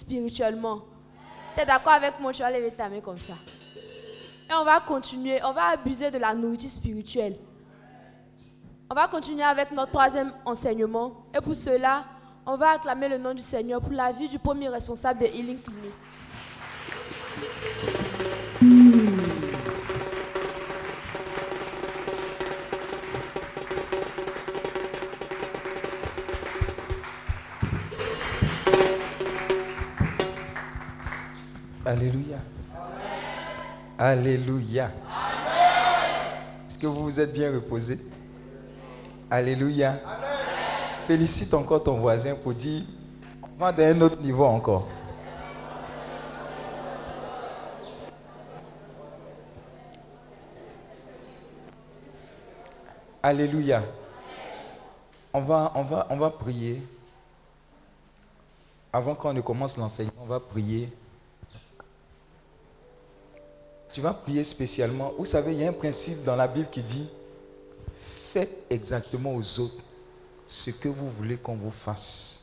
Spirituellement. Tu es d'accord avec moi Tu vas lever ta main comme ça. Et on va continuer, on va abuser de la nourriture spirituelle. On va continuer avec notre troisième enseignement. Et pour cela, on va acclamer le nom du Seigneur pour la vie du premier responsable de Healing. Alléluia. Est-ce que vous vous êtes bien reposé? Alléluia. Félicite encore ton voisin pour dire, va d'un autre niveau encore. Alléluia. On va, on va, on va prier. Avant qu'on ne commence l'enseignement, on va prier. Tu vas prier spécialement. Vous savez, il y a un principe dans la Bible qui dit Faites exactement aux autres ce que vous voulez qu'on vous fasse.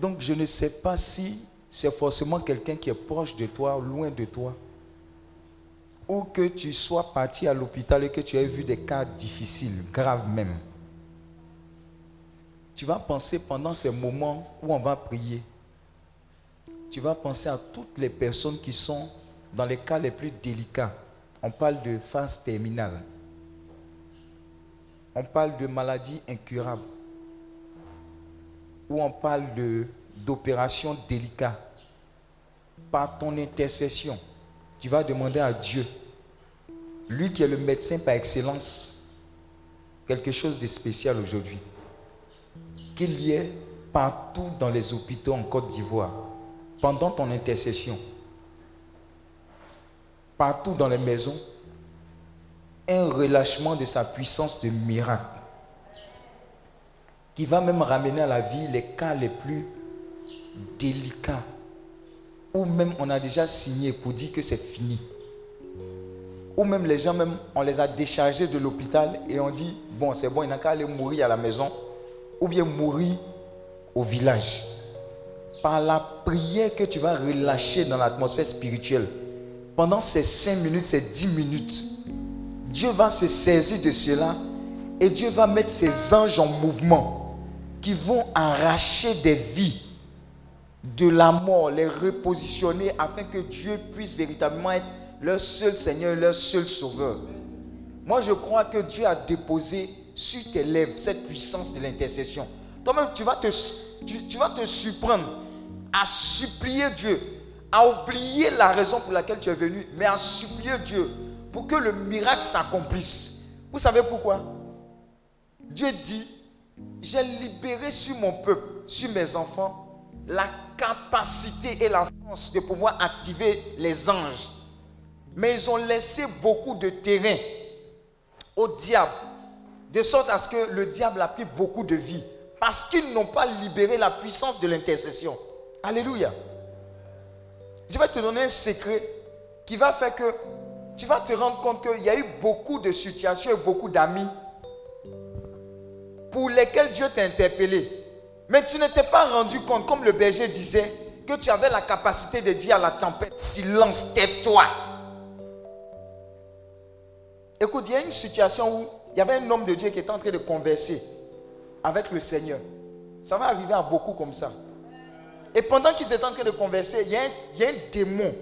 Donc, je ne sais pas si c'est forcément quelqu'un qui est proche de toi, loin de toi, ou que tu sois parti à l'hôpital et que tu aies vu des cas difficiles, graves même. Tu vas penser pendant ces moments où on va prier, tu vas penser à toutes les personnes qui sont dans les cas les plus délicats. On parle de phase terminale. On parle de maladies incurables. Ou on parle d'opérations délicates. Par ton intercession, tu vas demander à Dieu, lui qui est le médecin par excellence, quelque chose de spécial aujourd'hui. Qu'il y ait partout dans les hôpitaux en Côte d'Ivoire, pendant ton intercession, partout dans les maisons, un relâchement de sa puissance de miracle qui va même ramener à la vie les cas les plus délicats ou même on a déjà signé pour dire que c'est fini. Ou même les gens, même, on les a déchargés de l'hôpital et on dit, bon, c'est bon, il n'a qu'à aller mourir à la maison ou bien mourir au village. Par la prière que tu vas relâcher dans l'atmosphère spirituelle, pendant ces 5 minutes, ces 10 minutes, Dieu va se saisir de cela et Dieu va mettre ses anges en mouvement qui vont arracher des vies de la mort, les repositionner afin que Dieu puisse véritablement être leur seul Seigneur, leur seul Sauveur. Moi, je crois que Dieu a déposé sur tes lèvres cette puissance de l'intercession. Toi-même, tu tu vas te surprendre à supplier Dieu, à oublier la raison pour laquelle tu es venu, mais à supplier Dieu pour que le miracle s'accomplisse. Vous savez pourquoi? Dieu dit, j'ai libéré sur mon peuple, sur mes enfants, la capacité et la force de pouvoir activer les anges. Mais ils ont laissé beaucoup de terrain au diable, de sorte à ce que le diable a pris beaucoup de vie, parce qu'ils n'ont pas libéré la puissance de l'intercession. Alléluia. Je vais te donner un secret qui va faire que tu vas te rendre compte qu'il y a eu beaucoup de situations et beaucoup d'amis pour lesquels Dieu t'a interpellé. Mais tu ne t'es pas rendu compte, comme le berger disait, que tu avais la capacité de dire à la tempête, silence, tais-toi. Écoute, il y a une situation où il y avait un homme de Dieu qui était en train de converser avec le Seigneur. Ça va arriver à beaucoup comme ça. Et pendant qu'ils étaient en train de converser, il y, a un, démon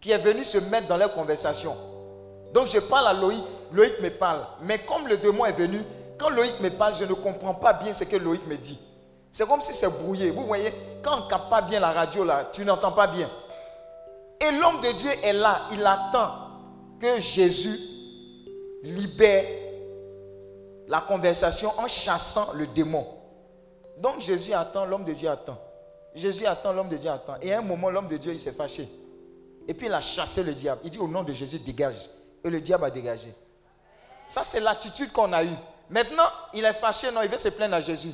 qui est venu se mettre dans leur conversation. Donc je parle à Loïc, Loïc me parle. Mais comme le démon est venu, quand Loïc me parle, je ne comprends pas bien ce que Loïc me dit. C'est comme si c'est brouillé. Vous voyez, quand on ne capte pas bien la radio, là, tu n'entends pas bien. Et l'homme de Dieu est là, il attend que Jésus libère la conversation en chassant le démon. Donc Jésus attend, l'homme de Dieu attend. Jésus attend, l'homme de Dieu attend. Et à un moment, l'homme de Dieu, il s'est fâché. Et puis il a chassé le diable. Il dit au nom de Jésus, dégage. Et le diable a dégagé. Ça, c'est l'attitude qu'on a eue. Maintenant, il est fâché, non, il veut se plaindre à Jésus.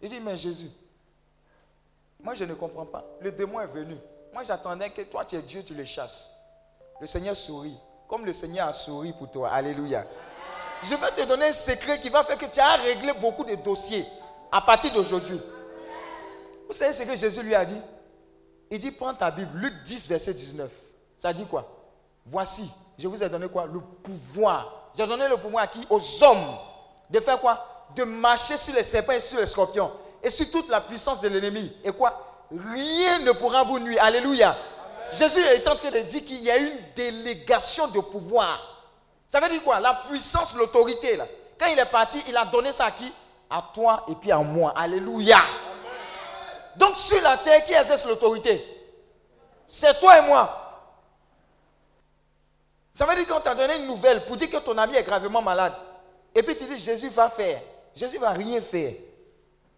Il dit, mais Jésus, moi je ne comprends pas. Le démon est venu. Moi j'attendais que toi tu es Dieu, tu le chasses. Le Seigneur sourit. Comme le Seigneur a souri pour toi. Alléluia. Je vais te donner un secret qui va faire que tu as réglé beaucoup de dossiers à partir d'aujourd'hui. Vous savez ce que Jésus lui a dit? Il dit, prends ta Bible, Luc 10, verset 19. Ça dit quoi? Voici, je vous ai donné quoi? Le pouvoir. J'ai donné le pouvoir à qui? Aux hommes. De faire quoi? De marcher sur les serpents et sur les scorpions. Et sur toute la puissance de l'ennemi. Et quoi? Rien ne pourra vous nuire. Alléluia. Jésus est en train de dire qu'il y a une délégation de pouvoir. Ça veut dire quoi? La puissance, l'autorité. Là. Quand il est parti, il a donné ça à qui? À toi et puis à moi. Alléluia. Donc sur la terre, qui exerce l'autorité? C'est toi et moi. Ça veut dire qu'on t'a donné une nouvelle pour dire que ton ami est gravement malade. Et puis tu dis, Jésus va faire. Jésus va rien faire.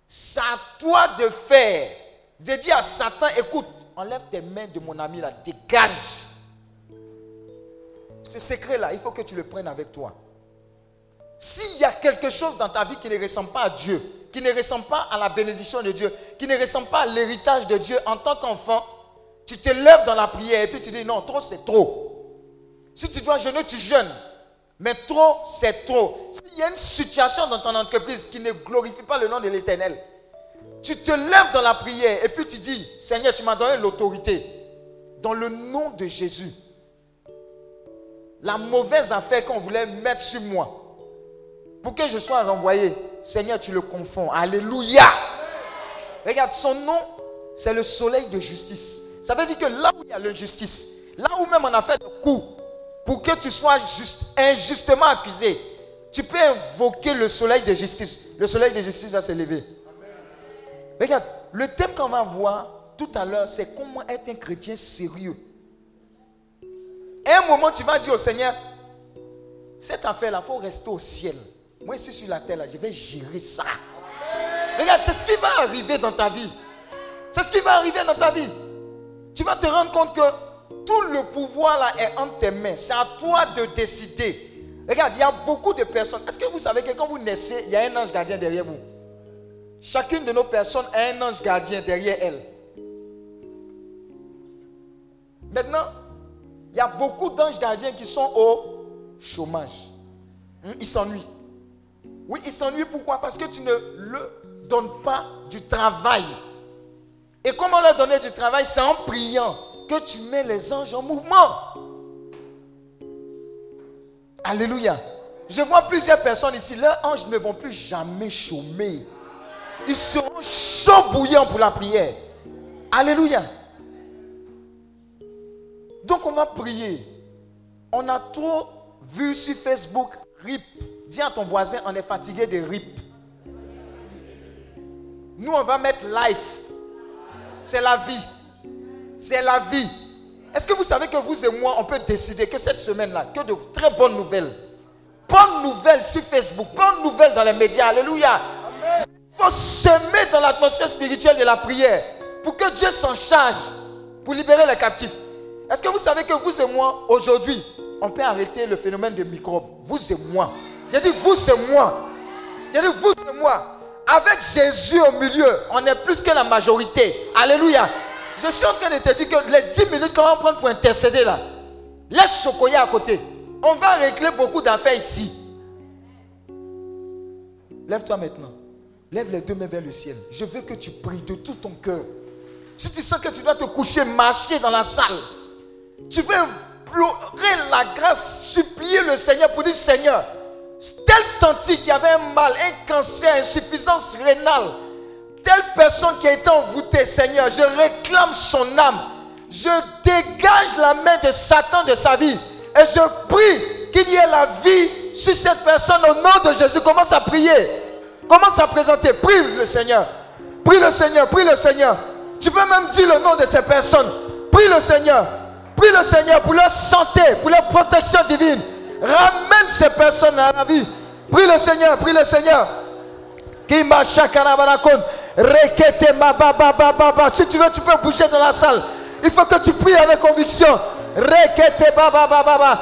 C'est à toi de faire. De dire à Satan, écoute, enlève tes mains de mon ami là, dégage. Ce secret-là, il faut que tu le prennes avec toi. S'il y a quelque chose dans ta vie qui ne ressemble pas à Dieu, qui ne ressemble pas à la bénédiction de Dieu, qui ne ressemble pas à l'héritage de Dieu en tant qu'enfant, tu te lèves dans la prière et puis tu dis non, trop c'est trop. Si tu dois jeûner, tu jeûnes. Mais trop, c'est trop. S'il y a une situation dans ton entreprise qui ne glorifie pas le nom de l'Éternel, tu te lèves dans la prière et puis tu dis, Seigneur, tu m'as donné l'autorité. Dans le nom de Jésus. La mauvaise affaire qu'on voulait mettre sur moi, pour que je sois renvoyé, Seigneur, tu le confonds. Alléluia. Regarde, son nom, c'est le soleil de justice. Ça veut dire que là où il y a l'injustice, là où même on a fait de coups, pour que tu sois juste, injustement accusé, tu peux invoquer le soleil de justice. Le soleil de justice va se lever. Regarde, le thème qu'on va voir tout à l'heure, c'est comment être un chrétien sérieux. À un moment, tu vas dire au Seigneur, cette affaire-là, il faut rester au ciel. Moi, ici sur la terre, là, je vais gérer ça. Regarde, c'est ce qui va arriver dans ta vie. C'est ce qui va arriver dans ta vie. Tu vas te rendre compte que tout le pouvoir là est entre tes mains. C'est à toi de décider. Regarde, il y a beaucoup de personnes. Est-ce que vous savez que quand vous naissez, il y a un ange gardien derrière vous? Chacune de nos personnes a un ange gardien derrière elle. Maintenant, il y a beaucoup d'anges gardiens qui sont au chômage. Hmm, ils s'ennuient. Oui, ils s'ennuient pourquoi? Parce que tu ne leur donnes pas du travail. Et comment leur donner du travail? C'est en priant que tu mets les anges en mouvement. Alléluia. Je vois plusieurs personnes ici, leurs anges ne vont plus jamais chômer. Ils seront chauds bouillants pour la prière. Alléluia. Donc on va prier. On a trop vu sur Facebook RIP. Dis à ton voisin, on est fatigué de RIP. Nous, on va mettre life. C'est la vie. C'est la vie. Est-ce que vous savez que vous et moi, on peut décider que cette semaine-là, que de très bonnes nouvelles, bonnes nouvelles sur Facebook, bonnes nouvelles dans les médias, alléluia. Il faut semer dans l'atmosphère spirituelle de la prière pour que Dieu s'en charge pour libérer les captifs. Est-ce que vous savez que vous et moi, aujourd'hui, on peut arrêter le phénomène des microbes? Vous et moi. J'ai dit vous et moi. J'ai dit vous et moi. Avec Jésus au milieu, on est plus que la majorité. Alléluia. Je suis en train de te dire que les 10 minutes qu'on va prendre pour intercéder là, laisse Chocoya à côté. On va régler beaucoup d'affaires ici. Lève-toi maintenant. Lève les deux mains vers le ciel. Je veux que tu pries de tout ton cœur. Si tu sens que tu dois te coucher, marcher dans la salle, tu veux implorer la grâce, supplier le Seigneur pour dire Seigneur, telle tante qui avait un mal, un cancer, insuffisance rénale, telle personne qui a été envoûtée, Seigneur, je réclame son âme. Je dégage la main de Satan de sa vie. Et je prie qu'il y ait la vie sur cette personne au nom de Jésus. Commence à prier. Commence à présenter. Prie le Seigneur. Prie le Seigneur. Prie le Seigneur. Tu peux même dire le nom de ces personnes. Prie le Seigneur. Prie le Seigneur pour leur santé, pour leur protection divine. Ramène ces personnes à la vie. Prie le Seigneur. Prie le Seigneur. Si tu veux, tu peux bouger dans la salle. Il faut que tu pries avec conviction. Rekete baba baba baba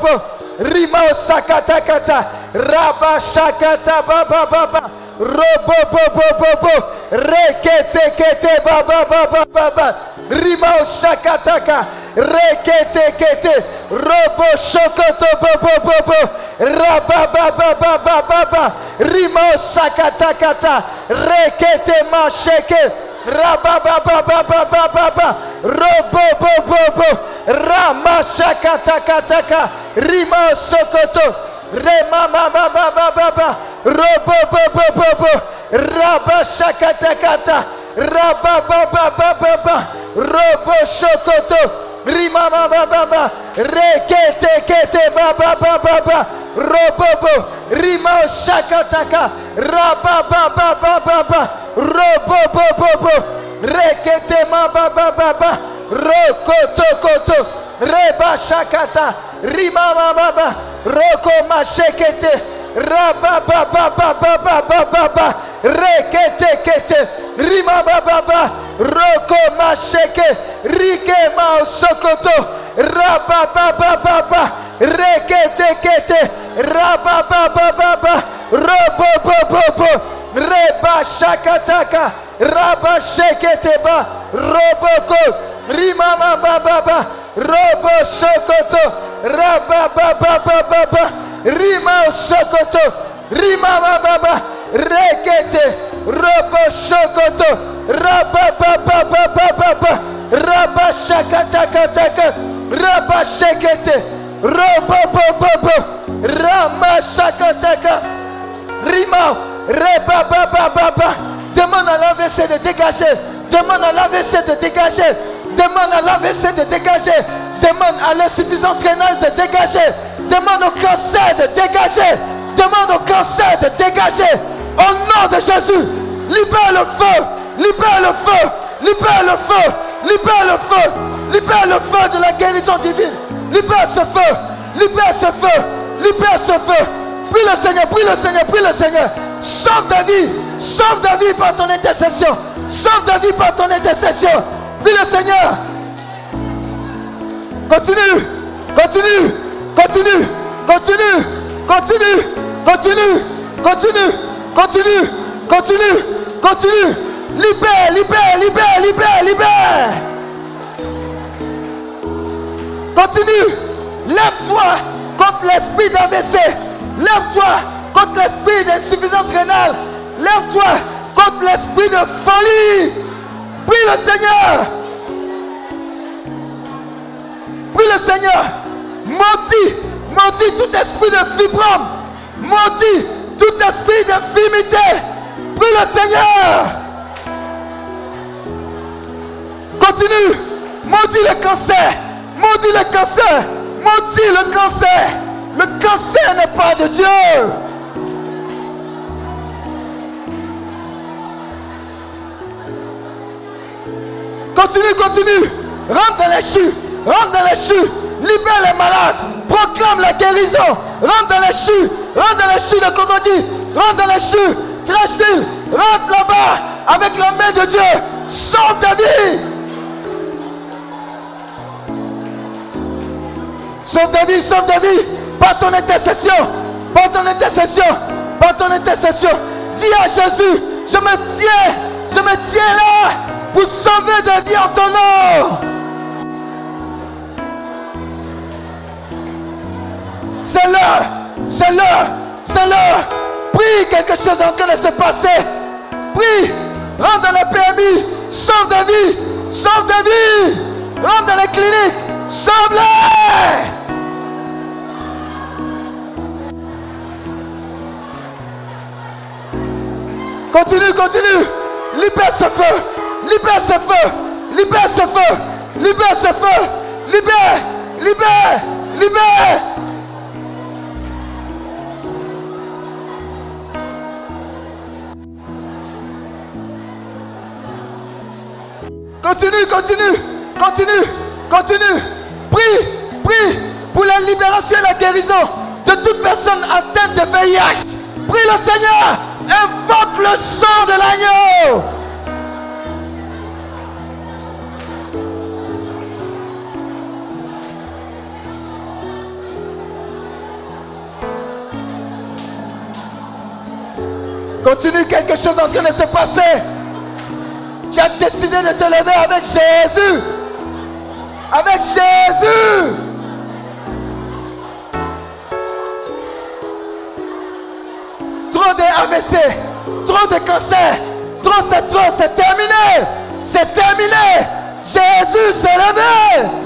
bo rima sakata kata raba shakata baba baba robo bo bo bo rekete kete baba baba baba rima shakata ka rekete kete robo shokoto bo bo bo bo baba baba baba rekete ma sheke raba baba baba baba robo bo bo bo rema mama baba baba robo bo bo bo bo raba shakata kata raba baba baba baba Rima baba baba rekete kete baba baba baba robobo rima shakataka baba baba baba robobo bobo rekete ma baba baba rokoto koto reba shakata rima baba roko mashekete raba baba baba baba baba rekete kete rima baba roko masheke rike ma sokoto raba baba rekete kete raba baba baba robo bobo bo reba shakataka raba shekete ba roboko rima baba baba robo sokoto raba baba baba rima sokoto rima baba rekete robo sokoto raba baba baba baba raba shakatakataka raba shekete robo bobo bo rama shakataka rima reba baba baba demande à l'AVC de dégager demande à l'AVC de dégager demande à l'AVC de dégager. Demande à l'insuffisance rénale de dégager. Demande au cancer de dégager. Demande au cancer de dégager. Au nom de Jésus libère le feu. Libère le feu. Libère le feu. Libère le feu. Libère le feu de la guérison divine. Libère ce feu. Libère ce feu. Libère ce feu. Prie le Seigneur prie le Seigneur prie le Seigneur. Sauve ta vie sauve ta vie par ton intercession. Sauve ta vie par ton intercession prie le Seigneur. Continue continue continue continue continue continue continue continue continue continue. Libère libère libère libère libère. Continue. Lève-toi contre l'esprit d'AVC lève-toi contre l'esprit d'insuffisance rénale. Lève-toi contre l'esprit de folie prie le Seigneur. Prie le Seigneur. Maudit maudit tout esprit de fibrome. Maudit tout esprit d'infimité prie le Seigneur. Continue. Maudit le cancer. Maudit le cancer. Maudit le cancer. Le cancer n'est pas de Dieu continue continue. Rentre dans les choux rentre dans les choux libère les malades proclame la guérison. Rentre dans les choux rentre dans les choux de Cocody. Rentre dans les choux Trashville. Rentre là-bas avec la main de Dieu. Sauve ta vie. Sauve ta vie sauve ta vie. Par ton intercession par ton intercession par ton intercession. Dis à Jésus je me tiens je me tiens là pour sauver des vies en ton nom C'est l'heure. C'est l'heure. C'est l'heure. Prie, quelque chose est en train de se passer. Prie. Rentre dans les PMI. Sauve des vies. Sauve des vies. Rentre dans les cliniques. Sauve-les. Continue, continue. Libère ce feu. Libère ce feu. Libère ce feu. Libère ce feu. Libère. Libère. Libère. Continue, continue, continue, continue. Prie, prie pour la libération et la guérison de toute personne atteinte de VIH. Prie le Seigneur. Invoque le sang de l'agneau. Continue, quelque chose en train de se passer. Tu as décidé de te lever avec Jésus. Avec Jésus. Trop de AVC, trop de cancer, trop c'est trop, c'est terminé. C'est terminé. Jésus s'est levé.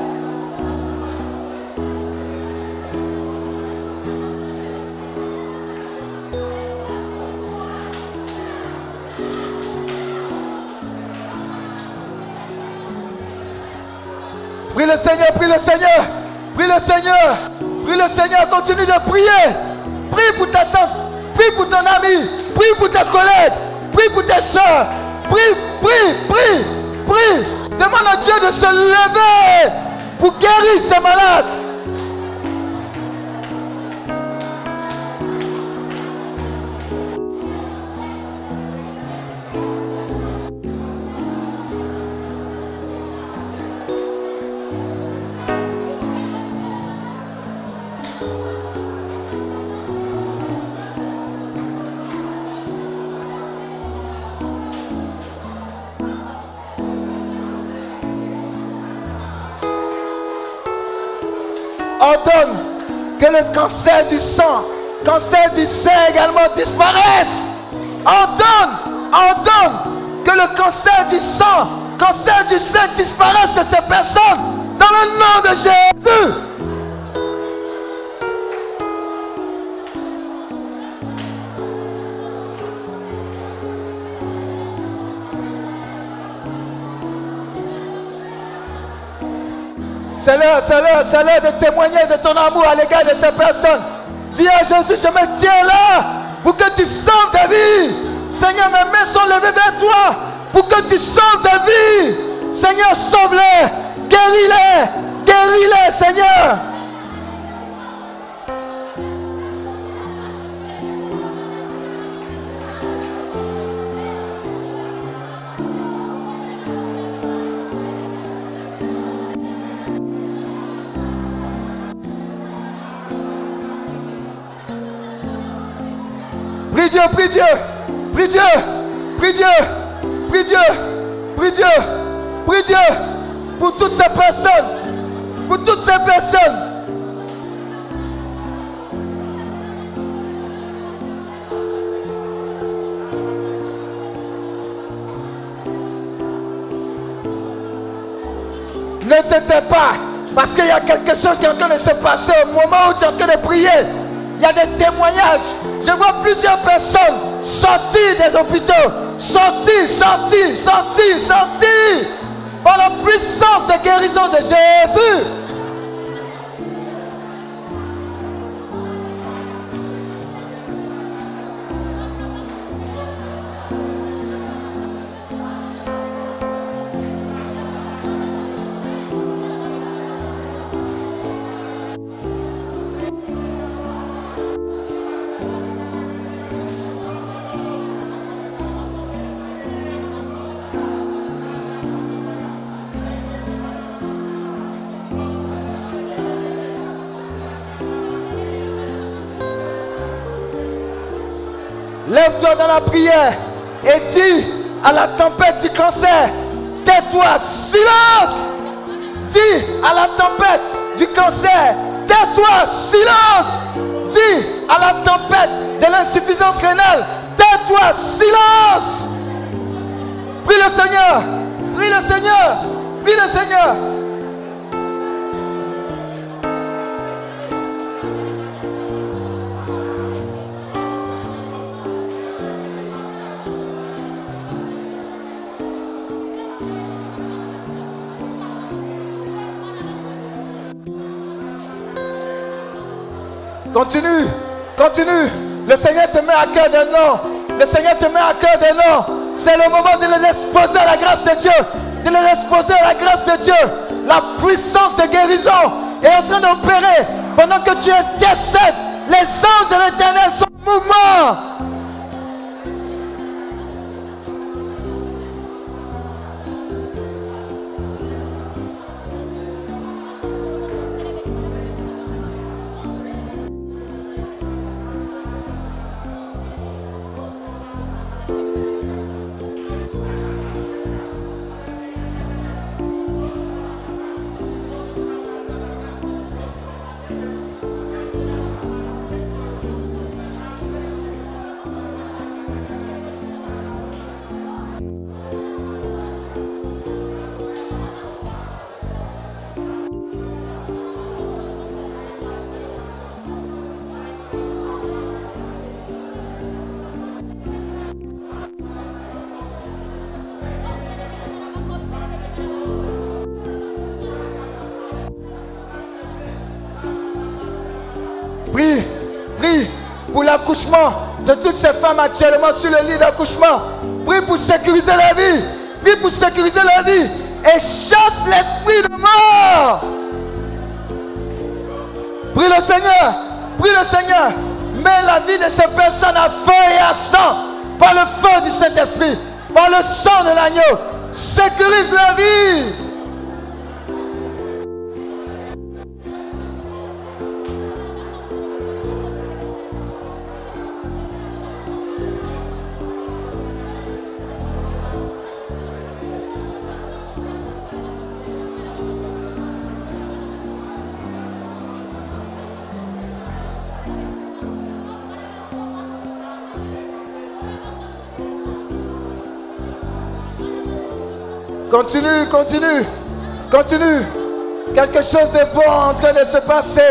Prie le Seigneur, prie le Seigneur, prie le Seigneur, prie le Seigneur, continue de prier. Prie pour ta tante, prie pour ton ami, prie pour tes collègues, prie pour tes soeurs. Prie, prie, prie, prie. Demande à Dieu de se lever pour guérir ces malades. Que le cancer du sang, cancer du sein également disparaisse. Ordonne, ordonne que le cancer du sang, cancer du sein disparaisse de ces personnes dans le nom de Jésus. C'est l'heure, c'est l'heure, c'est l'heure de témoigner de ton amour à l'égard de ces personnes. Dis à Jésus, je me tiens là pour que tu sauves ta vie. Seigneur, mes mains sont levées vers toi pour que tu sauves ta vie. Seigneur, sauve-les, guéris-les, guéris-les, Seigneur. Prie Dieu, prie Dieu, prie Dieu, prie Dieu, prie Dieu, prie Dieu, pour toutes ces personnes, pour toutes ces personnes. Ne te tais pas, parce qu'il y a quelque chose qui est en train de se passer au moment où tu es en train de prier. Il y a des témoignages. Je vois plusieurs personnes sortir des hôpitaux. Sortir, sortir, sortir, sortir. Par la puissance de guérison de Jésus. Lève-toi dans la prière et dis à la tempête du cancer, tais-toi, silence. Dis à la tempête du cancer, tais-toi, silence. Dis à la tempête de l'insuffisance rénale, tais-toi, silence. Prie le Seigneur, prie le Seigneur, prie le Seigneur. Continue, continue. Le Seigneur te met à cœur de nom. Le Seigneur te met à cœur de nom. C'est le moment de les exposer à la grâce de Dieu. De les exposer à la grâce de Dieu. La puissance de guérison est en train d'opérer pendant que tu intercèdes. Les anges de l'éternel sont en mouvement. Prie, prie pour l'accouchement de toutes ces femmes actuellement sur le lit d'accouchement. Prie pour sécuriser la vie. Prie pour sécuriser la vie. Et chasse l'esprit de mort. Prie le Seigneur. Prie le Seigneur. Mets la vie de ces personnes à feu et à sang. Par le feu du Saint-Esprit. Par le sang de l'agneau. Sécurise la vie. Continue, continue, continue. Quelque chose de bon en train de se passer.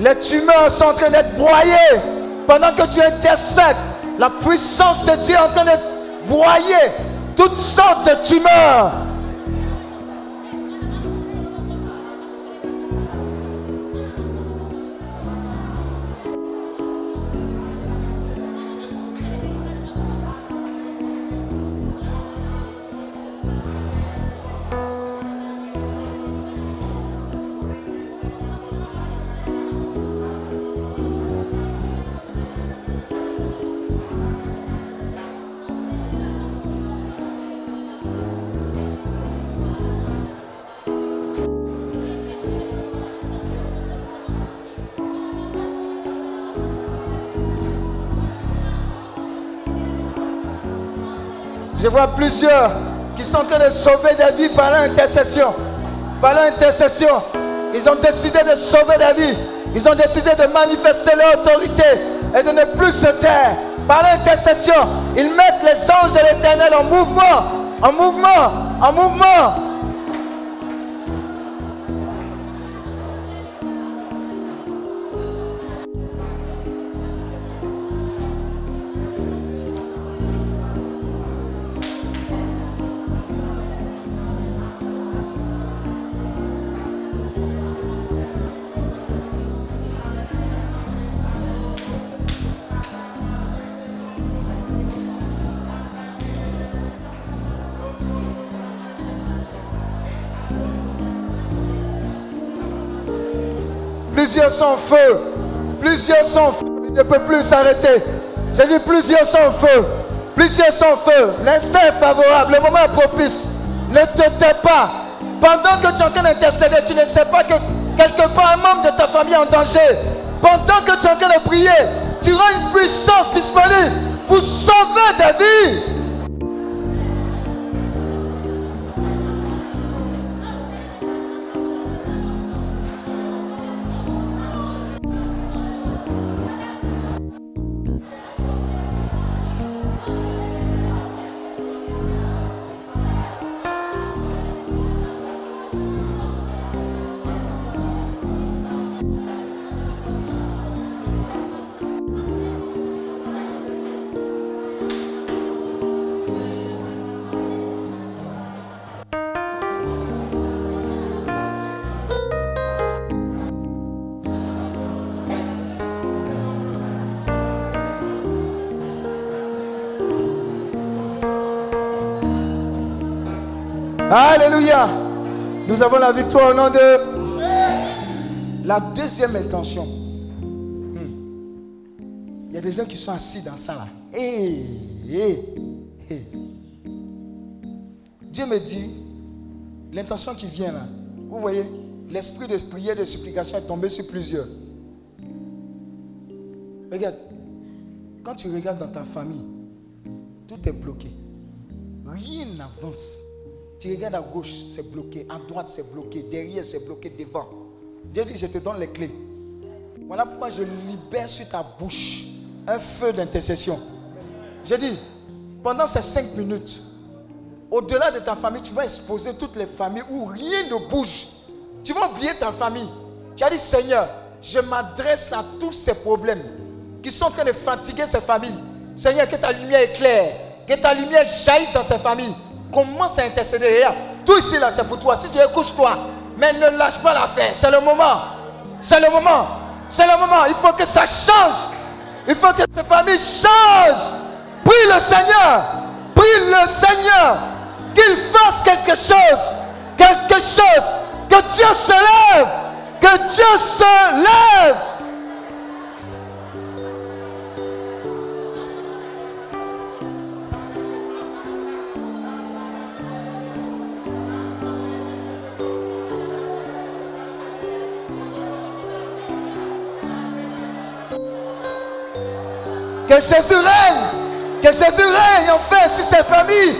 Les tumeurs sont en train d'être broyées pendant que tu intercèdes. La puissance de Dieu est en train de broyer toutes sortes de tumeurs. Je vois plusieurs qui sont en train de sauver des vies par l'intercession. Par l'intercession. Ils ont décidé de sauver des vies. Ils ont décidé de manifester leur autorité et de ne plus se taire. Par l'intercession, ils mettent les anges de l'éternel en mouvement. En mouvement. En mouvement. Plusieurs sont en feu. Plusieurs sont en feu. Il ne peut plus s'arrêter. J'ai dit plusieurs sont en feu. Plusieurs sont en feu. L'instinct est favorable. Le moment est propice. Ne te tais pas. Pendant que tu es en train d'intercéder, tu ne sais pas que quelque part un membre de ta famille est en danger. Pendant que tu es en train de prier, tu rends une puissance disponible pour sauver des vies. Alléluia. Nous avons la victoire au nom de... La deuxième intention. Hmm. Il y a des gens qui sont assis dans ça là. Hey, hey, hey. Dieu me dit, l'intention qui vient là, vous voyez, l'esprit de prière, de supplication est tombé sur plusieurs. Regarde, quand tu regardes dans ta famille, tout est bloqué. Rien n'avance. Tu regardes à gauche, c'est bloqué. À droite, c'est bloqué. Derrière, c'est bloqué. Devant. Dieu dit, je te donne les clés. Voilà pourquoi je libère sur ta bouche un feu d'intercession. J'ai dit, pendant ces cinq minutes, au-delà de ta famille, tu vas exposer toutes les familles où rien ne bouge. Tu vas oublier ta famille. Tu as dit, Seigneur, je m'adresse à tous ces problèmes qui sont en train de fatiguer ces familles. Seigneur, que ta lumière éclaire, que ta lumière jaillisse dans ces familles. Commence à intercéder. Tout ici, là, c'est pour toi. Si tu es, couche-toi. Mais ne lâche pas l'affaire. C'est le moment. C'est le moment. C'est le moment. Il faut que ça change. Il faut que ces familles changent. Prie le Seigneur. Prie le Seigneur. Qu'il fasse quelque chose. Quelque chose. Que Dieu se lève. Que Dieu se lève. Que Jésus règne. Que Jésus règne en fait sur ses familles.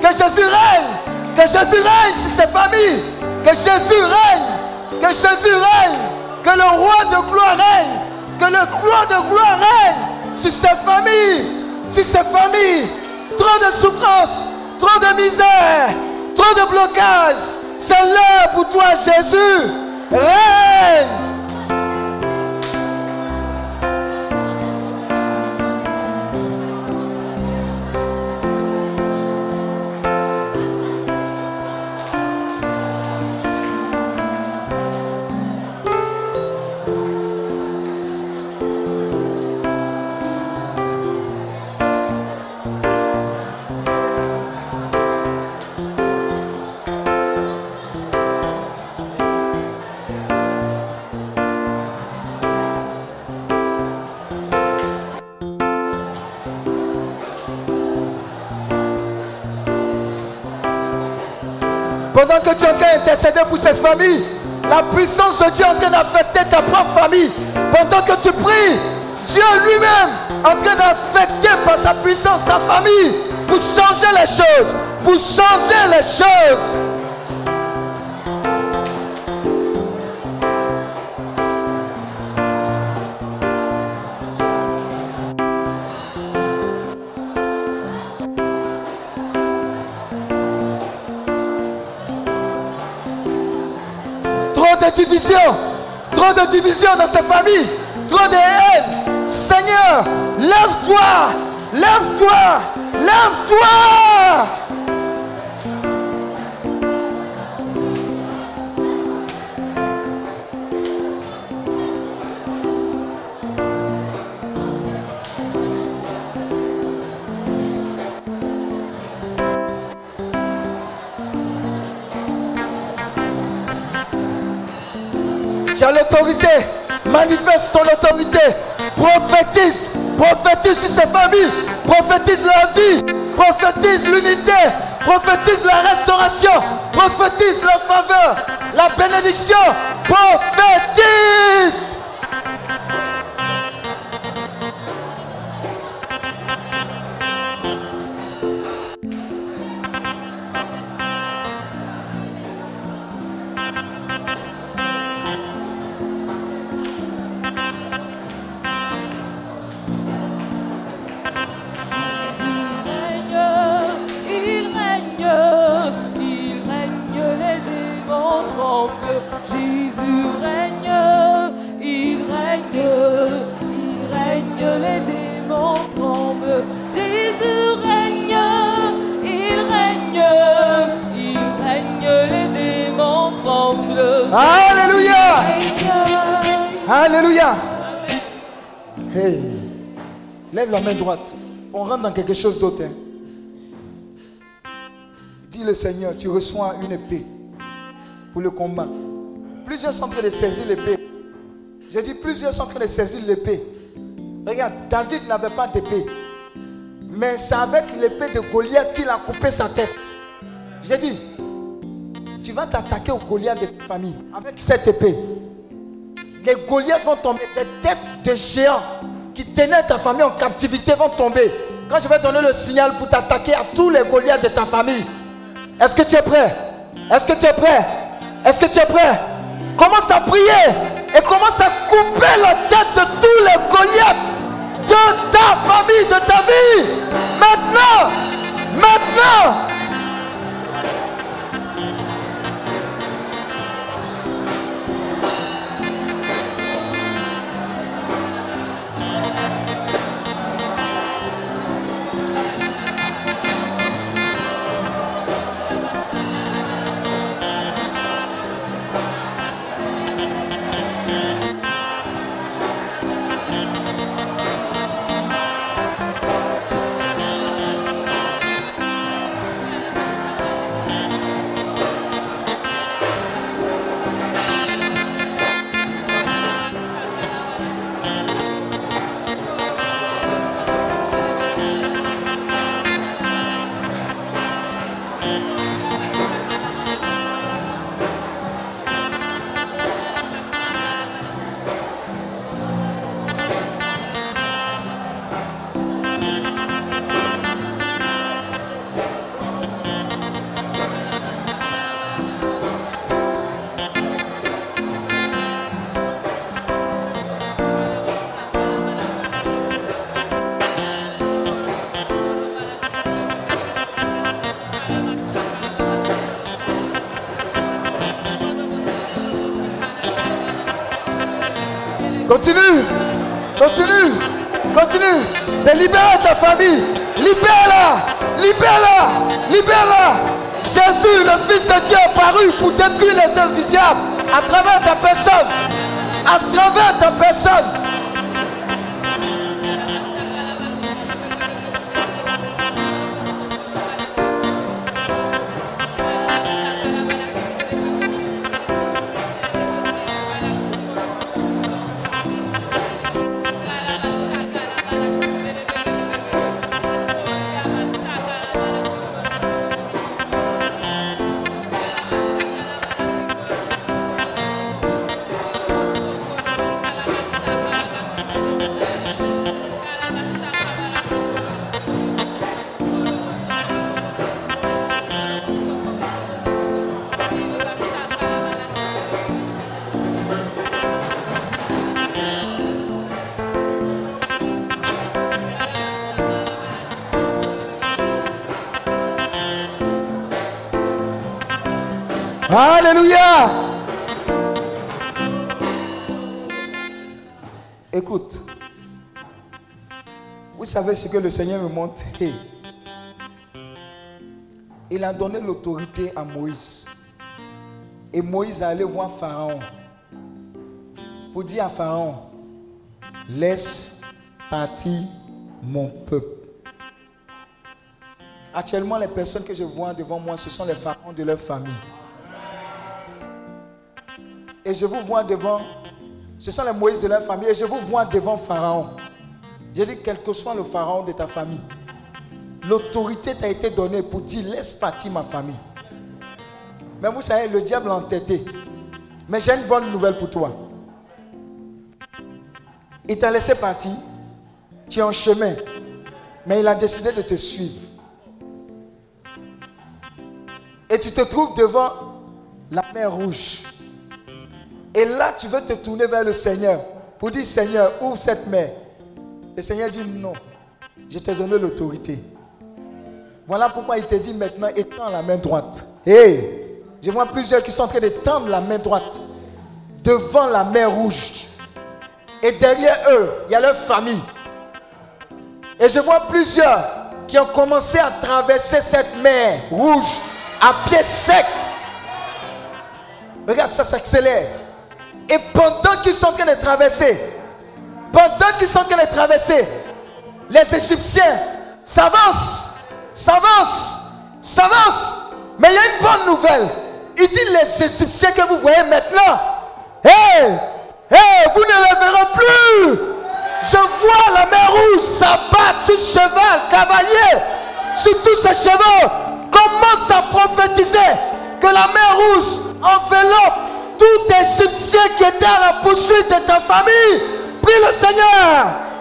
Que Jésus règne. Que Jésus règne sur ses familles. Que Jésus règne. Que Jésus règne. Que le roi de gloire règne. Que le roi de gloire règne sur ses familles. Sur ses familles. Trop de souffrance. Trop de misère. Trop de blocage. C'est l'heure pour toi, Jésus. Règne. Pendant que tu es en train d'intercéder pour cette famille, la puissance de Dieu est en train d'affecter ta propre famille. Pendant que tu pries, Dieu lui-même est en train d'affecter par sa puissance ta famille pour changer les choses. Pour changer les choses. Trop de division, dans ces familles, trop de haine. Seigneur, lève-toi, lève-toi, lève-toi. L'autorité. Manifeste ton autorité. Prophétise. Prophétise sur ces familles. Prophétise la vie. Prophétise l'unité. Prophétise la restauration. Prophétise la faveur. La bénédiction. Prophétise. Droite. On rentre dans quelque chose d'autre. hein. Dis le Seigneur, tu reçois une épée pour le combat. Plusieurs sont en train de saisir l'épée. J'ai dit plusieurs sont en train de saisir l'épée. Regarde, David n'avait pas d'épée. Mais c'est avec l'épée de Goliath qu'il a coupé sa tête. J'ai dit, tu vas t'attaquer au Goliath de ta famille avec cette épée les Goliaths vont tomber, des têtes de géants qui tenaient ta famille en captivité vont tomber. Quand je vais donner le signal pour t'attaquer à tous les Goliaths de ta famille, est-ce que tu es prêt? Est-ce que tu es prêt? Est-ce que tu es prêt? Commence à prier et commence à couper la tête de tous les Goliaths de ta famille, de ta vie. Maintenant, maintenant. Continue. Continue. Continue. De libérer ta famille. Libère-la. Libère-la. Libère-la. Jésus, le Fils de Dieu, est apparu pour détruire les œuvres du diable à travers ta personne. À travers ta personne. Savez ce que le Seigneur me montre. Il a donné l'autorité à Moïse. Et Moïse allé voir Pharaon. Pour dire à Pharaon, laisse partir mon peuple. Actuellement, les personnes que je vois devant moi, ce sont les pharaons de leur famille. Et je vous vois devant, ce sont les Moïse de leur famille, et je vous vois devant Pharaon. J'ai dit, quel que soit le Pharaon de ta famille, l'autorité t'a été donnée pour dire, laisse partir ma famille. Mais vous savez, le diable a entêté. Mais j'ai une bonne nouvelle pour toi. Il t'a laissé partir, tu es en chemin, mais il a décidé de te suivre. Et tu te trouves devant la mer rouge. Et là, tu veux te tourner vers le Seigneur pour dire, Seigneur, ouvre cette mer. Le Seigneur dit, non, je t'ai donné l'autorité. Voilà pourquoi il te dit maintenant, étends la main droite. Hé, Je vois plusieurs qui sont en train de tendre la main droite devant la mer rouge. Et derrière eux, il y a leur famille. Et je vois plusieurs qui ont commencé à traverser cette mer rouge à pied sec. Regarde, ça s'accélère. Et pendant qu'ils sont en train de traverser, pendant qu'ils sont en train de traverser, les Égyptiens s'avancent, s'avancent, s'avancent. Mais il y a une bonne nouvelle. Il dit les Égyptiens que vous voyez maintenant, hé, hé, vous ne les verrez plus. Je vois la mer rouge s'abattre sur cheval, cavalier, sur tous ces chevaux. Commence à prophétiser que la mer rouge enveloppe tout Égyptien qui était à la poursuite de ta famille? Prie le Seigneur.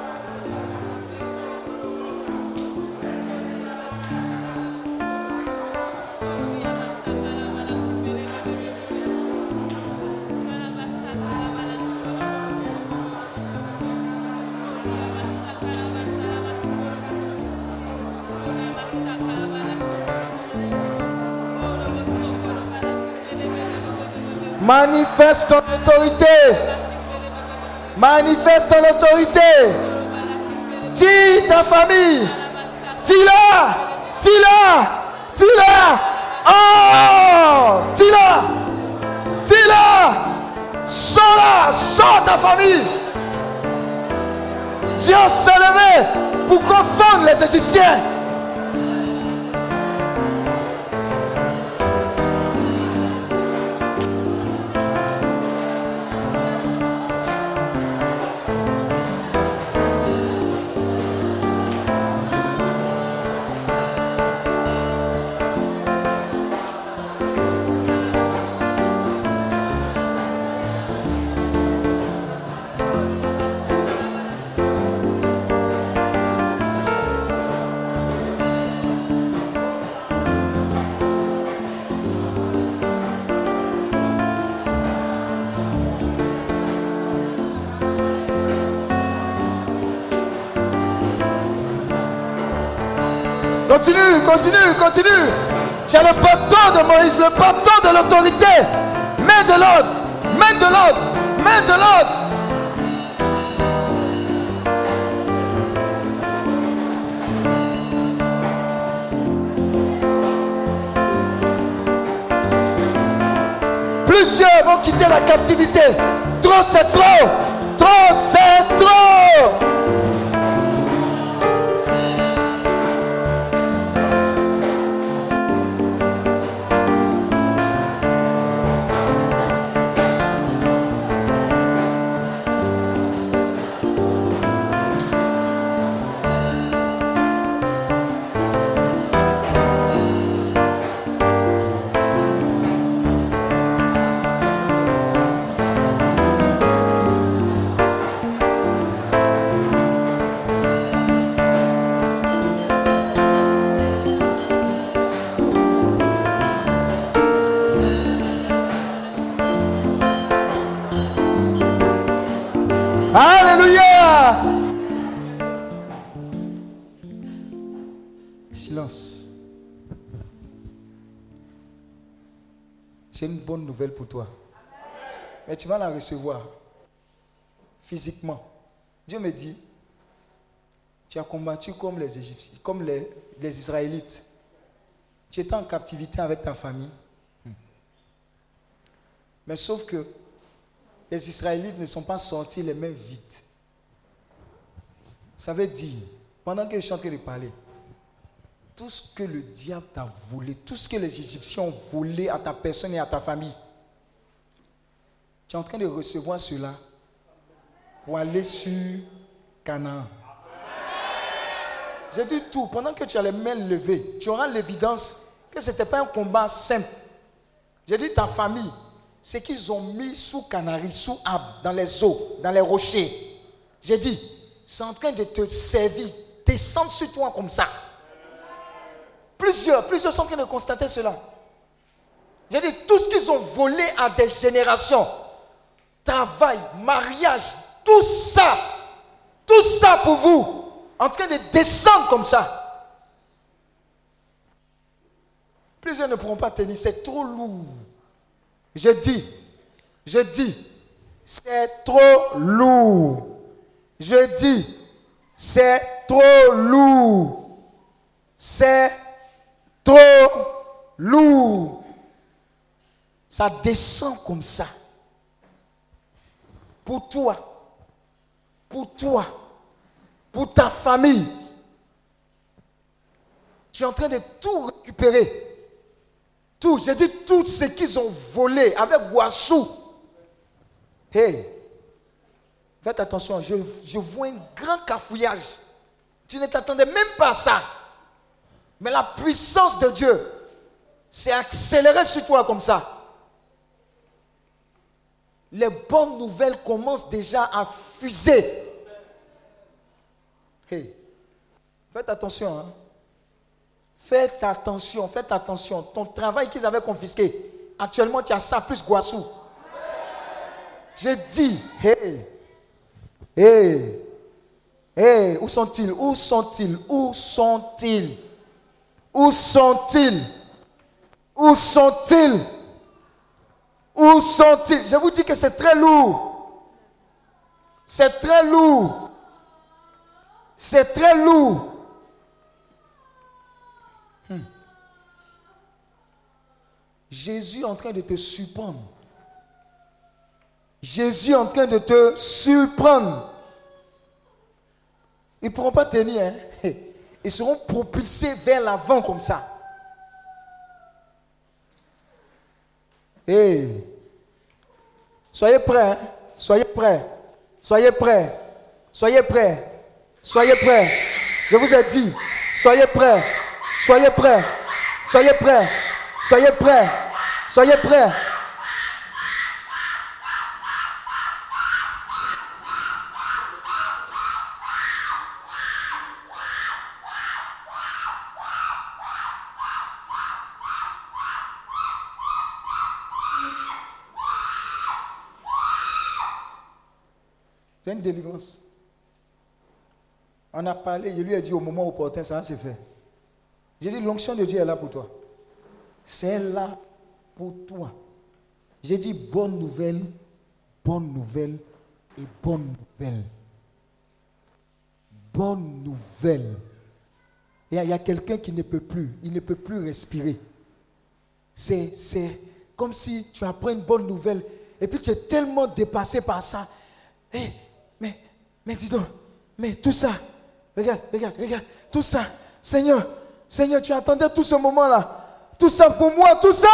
Manifeste ton autorité. Manifeste ton autorité. Dis ta famille. Dis-la. Dis-la. Dis-la. Oh. Dis-la. Dis-la. Sors-la. Sors ta famille. Dieu s'est levé pour confondre les Égyptiens. Continue, continue, continue. Tu as le bâton de Moïse, le bâton de l'autorité. Main de l'autre, main de l'autre, main de l'autre. Plusieurs vont quitter la captivité. Trop, c'est trop. Trop, c'est trop. Bonne nouvelle pour toi. Mais tu vas la recevoir physiquement. Dieu me dit, tu as combattu comme les Égyptiens, comme les, Israélites. Tu étais en captivité avec ta famille. Hmm. Mais sauf que les Israélites ne sont pas sortis les mains vides. Ça veut dire, pendant que je suis en train de parler, tout ce que le diable t'a volé, tout ce que les Égyptiens ont volé à ta personne et à ta famille, tu es en train de recevoir cela pour aller sur Canaan. J'ai dit tout, pendant que tu as les mains levées, tu auras l'évidence que ce n'était pas un combat simple. J'ai dit ta famille, c'est qu'ils ont mis sous Canary, sous Ab, dans les eaux, dans les rochers. J'ai dit, c'est en train de te servir, descendre sur toi comme ça. Plusieurs, plusieurs sont en train de constater cela. J'ai dit, tout ce qu'ils ont volé à des générations, travail, mariage, tout ça, tout ça pour vous, en train de descendre comme ça. Plusieurs ne pourront pas tenir, c'est trop lourd. Je dis, je dis, c'est trop lourd. Je dis, c'est trop lourd. C'est trop lourd. Ça descend comme ça. Pour toi, pour toi, pour ta famille. Tu es en train de tout récupérer. Tout, j'ai dit tout ce qu'ils ont volé avec Guassou. Hey, faites attention, je, je vois un grand cafouillage. Tu ne t'attendais même pas à ça. Mais la puissance de Dieu s'est accélérée sur toi comme ça. Les bonnes nouvelles commencent déjà à fuser. Hey, faites attention. Hein. Faites attention, faites attention. Ton travail qu'ils avaient confisqué, actuellement tu as ça plus Guassou. J'ai dit, hé, hé, hé, où sont-ils? Où sont-ils? Où sont-ils? Où sont-ils? Où sont-ils? Où sont-ils? Je vous dis que c'est très lourd. C'est très lourd. C'est très lourd. Jésus est en train de te surprendre. Jésus est en train de te surprendre. Ils ne pourront pas tenir. Hein? Ils seront propulsés vers l'avant comme ça. Hey. Soyez prêts. Hein? Soyez prêts. Soyez prêts. Soyez prêts. Soyez prêts. Je vous ai dit. Soyez prêts. Soyez prêts. Soyez prêts. Soyez prêts. Soyez prêts. Une délivrance. On a parlé, je lui ai dit au moment opportun, ça se faire. J'ai dit, l'onction de Dieu est là pour toi c'est là pour toi. J'ai dit bonne nouvelle, bonne nouvelle et bonne nouvelle. Bonne nouvelle. Il y a quelqu'un qui ne peut plus, il ne peut plus respirer. C'est, c'est comme si tu apprends une bonne nouvelle et puis tu es tellement dépassé par ça. Hey, mais, dis donc, mais tout ça, regarde, regarde, regarde, tout ça, Seigneur, Seigneur, tu attendais tout ce moment-là. Tout ça pour moi, tout ça.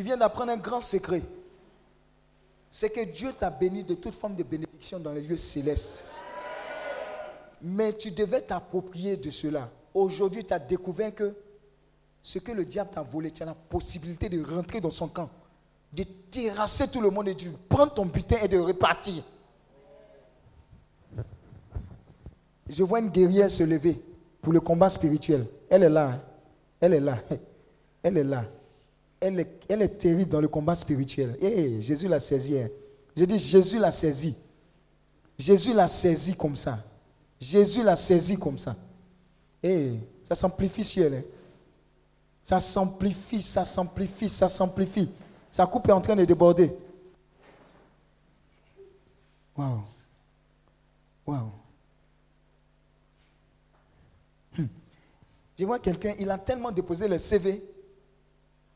Tu viens d'apprendre un grand secret c'est que Dieu t'a béni de toute forme de bénédiction dans les lieux célestes. Mais tu devais t'approprier de cela. Aujourd'hui, tu as découvert que ce que le diable t'a volé, tu as la possibilité de rentrer dans son camp, de terrasser tout le monde et de prendre ton butin et de repartir. Je vois une guerrière se lever pour le combat spirituel. Elle est là. Hein. Elle est là. Elle est là elle est, terrible dans le combat spirituel. Et Jésus l'a saisi. Hein. Je dis, Jésus l'a saisi. Jésus l'a saisi comme ça. Jésus l'a saisi comme ça. Et ça s'amplifie sur elle. Hein. Ça s'amplifie, ça s'amplifie, ça s'amplifie. Sa coupe est en train de déborder. Waouh. Waouh. Hmm. Je vois quelqu'un, il a tellement déposé le CV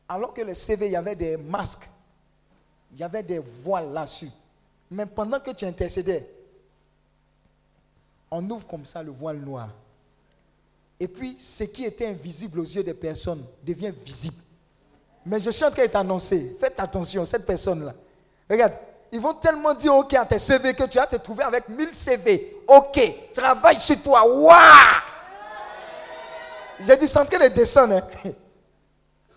alors que le CV, il y avait des masques, il y avait des voiles là-dessus. Mais pendant que tu intercédais, on ouvre comme ça le voile noir. Et puis, ce qui était invisible aux yeux des personnes devient visible. Mais je suis en train de faites attention, cette personne-là. Regarde, ils vont tellement dire OK à tes CV que tu vas te trouver avec 1000 CV. OK, travaille sur toi. Waouh! J'ai dit, c'est en train de descendre. Hein.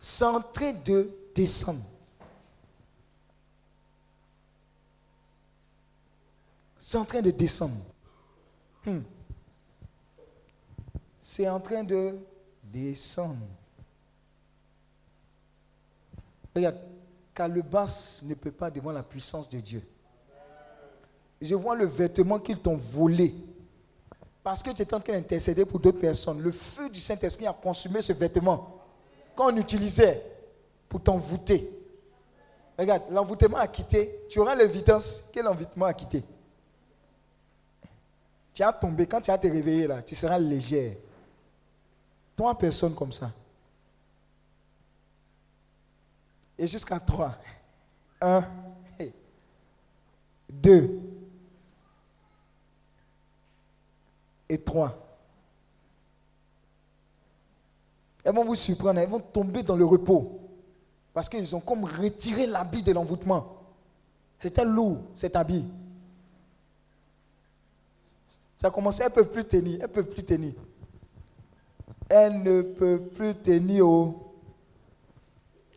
c'est en train de descendre. C'est en train de descendre. Hmm. C'est en train de descendre. Regarde, basse ne peut pas devant la puissance de Dieu. Je vois le vêtement qu'ils t'ont volé. Parce que tu étais en train d'intercéder pour d'autres personnes. Le feu du Saint-Esprit a consumé ce vêtement qu'on utilisait pour t'envoûter. Regarde, l'envoûtement a quitté. Tu auras l'évidence que l'envoûtement a quitté. Tu as tombé, quand tu as te réveillé là, tu seras légère. Trois personnes comme ça. Et jusqu'à trois. Un, deux et trois. Elles vont vous surprendre, elles vont tomber dans le repos. Parce qu'ils ont comme retiré l'habit de l'envoûtement. C'était lourd, cet habit. Ça a commencé, elles ne peuvent plus tenir, elles ne peuvent plus tenir. Elles ne peuvent plus tenir au...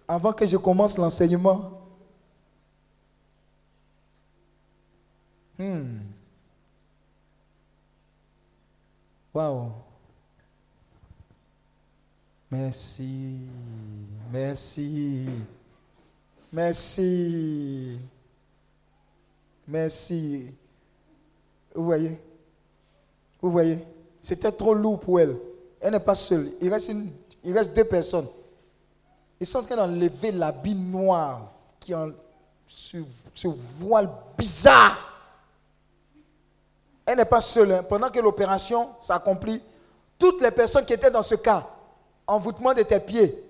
Avant que je commence l'enseignement. Hmm. Waouh. Merci. Merci. Merci. Merci. Vous voyez? Vous voyez? C'était trop lourd pour elle. Elle n'est pas seule. Il reste, deux personnes. Ils sont en train d'enlever l'habit noir qui ce, ce voile bizarre. Elle n'est pas seule. Hein. Pendant que l'opération s'accomplit, toutes les personnes qui étaient dans ce cas, envoûtement de tes pieds,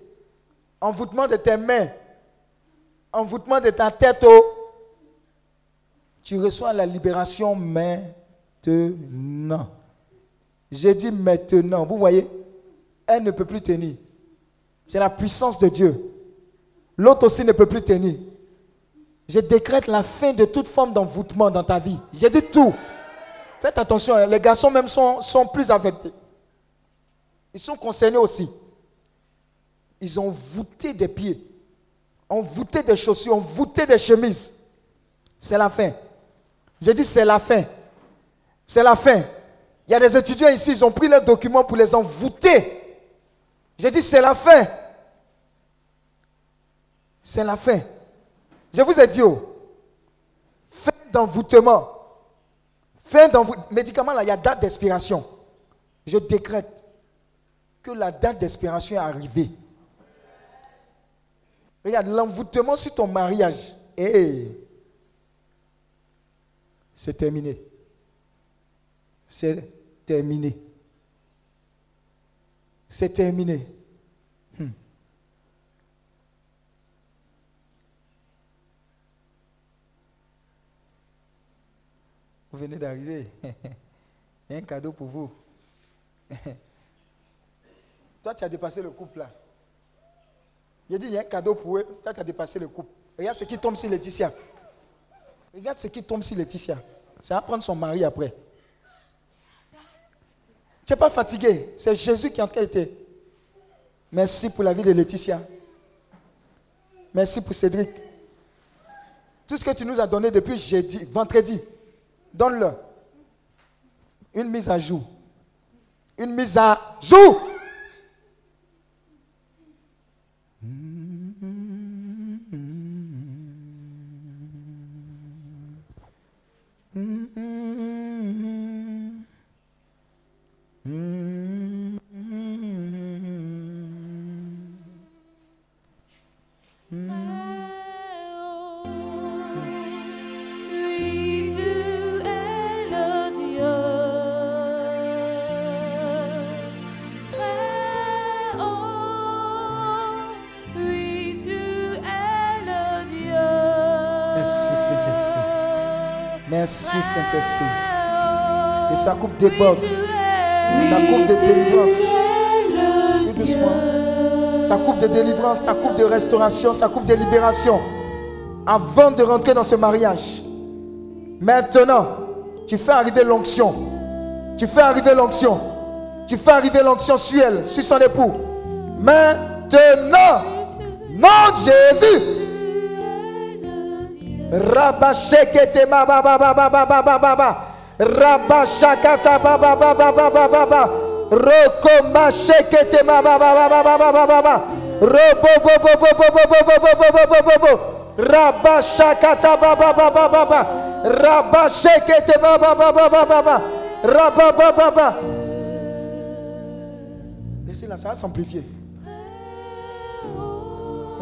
envoûtement de tes mains, envoûtement de ta tête, oh, tu reçois la libération maintenant. J'ai dit maintenant. Vous voyez, elle ne peut plus tenir. C'est la puissance de Dieu. L'autre aussi ne peut plus tenir. Je décrète la fin de toute forme d'envoûtement dans ta vie. J'ai dit tout. Faites attention, hein, les garçons même sont, sont plus affectés. Ils sont concernés aussi. Ils ont voûté des pieds, ont voûté des chaussures, ont voûté des chemises. C'est la fin. Je dis c'est la fin. C'est la fin. Il y a des étudiants ici, ils ont pris leurs documents pour les envoûter. Je dis c'est la fin. C'est la fin. Je vous ai dit, oh, fin d'envoûtement. Fin d'envoûtement. Médicament, là, il y a date d'expiration. Je décrète que la date d'expiration est arrivée. Regarde, l'envoûtement sur ton mariage. et c'est terminé. C'est terminé. C'est terminé. Hmm. Vous venez d'arriver. Un cadeau pour vous. Toi, tu as dépassé le couple là. Il a dit, il y a un cadeau pour eux. Toi, tu as dépassé le couple. Regarde ce qui tombe sur Laetitia. Regarde ce qui tombe sur Laetitia. Ça va prendre son mari après. Tu n'es pas fatigué. C'est Jésus qui est en train de Merci pour la vie de Laetitia. Merci pour Cédric. Tout ce que tu nous as donné depuis jeudi, vendredi, donne-le. Une mise à jour. Une mise à jour. Merci Saint-Esprit. Et sa coupe déborde. Sa coupe de délivrance. Tout doucement. Sa coupe de délivrance, sa coupe de restauration, sa coupe de libération. Avant de rentrer dans ce mariage. Maintenant, tu fais arriver l'onction. Tu fais arriver l'onction. Tu fais arriver l'onction sur elle, sur son époux. Maintenant, nom de Jésus. Rabashekete ma ba ba ba ba ba ba ba ba ba. Rabashakata ba ba ba ba ba ba ba ba. Roko mashekete ma ba ba ba ba ba ba ba ba ba. Robo bo bo bo bo bo bo bo bo bo bo bo bo bo. Rabashakata ba ba ba ba ba ba. Rabashekete ba ba ba ba ba ba ba. Rabba ba ba ba. Laissez-la, ça va s'amplifier.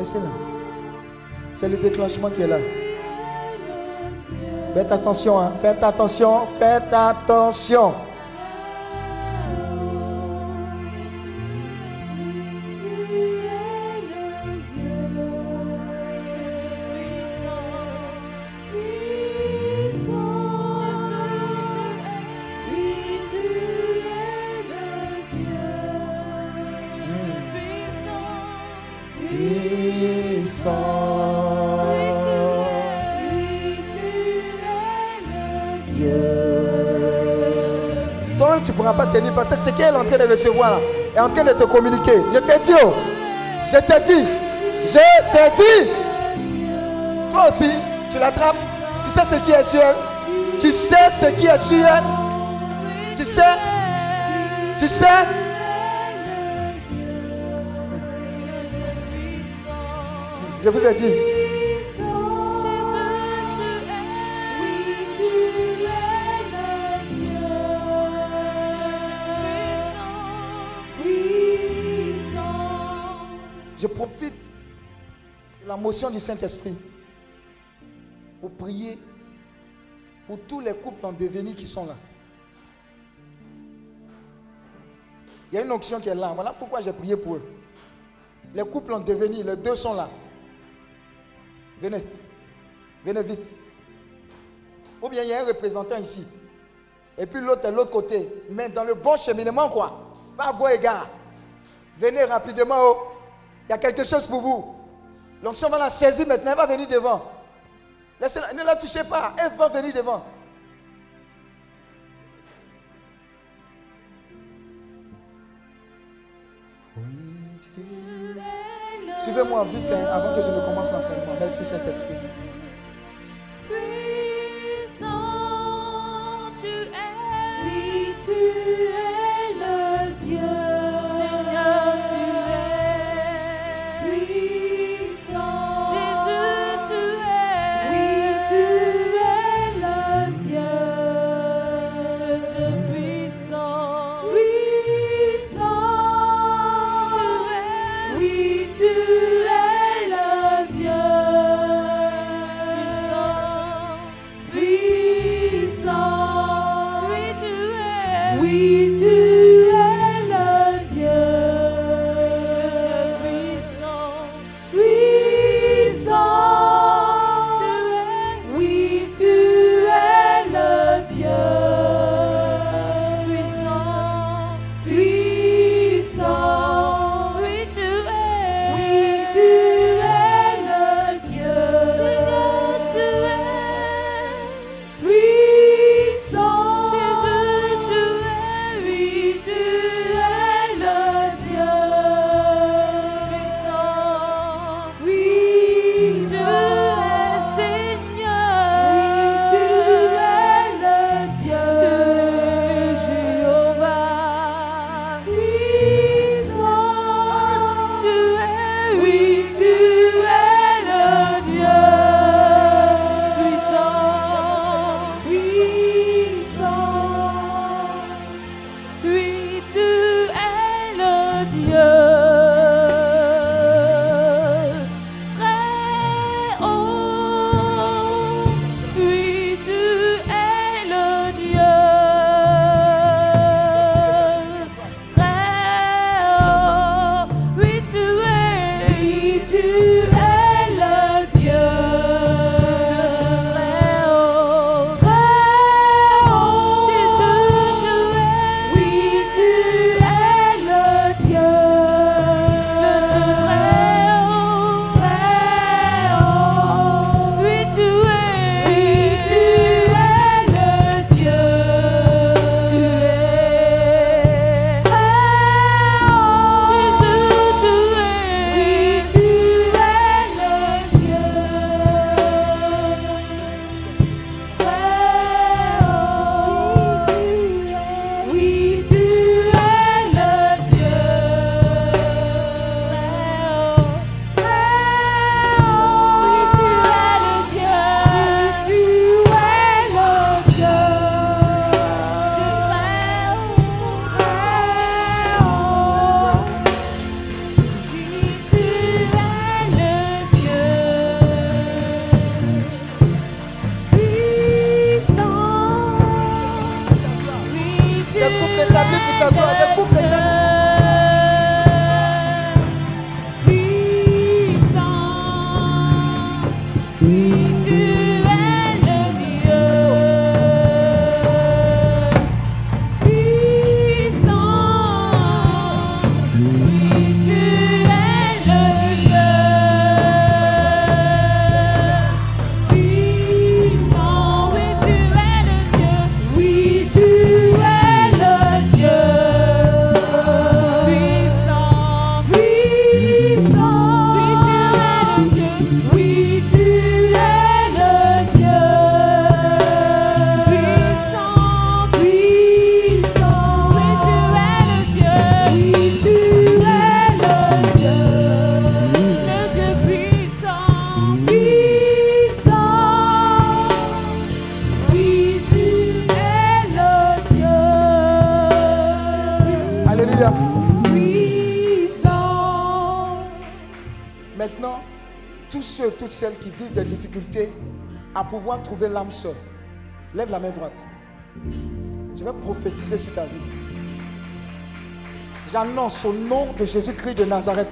C'est le déclenchement qui est là. Faites attention, hein. faites attention, faites attention. Parce que ce qu'elle est en train de recevoir est en train de te communiquer. Je t'ai dit, oh. je t'ai dit, je t'ai dit. Toi aussi, tu l'attrapes. Tu sais ce qui est sur elle. Tu sais ce qui est sur elle. Tu sais. Tu sais. Je vous ai dit. De du Saint-Esprit pour prier pour tous les couples en devenir qui sont là. Il y a une onction qui est là. Voilà pourquoi j'ai prié pour eux. Les couples en devenir, les deux sont là. Venez. Venez vite. Ou bien il y a un représentant ici. Et puis l'autre est l'autre côté. Mais dans le bon cheminement, quoi. Pas go égard. Venez rapidement. oh. Il y a quelque chose pour vous. L'onction va la saisir maintenant. Elle va venir devant. Laissez-la- ne la touchez pas. Elle va venir devant. Suivez-moi vite hein, avant que je ne commence l'enseignement. Merci Saint-Esprit. Puissant tu es. Oui, tu es le Dieu. Pouvoir trouver l'âme seule, lève la main droite. Je vais prophétiser sur ta vie. J'annonce au nom de Jésus-Christ de Nazareth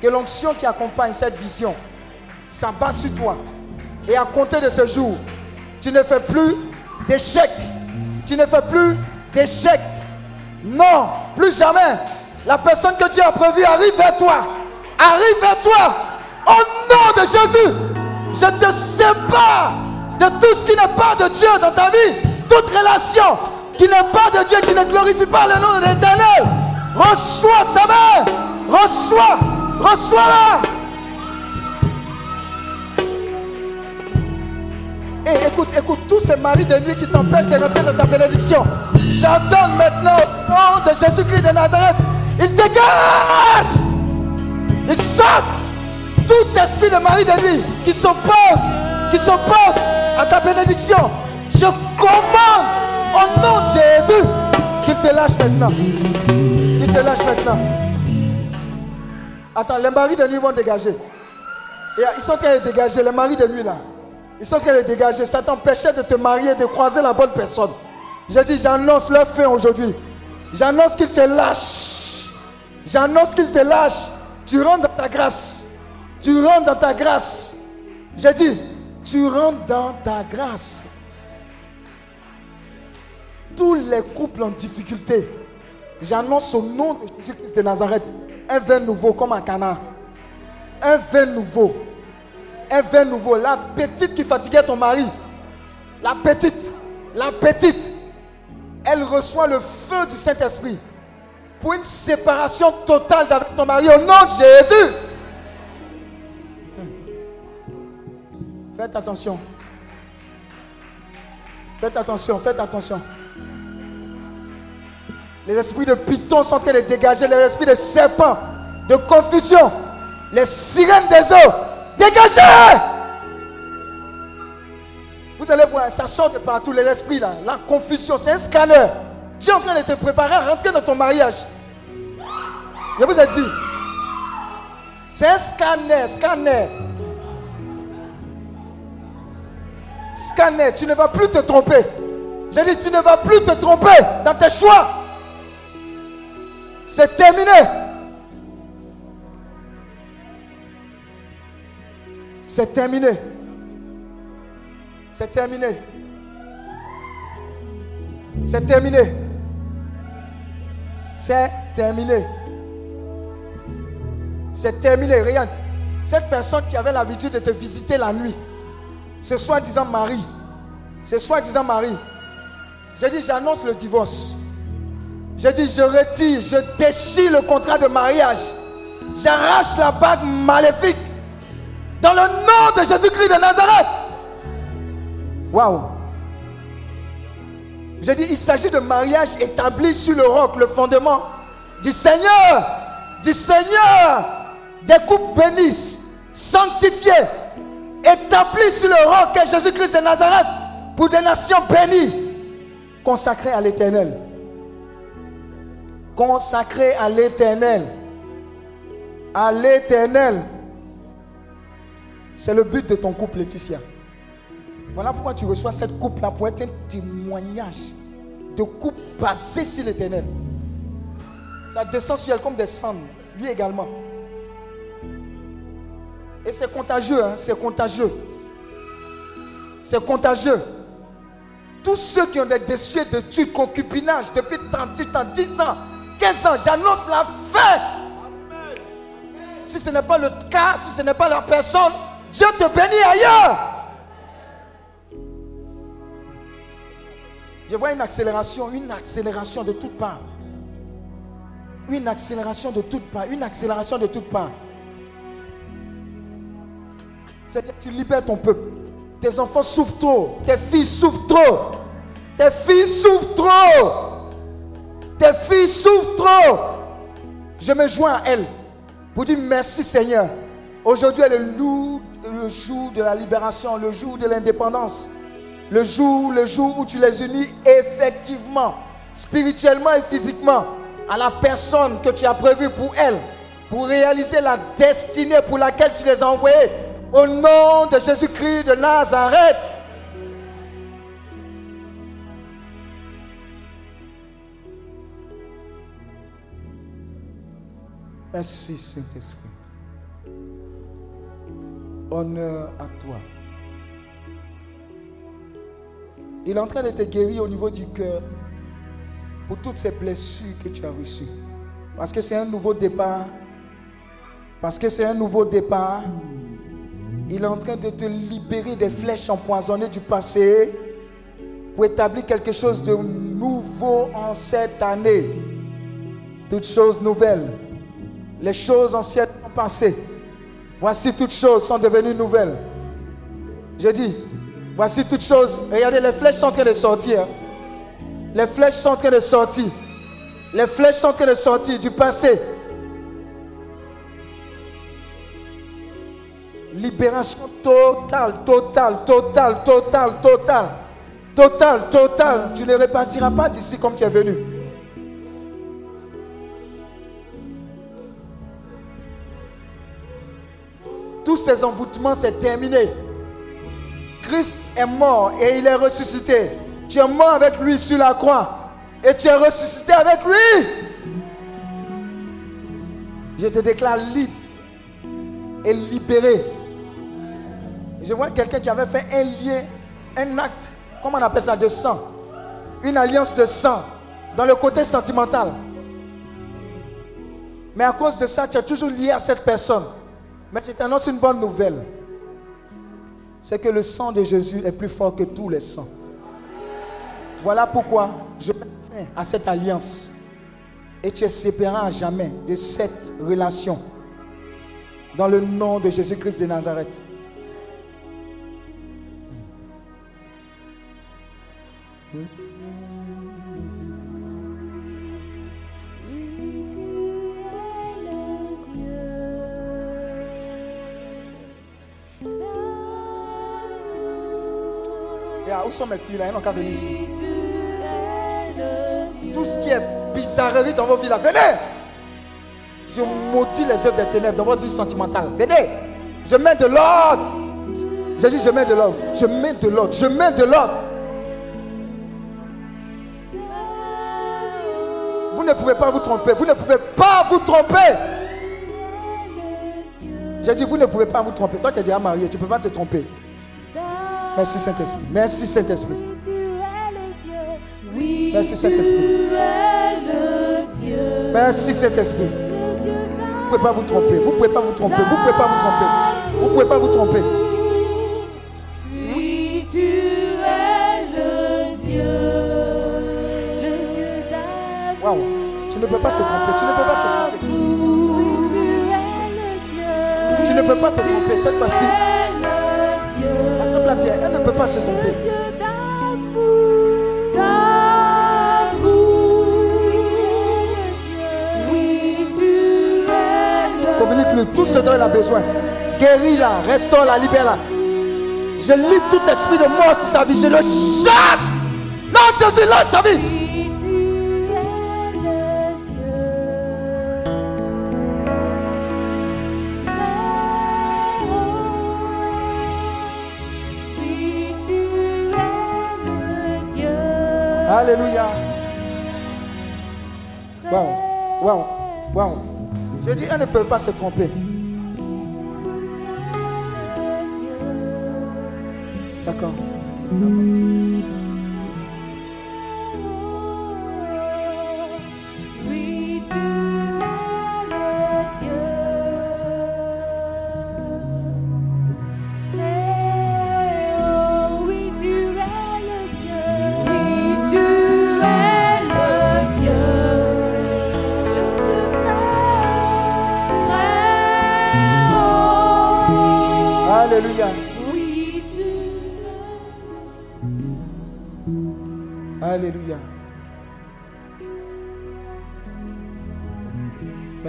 que l'onction qui accompagne cette vision s'abat sur toi. Et à compter de ce jour, tu ne fais plus d'échec. Tu ne fais plus d'échec. Non, plus jamais. La personne que Dieu a prévue arrive vers toi. Arrive vers toi. Au nom de Jésus, je te sépare de tout ce qui n'est pas de Dieu dans ta vie. Toute relation qui n'est pas de Dieu, qui ne glorifie pas le nom de l'éternel. Reçois sa main. Reçois. Reçois-la. Et écoute, écoute, tous ces maris de nuit qui t'empêchent de rentrer dans ta bénédiction. J'ordonne maintenant au nom de Jésus-Christ de Nazareth. Il dégage. Il sort tout esprit de mari de nuit qui s'oppose, qui s'oppose à ta bénédiction. Je commande au nom de Jésus qu'il te lâche maintenant. Il te lâche maintenant. Attends, les maris de nuit vont dégager. Et ils sont en train de dégager, les maris de nuit là. Ils sont en train de dégager. Ça t'empêchait de te marier, de croiser la bonne personne. J'ai dit, j'annonce leur fin aujourd'hui. J'annonce qu'ils te lâchent. J'annonce qu'ils te lâchent. Tu rentres dans ta grâce. Tu rentres dans ta grâce. J'ai dit, tu rentres dans ta grâce. Tous les couples en difficulté, j'annonce au nom de Jésus-Christ de Nazareth un vin nouveau comme à Cana. Un vin nouveau. Un vin nouveau. La petite qui fatiguait ton mari, la petite, la petite, elle reçoit le feu du Saint-Esprit pour une séparation totale d'avec ton mari au nom de Jésus. Faites attention. Faites attention, faites attention. Les esprits de python sont en train de dégager, les esprits de serpent, de confusion, les sirènes des eaux. Dégagez! Vous allez voir, ça sort de partout, les esprits là, la confusion, c'est un scanner. Dieu est en train de te préparer à rentrer dans ton mariage. Je vous ai dit, c'est un scanner, scanner. Scanner, tu ne vas plus te tromper. J'ai dit, tu ne vas plus te tromper dans tes choix. C'est terminé. C'est terminé. C'est terminé. C'est terminé. C'est terminé. C'est terminé. Regarde. Cette personne qui avait l'habitude de te visiter la nuit, ce soi-disant mari, ce soi-disant mari, j'ai dit, j'annonce le divorce. J'ai dit, je retire, je déchire le contrat de mariage. J'arrache la bague maléfique. Dans le nom de Jésus-Christ de Nazareth. Waouh. J'ai dit, il s'agit de mariage établi sur le roc, le fondement du Seigneur. Du Seigneur. Des couples bénis, sanctifiés, établis sur le roc est Jésus-Christ de Nazareth pour des nations bénies, consacrées à l'éternel. Consacrées à l'éternel. À l'éternel. C'est le but de ton couple, Laetitia. Voilà pourquoi tu reçois cette coupe-là pour être un témoignage de couple basé sur l'éternel. Ça descend sur elle comme des cendres, lui également. Et c'est contagieux, hein, c'est contagieux. C'est contagieux. Tous ceux qui ont des déchets d'études, concubinage depuis 38 ans, 10 ans, 15 ans, j'annonce la fin. Si ce n'est pas le cas, si ce n'est pas la personne, Dieu te bénit ailleurs. Je vois une accélération, une accélération de toutes parts. Une accélération de toutes parts, une accélération de toutes parts. Tu libères ton peuple. Tes enfants souffrent trop, tes filles souffrent trop. Tes filles souffrent trop. Tes filles souffrent trop. Je me joins à elles pour dire merci Seigneur. Aujourd'hui est le, jour de la libération, le jour de l'indépendance. Le jour, le jour où tu les unis effectivement, spirituellement et physiquement, à la personne que tu as prévue pour elles, pour réaliser la destinée pour laquelle tu les as envoyés. Au nom de Jésus-Christ de Nazareth. Merci Saint-Esprit. Honneur à toi. Il est en train de te guérir au niveau du cœur pour toutes ces blessures que tu as reçues. Parce que c'est un nouveau départ. Parce que c'est un nouveau départ. Il est en train de te libérer des flèches empoisonnées du passé pour établir quelque chose de nouveau en cette année. Toutes choses nouvelles. Les choses anciennes sont passées. Voici toutes choses sont devenues nouvelles. Je dis, voici toutes choses. Regardez, les flèches sont en train de sortir. Les flèches sont en train de sortir. Les flèches sont en train de sortir du passé. Libération totale, totale, totale, totale, totale. Totale, totale. Tu ne repartiras pas d'ici comme tu es venu. Tous ces envoûtements, c'est terminé. Christ est mort et il est ressuscité. Tu es mort avec lui sur la croix et tu es ressuscité avec lui. Je te déclare libre et libéré. Je vois quelqu'un qui avait fait un lien, un acte, comment on appelle ça, de sang. Une alliance de sang dans le côté sentimental. Mais à cause de ça, tu es toujours lié à cette personne. Mais je t'annonce une bonne nouvelle. C'est que le sang de Jésus est plus fort que tous les sangs. Voilà pourquoi je mets fin à cette alliance. Et tu es séparé à jamais de cette relation. Dans le nom de Jésus-Christ de Nazareth. Où sont mes filles là? Elles n'ont qu'à venir ici. Tout ce qui est bizarrerie dans vos vies là, venez. Je maudis les œuvres des ténèbres dans votre vie sentimentale. Venez. Je mets de l'ordre. Jésus, je mets de l'ordre. Je mets de l'ordre. Je mets de l'ordre. Ne pouvez pas vous tromper. Vous ne pouvez pas vous tromper. J'ai dit, vous ne pouvez pas vous tromper. Toi, tu es déjà marié. Tu ne peux pas te tromper. Merci Saint-Esprit. Merci Saint-Esprit. Merci Saint-Esprit. Merci Saint-Esprit. Vous ne pouvez pas vous tromper. Vous ne pouvez pas vous tromper. Vous ne pouvez pas vous tromper. Vous ne pouvez pas vous tromper. Oui, tu es le Dieu, le Dieu. Waouh. Tu ne peux pas te tromper. Tu ne peux pas te tromper. Tu ne peux pas te tromper. Cette fois-ci, Dieu. attrape-la bien. Elle ne peut pas se tromper. Dieu d'amour, d'amour, Dieu. Oui, tu es le Communique-lui tout ce dont il a besoin. Guéris-la, restaure-la, libère-la. Je lis tout esprit de mort sur sa vie. Je le chasse. Non, Jésus, lâche sa vie. Alléluia. Waouh, waouh, waouh. Je dis, elle ne peut pas se tromper. D'accord.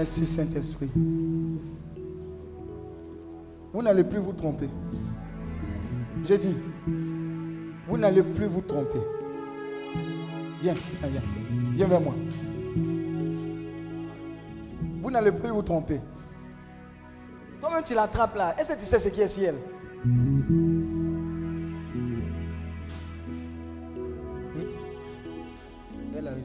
Merci Saint-Esprit. Vous n'allez plus vous tromper. J'ai dit, vous n'allez plus vous tromper. Viens, viens, viens. Vers moi. Vous n'allez plus vous tromper. Toi-même, tu l'attrapes là? Est-ce que tu sais ce qui est ciel Elle arrive.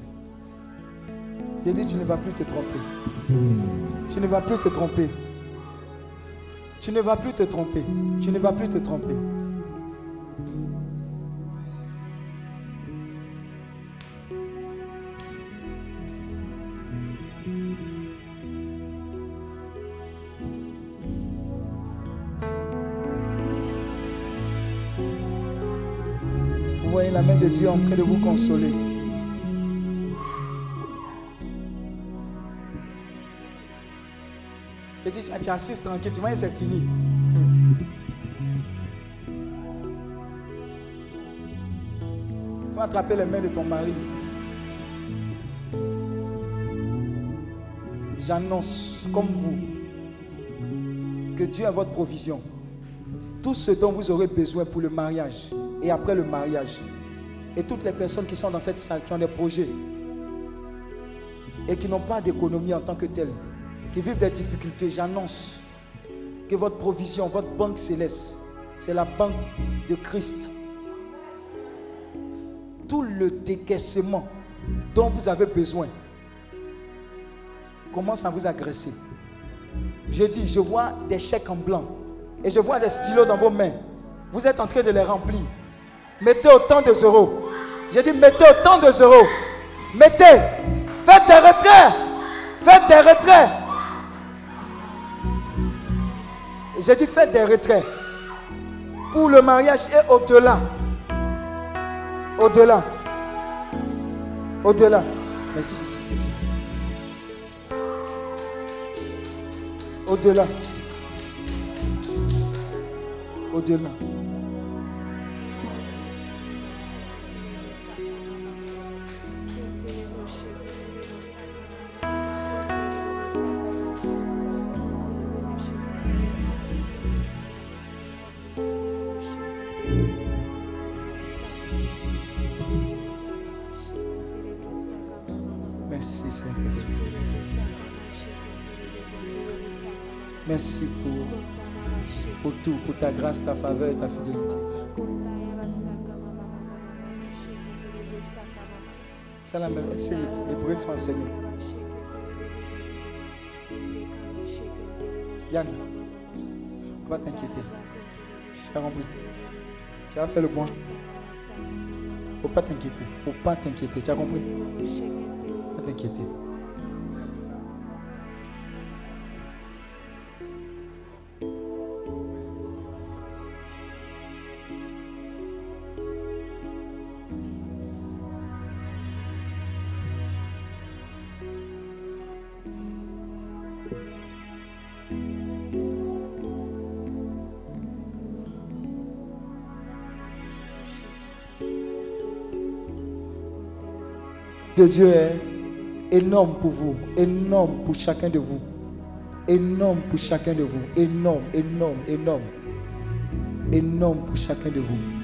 J'ai dit, tu ne vas plus te tromper. Tu ne vas plus te tromper. Tu ne vas plus te tromper. Tu ne vas plus te tromper. Vous voyez la main de Dieu en train de vous consoler. Et dit, tu assistes tranquille, tu vois, c'est fini. Hmm. faut attraper les mains de ton mari. J'annonce, comme vous, que Dieu est votre provision. Tout ce dont vous aurez besoin pour le mariage et après le mariage. Et toutes les personnes qui sont dans cette salle, qui ont des projets et qui n'ont pas d'économie en tant que telle, qui vivent des difficultés, j'annonce que votre provision, votre banque céleste, c'est la banque de Christ. Tout le décaissement dont vous avez besoin commence à vous agresser. Je dis, je vois des chèques en blanc et je vois des stylos dans vos mains. Vous êtes en train de les remplir. Mettez autant de euros. Je dis, mettez autant de euros. Mettez. Faites des retraits. Faites des retraits. J'ai dit, faites des retraits. Pour le mariage et au-delà. Au-delà. Au-delà. Merci. Au-delà. Au-delà. Ta grâce, ta faveur et ta fidélité. C'est la même. C'est l'hébreu français. Yann, va t'inquiéter. Tu as compris? Tu as fait le bon. Faut pas t'inquiéter. Faut pas t'inquiéter. Tu as compris? Pas t'inquiéter. Dieu est énorme pour vous, énorme pour chacun de vous, énorme pour chacun de vous, énorme, énorme, énorme, énorme pour chacun de vous.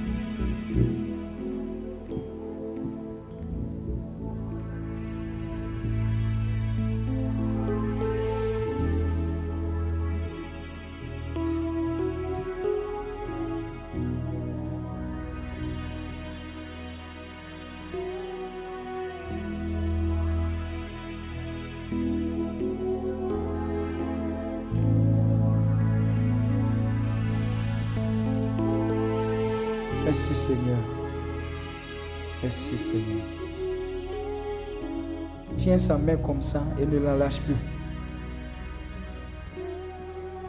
Sa main comme ça et ne la lâche plus.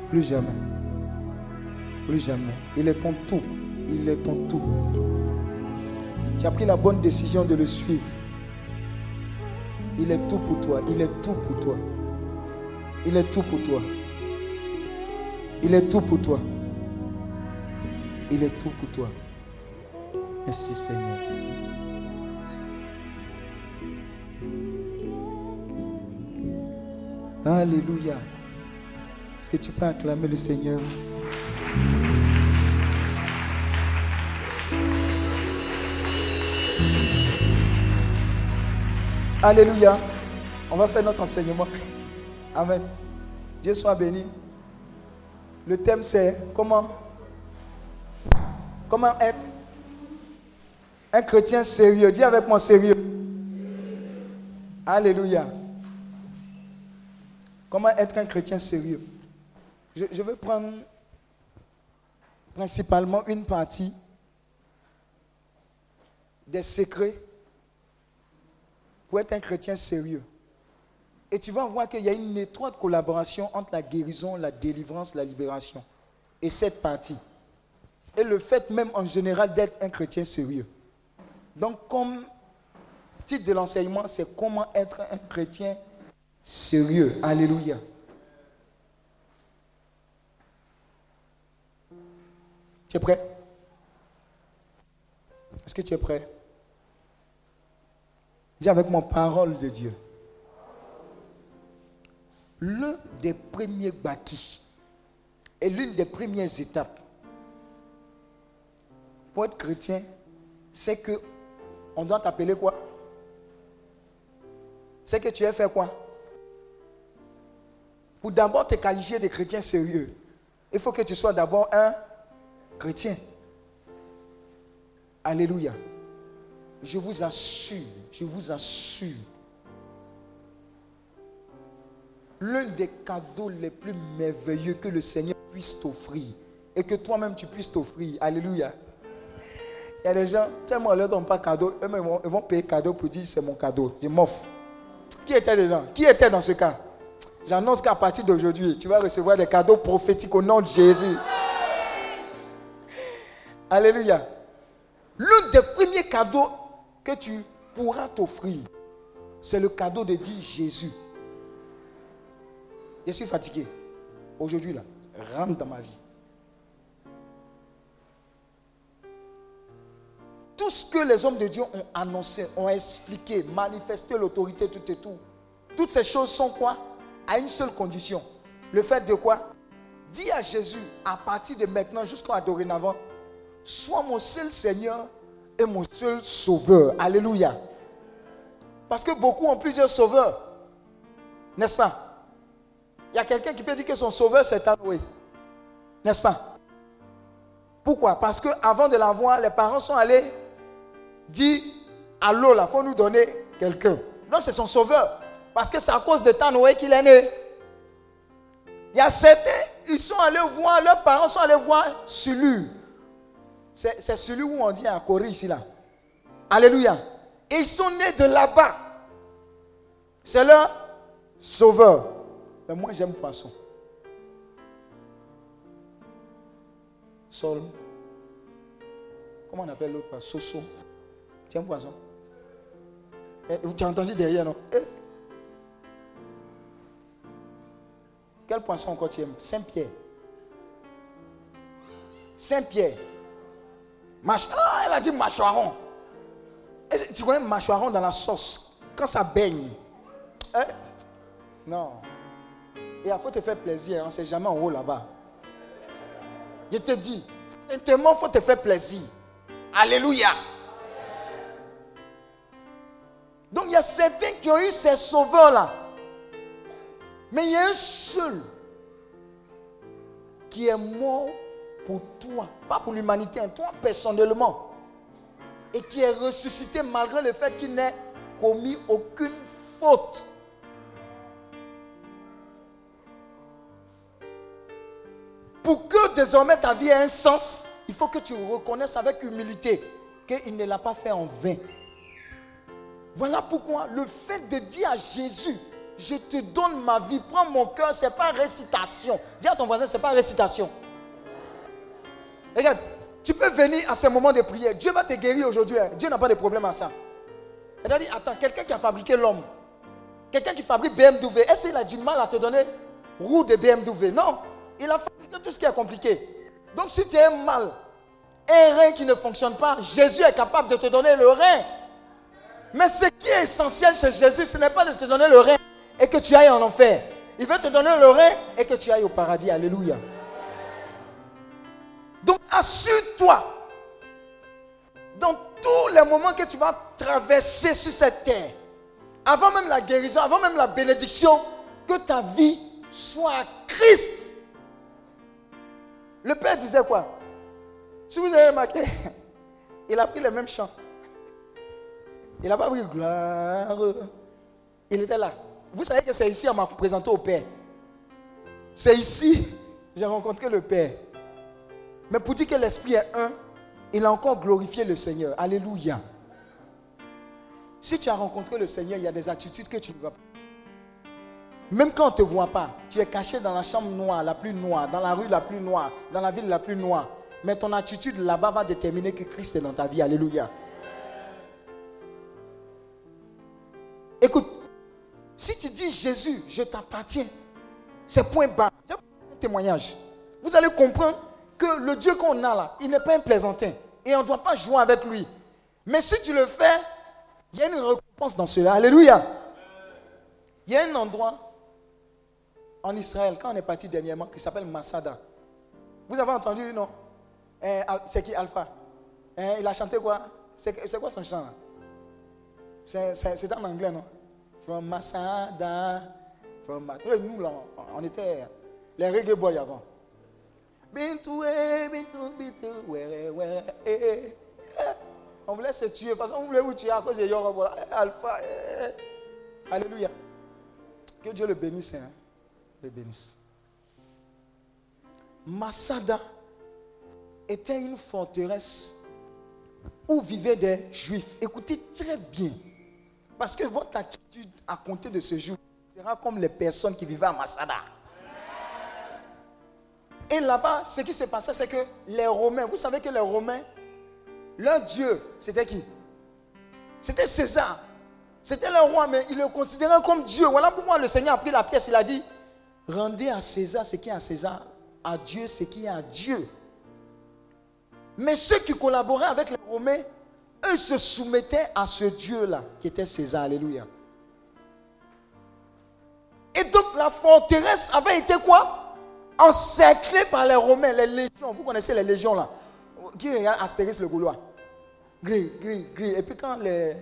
Plus jamais. Plus jamais. Il est ton tout. Il est ton tout. Tu as pris la bonne décision de le suivre. Il est tout pour toi. Il est tout pour toi. Il est tout pour toi. Il est tout pour toi. Il est tout pour toi. Merci Seigneur. Alléluia. Est-ce que tu peux acclamer le Seigneur? Alléluia. On va faire notre enseignement. Amen. Dieu soit béni. Le thème c'est comment comment être un chrétien sérieux. Dis avec moi sérieux. Alléluia. Comment être un chrétien sérieux? Je, je veux prendre principalement une partie des secrets pour être un chrétien sérieux. Et tu vas voir qu'il y a une étroite collaboration entre la guérison, la délivrance, la libération. Et cette partie. Et le fait même en général d'être un chrétien sérieux. Donc comme titre de l'enseignement, c'est comment être un chrétien sérieux. Alléluia. Tu es prêt? Est-ce que tu es prêt? Dis avec mon parole de Dieu. L'un des premiers bâtis et l'une des premières étapes pour être chrétien, c'est que on doit t'appeler quoi? C'est que tu as fait quoi? Pour d'abord te qualifier de chrétien sérieux, il faut que tu sois d'abord un chrétien. Alléluia. Je vous assure, je vous assure, l'un des cadeaux les plus merveilleux que le Seigneur puisse t'offrir et que toi-même tu puisses t'offrir. Alléluia. Il y a des gens, tellement ils ne donnent pas cadeau, eux ils vont, ils vont payer cadeau pour dire c'est mon cadeau, je m'offre. Qui était dedans? Qui était dans ce cas? J'annonce qu'à partir d'aujourd'hui, tu vas recevoir des cadeaux prophétiques au nom de Jésus. Alléluia. L'un des premiers cadeaux que tu pourras t'offrir, c'est le cadeau de dire Jésus. Je suis fatigué. Aujourd'hui, là, rentre dans ma vie. Tout ce que les hommes de Dieu ont annoncé, ont expliqué, manifesté l'autorité, tout et tout. Toutes ces choses sont quoi? À une seule condition. Le fait de quoi? Dis à Jésus, à partir de maintenant jusqu'à dorénavant, sois mon seul Seigneur et mon seul sauveur. Alléluia. Parce que beaucoup ont plusieurs sauveurs. N'est-ce pas? Il y a quelqu'un qui peut dire que son sauveur c'est Anoé. N'est-ce pas? Pourquoi? Parce qu'avant de l'avoir, les parents sont allés dire Allô, là, il faut nous donner quelqu'un. Non, c'est son sauveur. Parce que c'est à cause de Tanoé qu'il est né. Il y a certains, ils sont allés voir, leurs parents sont allés voir Sulu. C'est celui où on dit à Corée ici là. Alléluia. Et ils sont nés de là-bas. C'est leur sauveur. Mais moi j'aime poisson. Sol. Comment on appelle l'autre poisson Soso. Aimes poisson eh, Tu as entendu derrière, non? Eh. Quel poisson encore tu aimes Saint-Pierre. Saint-Pierre. Ah, elle a dit mâchoiron. Tu connais mâchoiron dans la sauce Quand ça baigne. Hein? Non. Et il faut te faire plaisir. On ne sait jamais en haut là-bas. Je te dis, simplement, il faut te faire plaisir. Alléluia. Donc il y a certains qui ont eu ces sauveurs-là. Mais il y a un seul qui est mort pour toi, pas pour l'humanité, toi personnellement. Et qui est ressuscité malgré le fait qu'il n'ait commis aucune faute. Pour que désormais ta vie ait un sens, il faut que tu reconnaisses avec humilité qu'il ne l'a pas fait en vain. Voilà pourquoi le fait de dire à Jésus, je te donne ma vie, prends mon cœur, ce n'est pas récitation. Dis à ton voisin, ce n'est pas récitation. Regarde, tu peux venir à ce moment de prière. Dieu va te guérir aujourd'hui. hein. Dieu n'a pas de problème à ça. Elle a dit, attends, quelqu'un qui a fabriqué l'homme, quelqu'un qui fabrique BMW, est-ce qu'il a du mal à te donner roue de BMW Non, il a fabriqué tout ce qui est compliqué. Donc si tu as un mal, un rein qui ne fonctionne pas, Jésus est capable de te donner le rein. Mais ce qui est essentiel chez Jésus, ce n'est pas de te donner le rein et que tu ailles en enfer. Il veut te donner le rein et que tu ailles au paradis. Alléluia. Donc assure-toi, dans tous les moments que tu vas traverser sur cette terre, avant même la guérison, avant même la bénédiction, que ta vie soit à Christ. Le Père disait quoi? Si vous avez remarqué, il a pris les mêmes chants. Il n'a pas pris gloire. Il était là. Vous savez que c'est ici qu'on m'a présenté au Père. C'est ici j'ai rencontré le Père. Mais pour dire que l'Esprit est un, il a encore glorifié le Seigneur. Alléluia. Si tu as rencontré le Seigneur, il y a des attitudes que tu ne vois pas. Même quand on ne te voit pas, tu es caché dans la chambre noire, la plus noire, dans la rue la plus noire, dans la ville la plus noire. Mais ton attitude là-bas va déterminer que Christ est dans ta vie. Alléluia. Écoute, si tu dis Jésus, je t'appartiens, c'est point bas. Donner un témoignage. Vous allez comprendre que le Dieu qu'on a là, il n'est pas un plaisantin. Et on ne doit pas jouer avec lui. Mais si tu le fais, il y a une récompense dans cela. Alléluia. Il y a un endroit en Israël, quand on est parti dernièrement, qui s'appelle Masada. Vous avez entendu, non? Al- C'est qui Alpha? Hein, Il a chanté quoi? C'est quoi son chant? C'est en anglais, non? From Masada. Nous là, on était les reggae boys avant. Bintou, eh, bintou, bintou, eh, eh. On voulait se tuer. De toute façon, on voulait vous tuer à cause de Yoruba. Eh, Alpha. eh. Alléluia. Que Dieu le bénisse. Hein. Le bénisse. Masada était une forteresse où vivaient des juifs. Écoutez très bien. Parce que votre attitude à compter de ce jour sera comme les personnes qui vivaient à Masada. Et là-bas, ce qui s'est passé, c'est que les Romains, vous savez que les Romains, leur Dieu, c'était qui? C'était César. C'était le roi, mais ils le considéraient comme Dieu. Voilà pourquoi le Seigneur a pris la pièce. Il a dit, rendez à César ce qui est à César, à Dieu ce qui est à Dieu. Mais ceux qui collaboraient avec les Romains, eux se soumettaient à ce Dieu-là, qui était César. Alléluia. Et donc la forteresse avait été quoi? Encerclée par les Romains, les légions. Vous connaissez les légions là? Qui regarde Astérix le Gaulois? Gris, gris, gris. Et puis quand les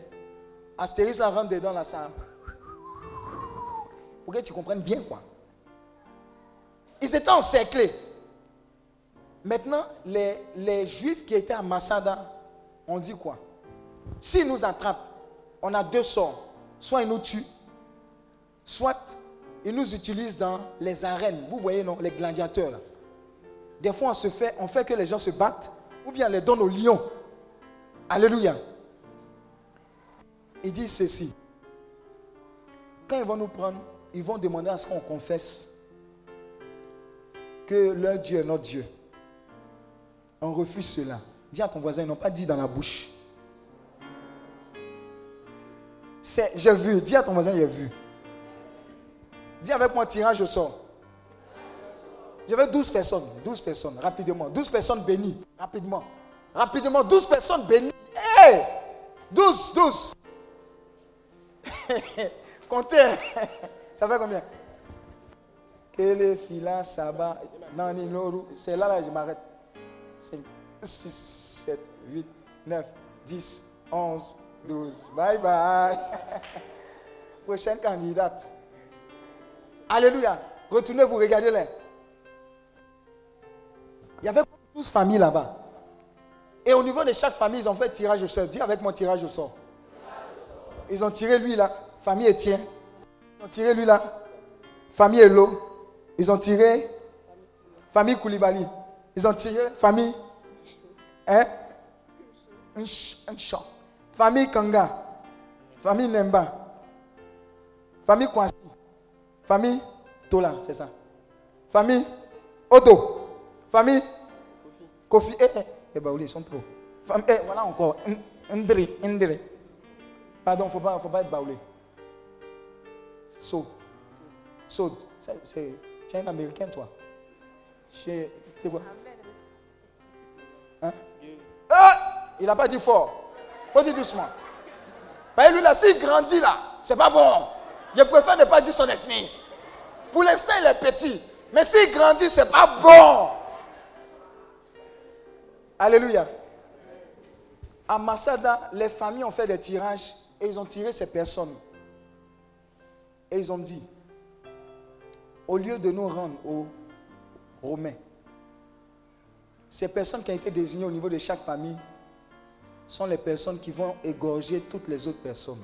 Astérix là rentrent dedans là, ça. Pour que tu comprennes bien quoi. Ils étaient encerclés. Maintenant, les, les Juifs qui étaient à Massada ont dit quoi? S'ils nous attrapent, on a deux sorts. Soit ils nous tuent, soit ils nous utilisent dans les arènes. Vous voyez, non, les gladiateurs. Des fois, on, fait, on fait que les gens se battent, ou bien on les donne aux lions. Alléluia. Ils disent ceci. Quand ils vont nous prendre, ils vont demander à ce qu'on confesse que leur Dieu est notre Dieu. On refuse cela. Dis à ton voisin, ils n'ont pas dit dans la bouche. J'ai vu. Dis à ton voisin, j'ai vu. Dis avec moi, tirage au sort. J'avais 12 personnes. 12 personnes, rapidement. 12 personnes bénies. Rapidement. Rapidement, 12 personnes bénies. Hé 12, 12. Comptez. Ça fait combien? Kele, fila, saba, nani, noru. C'est là, là, je m'arrête. 5, 6, 7, 8, 9, 10, 11, 12. Bye bye. Prochaine candidate. Alléluia. Retournez vous, regardez-les. Il y avait 12 familles là-bas. Et au niveau de chaque famille, ils ont fait tirage au sort. Dis avec moi tirage au sort. Ils ont tiré lui là, famille Etienne. Ils ont tiré lui là, famille Elo. Ils ont tiré famille Koulibaly. Ils ont tiré famille Hein? Un, un. Famille Kanga. Famille Nemba. Famille Kwasi. Famille Tola, c'est ça. Famille Odo. Famille Kofi. Eh, eh, eh, bah, oui, ils sont trop. Fam- eh, voilà encore. Ndri, Ndri. Pardon, il ne faut pas, faut pas être baoulé. So. So. c'est- Tu es un Américain, toi. C'est quoi? Hein? Ah! Il n'a pas dit fort. Faut dire doucement. Bah, lui, là, s'il grandit, là, c'est pas bon. Je préfère ne pas dire son ethnie. Pour l'instant, il est petit. Mais s'il grandit, c'est pas bon. Alléluia. À Massada, les familles ont fait des tirages et ils ont tiré ces personnes. Et ils ont dit, au lieu de nous rendre aux Romains, ces personnes qui ont été désignées au niveau de chaque famille sont les personnes qui vont égorger toutes les autres personnes.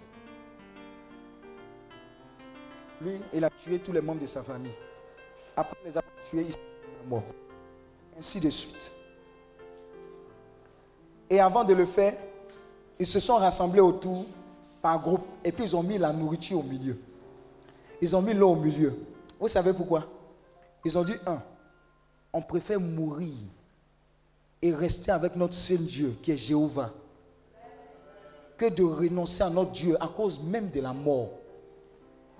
Lui, il a tué tous les membres de sa famille. Après les avoir tués, il est mort. Ainsi de suite. Et avant de le faire, ils se sont rassemblés autour par groupe et puis ils ont mis la nourriture au milieu. Ils ont mis l'eau au milieu. Vous savez pourquoi? Ils ont dit, un, on préfère mourir et rester avec notre seul Dieu qui est Jéhovah de renoncer à notre Dieu à cause même de la mort.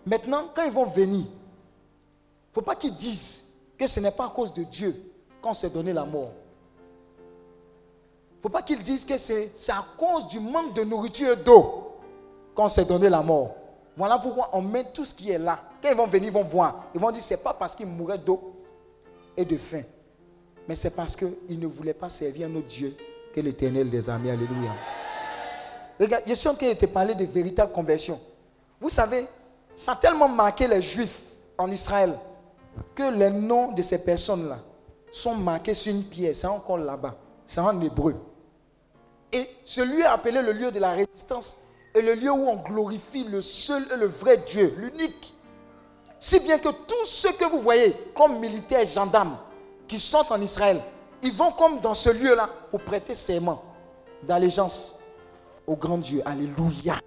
Maintenant, quand ils vont venir, il ne faut pas qu'ils disent que ce n'est pas à cause de Dieu qu'on s'est donné la mort. Il ne faut pas qu'ils disent que c'est à cause du manque de nourriture et d'eau qu'on s'est donné la mort. Voilà pourquoi on met tout ce qui est là. Quand ils vont venir, ils vont voir. Ils vont dire, ce n'est pas parce qu'ils mouraient d'eau et de faim. Mais c'est parce qu'ils ne voulaient pas servir notre Dieu que l'éternel des armées. Alléluia. Regarde, je suis en train de te parler de véritable conversion. Vous savez, ça a tellement marqué les Juifs en Israël que les noms de ces personnes-là sont marqués sur une pierre. C'est encore là-bas. C'est en hébreu. Et ce lieu appelé le lieu de la résistance et le lieu où on glorifie le seul et le vrai Dieu, l'unique. Si bien que tous ceux que vous voyez comme militaires, gendarmes, qui sont en Israël, ils vont comme dans ce lieu-là pour prêter serment d'allégeance au grand Dieu. Alléluia.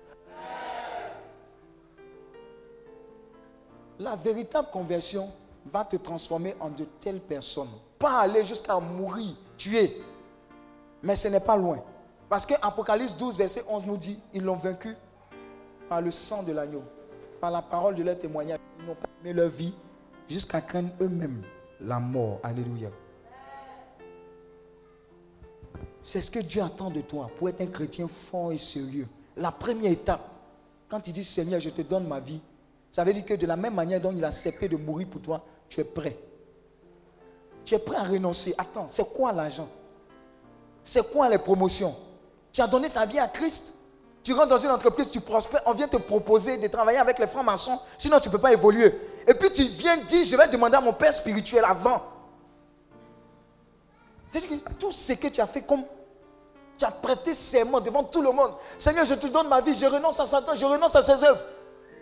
La véritable conversion va te transformer en de telles personnes. Pas aller jusqu'à mourir, tuer. Mais ce n'est pas loin. Parce que Apocalypse 12, verset 11 nous dit, ils l'ont vaincu par le sang de l'agneau, par la parole de leur témoignage. Ils n'ont pas aimé leur vie jusqu'à craindre eux-mêmes la mort. Alléluia. C'est ce que Dieu attend de toi pour être un chrétien fort et sérieux. La première étape, quand il dit Seigneur, je te donne ma vie, ça veut dire que de la même manière dont il a accepté de mourir pour toi, tu es prêt. Tu es prêt à renoncer. Attends, c'est quoi l'argent? C'est quoi les promotions? Tu as donné ta vie à Christ? Tu rentres dans une entreprise, tu prospères, on vient te proposer de travailler avec les francs-maçons, sinon tu ne peux pas évoluer. Et puis tu viens dire, je vais demander à mon père spirituel avant. C'est-à-dire que tout ce que tu as fait comme tu as prêté serment devant tout le monde. Seigneur, je te donne ma vie, je renonce à Satan, je renonce à ses œuvres.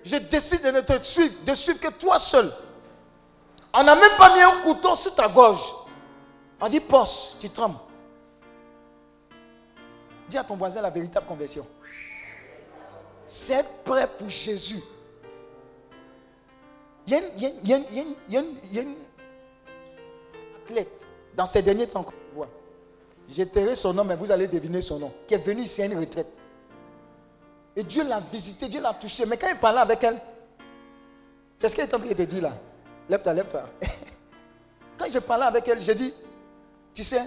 Je décide de ne te suivre, de suivre que toi seul. On n'a même pas mis un couteau sur ta gorge. On dit poste, tu trembles. Dis à ton voisin la véritable conversion. C'est prêt pour Jésus. Il y a une athlète dans ces derniers temps terré son nom, mais vous allez deviner son nom. Qui est venu ici à une retraite. Et Dieu l'a visité, Dieu l'a touché. Mais quand il parlait avec elle, c'est ce qu'il est en train de te dire là. Lève-toi, lève-toi. Quand je parlais avec elle, j'ai dit, tu sais,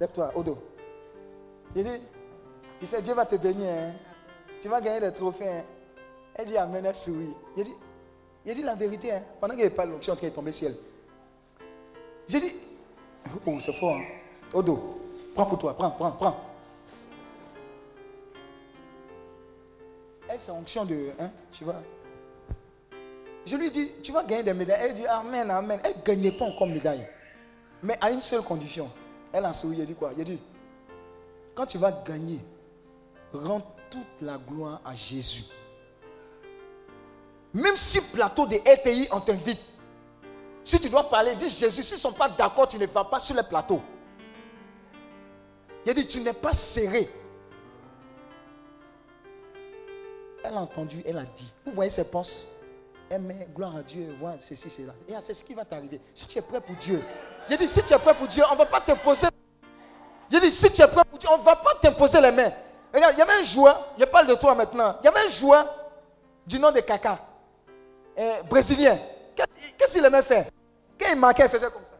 lève-toi, dos. J'ai dit, tu sais, Dieu va te bénir. hein. Tu vas gagner des trophées. hein. Elle dit, Amen, elle sourit. J'ai dit, j'ai dit la vérité. hein. Pendant qu'elle parle, l'onction est tomber sur elle. J'ai dit, oh, c'est fort. hein. Prends pour toi, prends, prends, prends. Elle, c'est onction de. Hein, tu vois. Je lui dis, tu vas gagner des médailles. Elle dit, Amen, Amen. Elle ne gagnait pas encore médaille. Mais à une seule condition. Elle a souri, elle dit quoi? Elle dit, quand tu vas gagner, rends toute la gloire à Jésus. Même si plateau de RTI, on t'invite. Si tu dois parler, dis Jésus, s'ils ne sont pas d'accord, tu ne vas pas sur le plateau. Il a dit, tu n'es pas serré. Elle a entendu, elle a dit. Vous voyez ses postes Elle met gloire à Dieu, voilà ceci, cela. Et c'est ce qui va t'arriver. Si tu es prêt pour Dieu. Il a dit, si tu es prêt pour Dieu, on ne va pas t'imposer. Il dit, si tu es prêt pour Dieu, on ne va pas t'imposer les mains. Regarde, il y avait un joueur, je parle de toi maintenant. Il y avait un joueur du nom de Kaka, un brésilien. Qu'est-ce qu'il aimait faire? Quand il marquait, il faisait comme ça.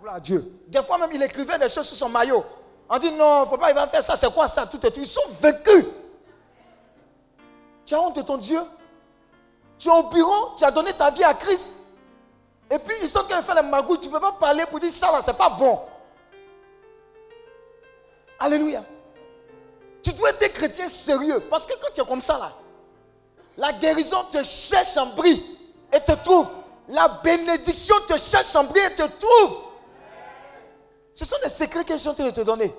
Gloire à Dieu. Des fois même, il écrivait des choses sur son maillot. On dit non, faut pas, il va faire ça, c'est quoi ça Tout tout. Ils sont vaincus. Tu as honte de ton Dieu. Tu es au bureau, tu as donné ta vie à Christ. Et puis ils sont en train de faire les magouilles, tu ne peux pas parler pour dire ça là, c'est pas bon. Alléluia. Tu dois être chrétien sérieux. Parce que quand tu es comme ça là, la guérison te cherche en bris et te trouve. La bénédiction te cherche en bris et te trouve. Ce sont des secrets que je suis en train de te donner.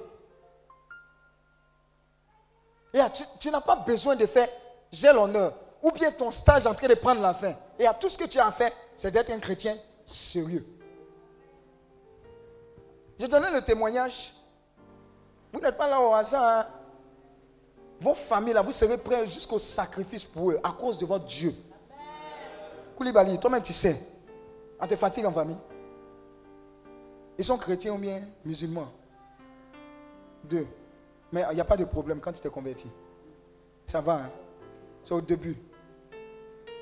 Et tu, n'as pas besoin de faire j'ai l'honneur ou bien ton stage en train de prendre la fin. Et à tout ce que tu as fait, c'est d'être un chrétien sérieux. Je donnais le témoignage. Vous n'êtes pas là au hasard. Hein. Vos familles, là, vous serez prêts jusqu'au sacrifice pour eux, à cause de votre Dieu. Koulibaly, toi-même, tu sais. On te fatigue en famille. Ils sont chrétiens ou bien musulmans? Deux. Mais il n'y a pas de problème quand tu t'es converti. Ça va. Hein? C'est au début.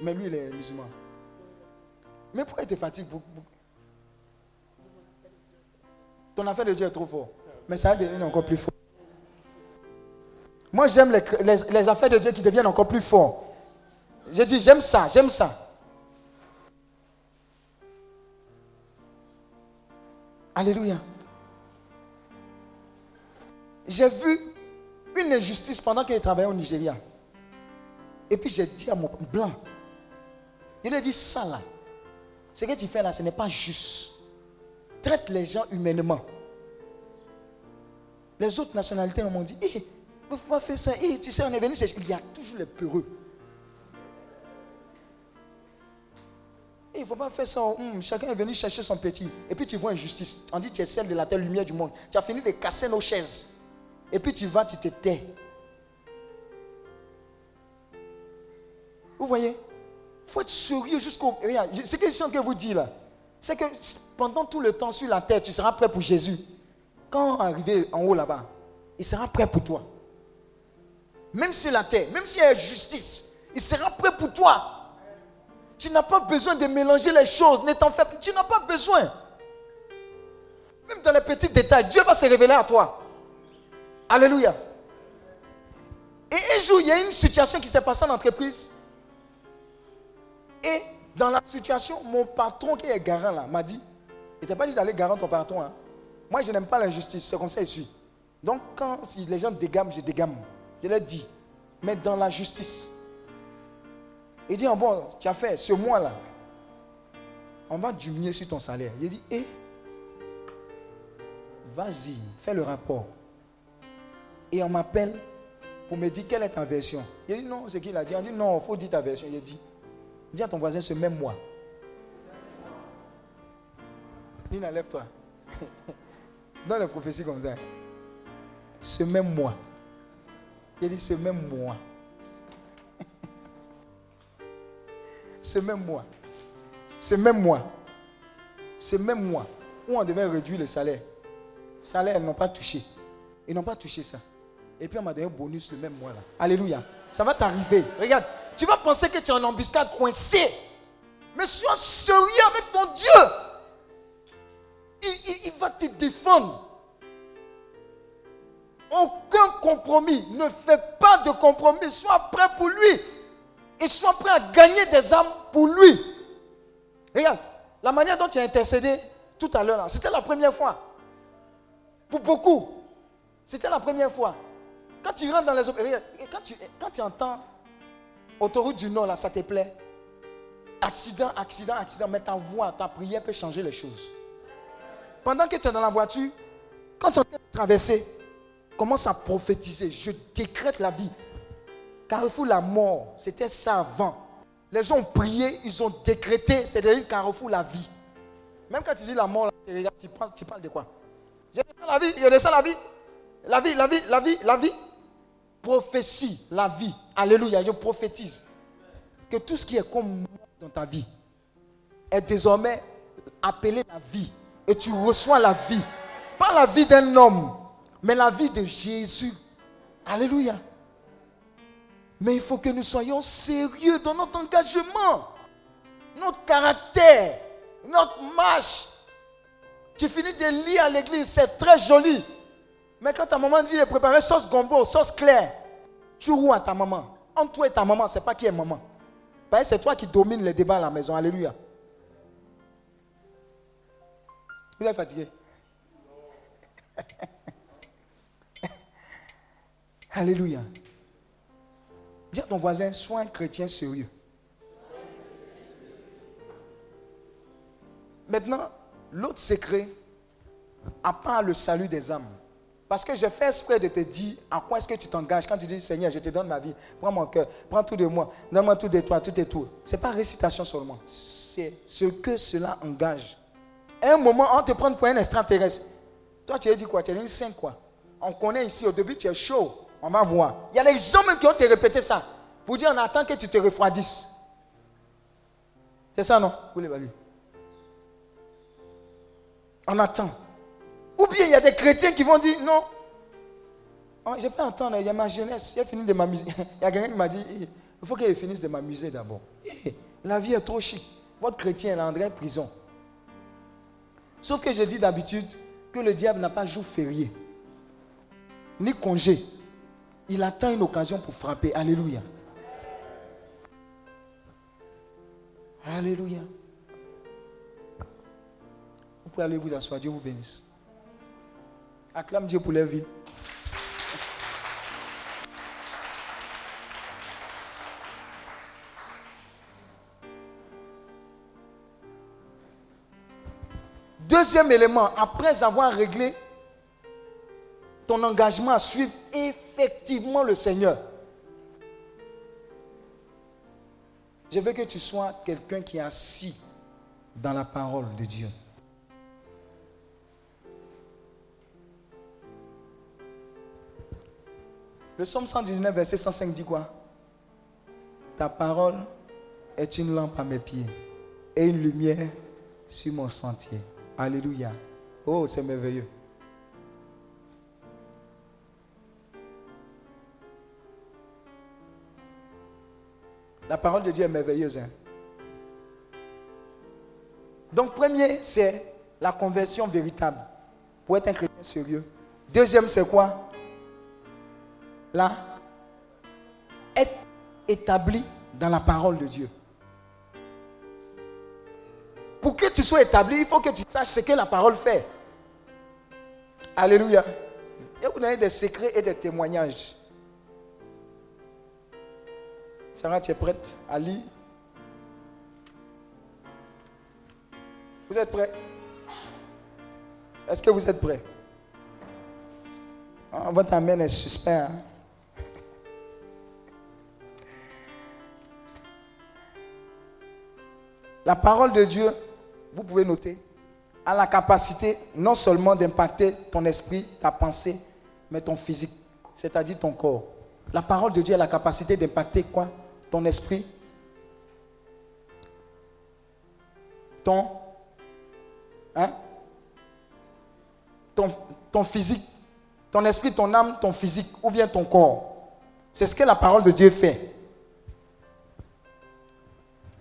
Mais lui, il est musulman. Mais pourquoi il te fatigue? Ton affaire de Dieu est trop fort. Mais ça devient encore plus fort. Moi, j'aime les, affaires de Dieu qui deviennent encore plus fortes. J'ai dit, j'aime ça, j'aime ça. Alléluia. J'ai vu une injustice pendant qu'il travaillait au Nigeria. Et puis j'ai dit à mon blanc, il a dit ça là, ce que tu fais là, ce n'est pas juste. Traite les gens humainement. Les autres nationalités m'ont dit, eh, ne faire ça? Eh, tu sais, on est venu, il y a toujours les peureux. Il ne faut pas faire ça. Hmm, chacun est venu chercher son petit. Et puis tu vois injustice. On dit tu es celle de la terre lumière du monde. Tu as fini de casser nos chaises. Et puis tu vas, tu te tais. Vous voyez? Il faut être sérieux jusqu'au. Regarde, ce que je vous dire là, c'est que pendant tout le temps sur la terre, tu seras prêt pour Jésus. Quand arrivé en haut là-bas, il sera prêt pour toi. Même sur la terre, même s'il y a justice, il sera prêt pour toi. Tu n'as pas besoin de mélanger les choses, ne t'en fais pas. Tu n'as pas besoin. Même dans les petits détails, Dieu va se révéler à toi. Alléluia. Et un jour, il y a une situation qui s'est passée en entreprise. Et dans la situation, mon patron qui est garant là m'a dit, il t'a pas dit d'aller garant ton patron. Hein. Moi, je n'aime pas l'injustice, c'est comme ça je. Donc, quand les gens dégament, je dégamme. Je leur dis, mais dans la justice. Il dit, bon, tu as fait ce mois-là, on va diminuer sur ton salaire. Il dit, hé, vas-y, fais le rapport. Et on m'appelle pour me dire quelle est ta version. Il dit, non, c'est qu'il a dit? On dit, non, il faut dire ta version. Il dit, dis à ton voisin ce même mois. Il lève-toi. Dans les prophéties comme ça. Ce même mois. Il dit ce même mois. Ce même mois. Ce même mois. Ce même mois où on devait réduire le salaire. Salaire, ils n'ont pas touché. Ils n'ont pas touché ça. Et puis on m'a donné un bonus le même mois là. Alléluia. Ça va t'arriver. Regarde, tu vas penser que tu es en embuscade coincé. Mais sois sérieux avec ton Dieu. il va te défendre. Aucun compromis. Ne fais pas de compromis. Sois prêt pour lui. Et sois prêt à gagner des âmes pour lui. Regarde, la manière dont tu as intercédé tout à l'heure, c'était la première fois. Pour beaucoup, c'était la première fois. Quand tu rentres dans les quand tu, quand tu entends autoroute du Nord, là, ça te plaît. Accident, accident, accident, mais ta voix, ta prière peut changer les choses. Pendant que tu es dans la voiture, quand tu es en train de traverser, commence à prophétiser. Je décrète la vie. Carrefour, la mort, c'était ça avant. Les gens ont prié, ils ont décrété, c'est devenu Carrefour, la vie. Même quand tu dis la mort, tu, tu parles de quoi? Je descends la vie, je descends la vie. La vie, la vie, la vie, la vie. Prophétie, la vie. Alléluia, je prophétise que tout ce qui est comme mort dans ta vie est désormais appelé la vie. Et tu reçois la vie. Pas la vie d'un homme, mais la vie de Jésus. Alléluia. Mais il faut que nous soyons sérieux dans notre engagement, notre caractère, notre marche. Tu finis de lire à l'église, c'est très joli. Mais quand ta maman dit de préparer sauce gombo, sauce claire, tu roues à ta maman. Entre toi et ta maman, c'est pas qui est maman. Que c'est toi qui domine les débats à la maison. Alléluia. Vous êtes fatigué Alléluia. Dis à ton voisin, sois un chrétien sérieux. Maintenant, l'autre secret, à part le salut des âmes, parce que je fais exprès de te dire à quoi est-ce que tu t'engages quand tu dis Seigneur, je te donne ma vie, prends mon cœur, prends tout de moi, donne-moi tout de toi, tout est tout. Ce n'est pas récitation seulement, c'est ce que cela engage. À un moment, on te prend pour un extraterrestre. Toi, tu as dit quoi? Tu dit une sainte quoi? On connaît ici, au début, tu es chaud. On va voir. Il y a des gens même qui ont te répété ça. Pour dire, on attend que tu te refroidisses. C'est ça, non? Vous. On attend. Ou bien il y a des chrétiens qui vont dire, non. Oh, je peux entendre, il y a ma jeunesse. Fini de m'amuser. Il y a quelqu'un qui m'a dit, eh, il faut qu'il finisse de m'amuser d'abord. Eh, La vie est trop chic. Votre chrétien, il est en vraie prison. Sauf que je dis d'habitude que le diable n'a pas jour férié, ni congé. Il attend une occasion pour frapper. Alléluia. Alléluia. Vous pouvez aller vous asseoir. Dieu vous bénisse. Acclame Dieu pour leur vie. Deuxième élément, après avoir réglé ton engagement à suivre effectivement le Seigneur, je veux que tu sois quelqu'un qui est assis dans la parole de Dieu. Le psaume 119, verset 105 dit quoi? Ta parole est une lampe à mes pieds et une lumière sur mon sentier. Alléluia. Oh, c'est merveilleux. La parole de Dieu est merveilleuse. hein. Donc, premier, c'est la conversion véritable pour être un chrétien sérieux. Deuxième, c'est quoi? Là, être établi dans la parole de Dieu. Pour que tu sois établi, il faut que tu saches ce que la parole fait. Alléluia. Et vous avez des secrets et des témoignages. Sarah, tu es prête à lire? Vous êtes prêts? Est-ce que vous êtes prêts? Ah, Votre amène est suspect. hein? La parole de Dieu, vous pouvez noter, a la capacité non seulement d'impacter ton esprit, ta pensée, mais ton physique, c'est-à-dire ton corps. La parole de Dieu a la capacité d'impacter quoi? Ton esprit, ton, hein? ton, physique, ton esprit, ton âme, ton physique, ou bien ton corps. C'est ce que la parole de Dieu fait.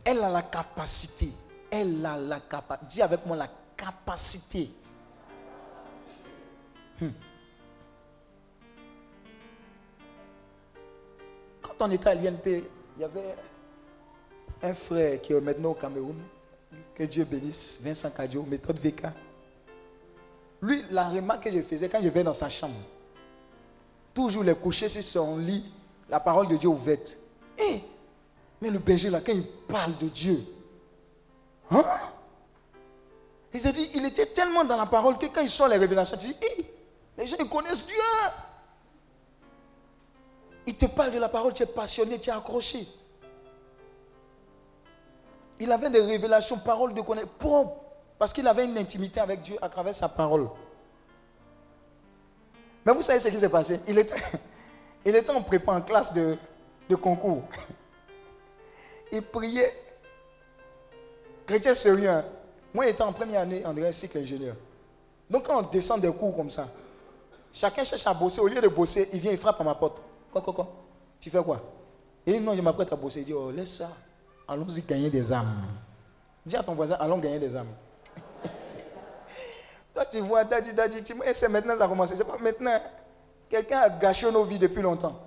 Elle a la capacité. Elle a la capacité. Dis avec moi la capacité. Hmm. Quand on était à l'INP, il y avait un frère qui est maintenant au Cameroun. Que Dieu bénisse. Vincent Kadio, méthode VK. Lui, la remarque que je faisais quand je vais dans sa chambre, toujours les coucher sur son lit, la parole de Dieu ouverte. Eh, mais le berger là, quand il parle de Dieu, hein? Il dit, il était tellement dans la parole que quand il sort les révélations, il dit, Eh, les gens connaissent Dieu. Il te parle de la parole, tu es passionné, tu es accroché. Il avait des révélations, paroles de connaissance propres. Parce qu'il avait une intimité avec Dieu à travers sa parole. Mais vous savez ce qui s'est passé? Il était, en prépa en classe de, concours. Il priait. Chrétien sérieux. hein. Moi, j'étais en première année un cycle ingénieur. Donc, quand on descend des cours comme ça, chacun cherche à bosser. Au lieu de bosser, il vient, il frappe à ma porte. Quoi, quoi, quoi? Tu fais quoi? Il dit non, je m'apprête à bosser. Il dit, oh, laisse ça. Allons-y gagner des âmes. Dis à ton voisin, allons gagner des âmes. Toi, tu vois, daddy, daddy, tu et c'est maintenant ça a commencé. C'est pas maintenant. Quelqu'un a gâché nos vies depuis longtemps.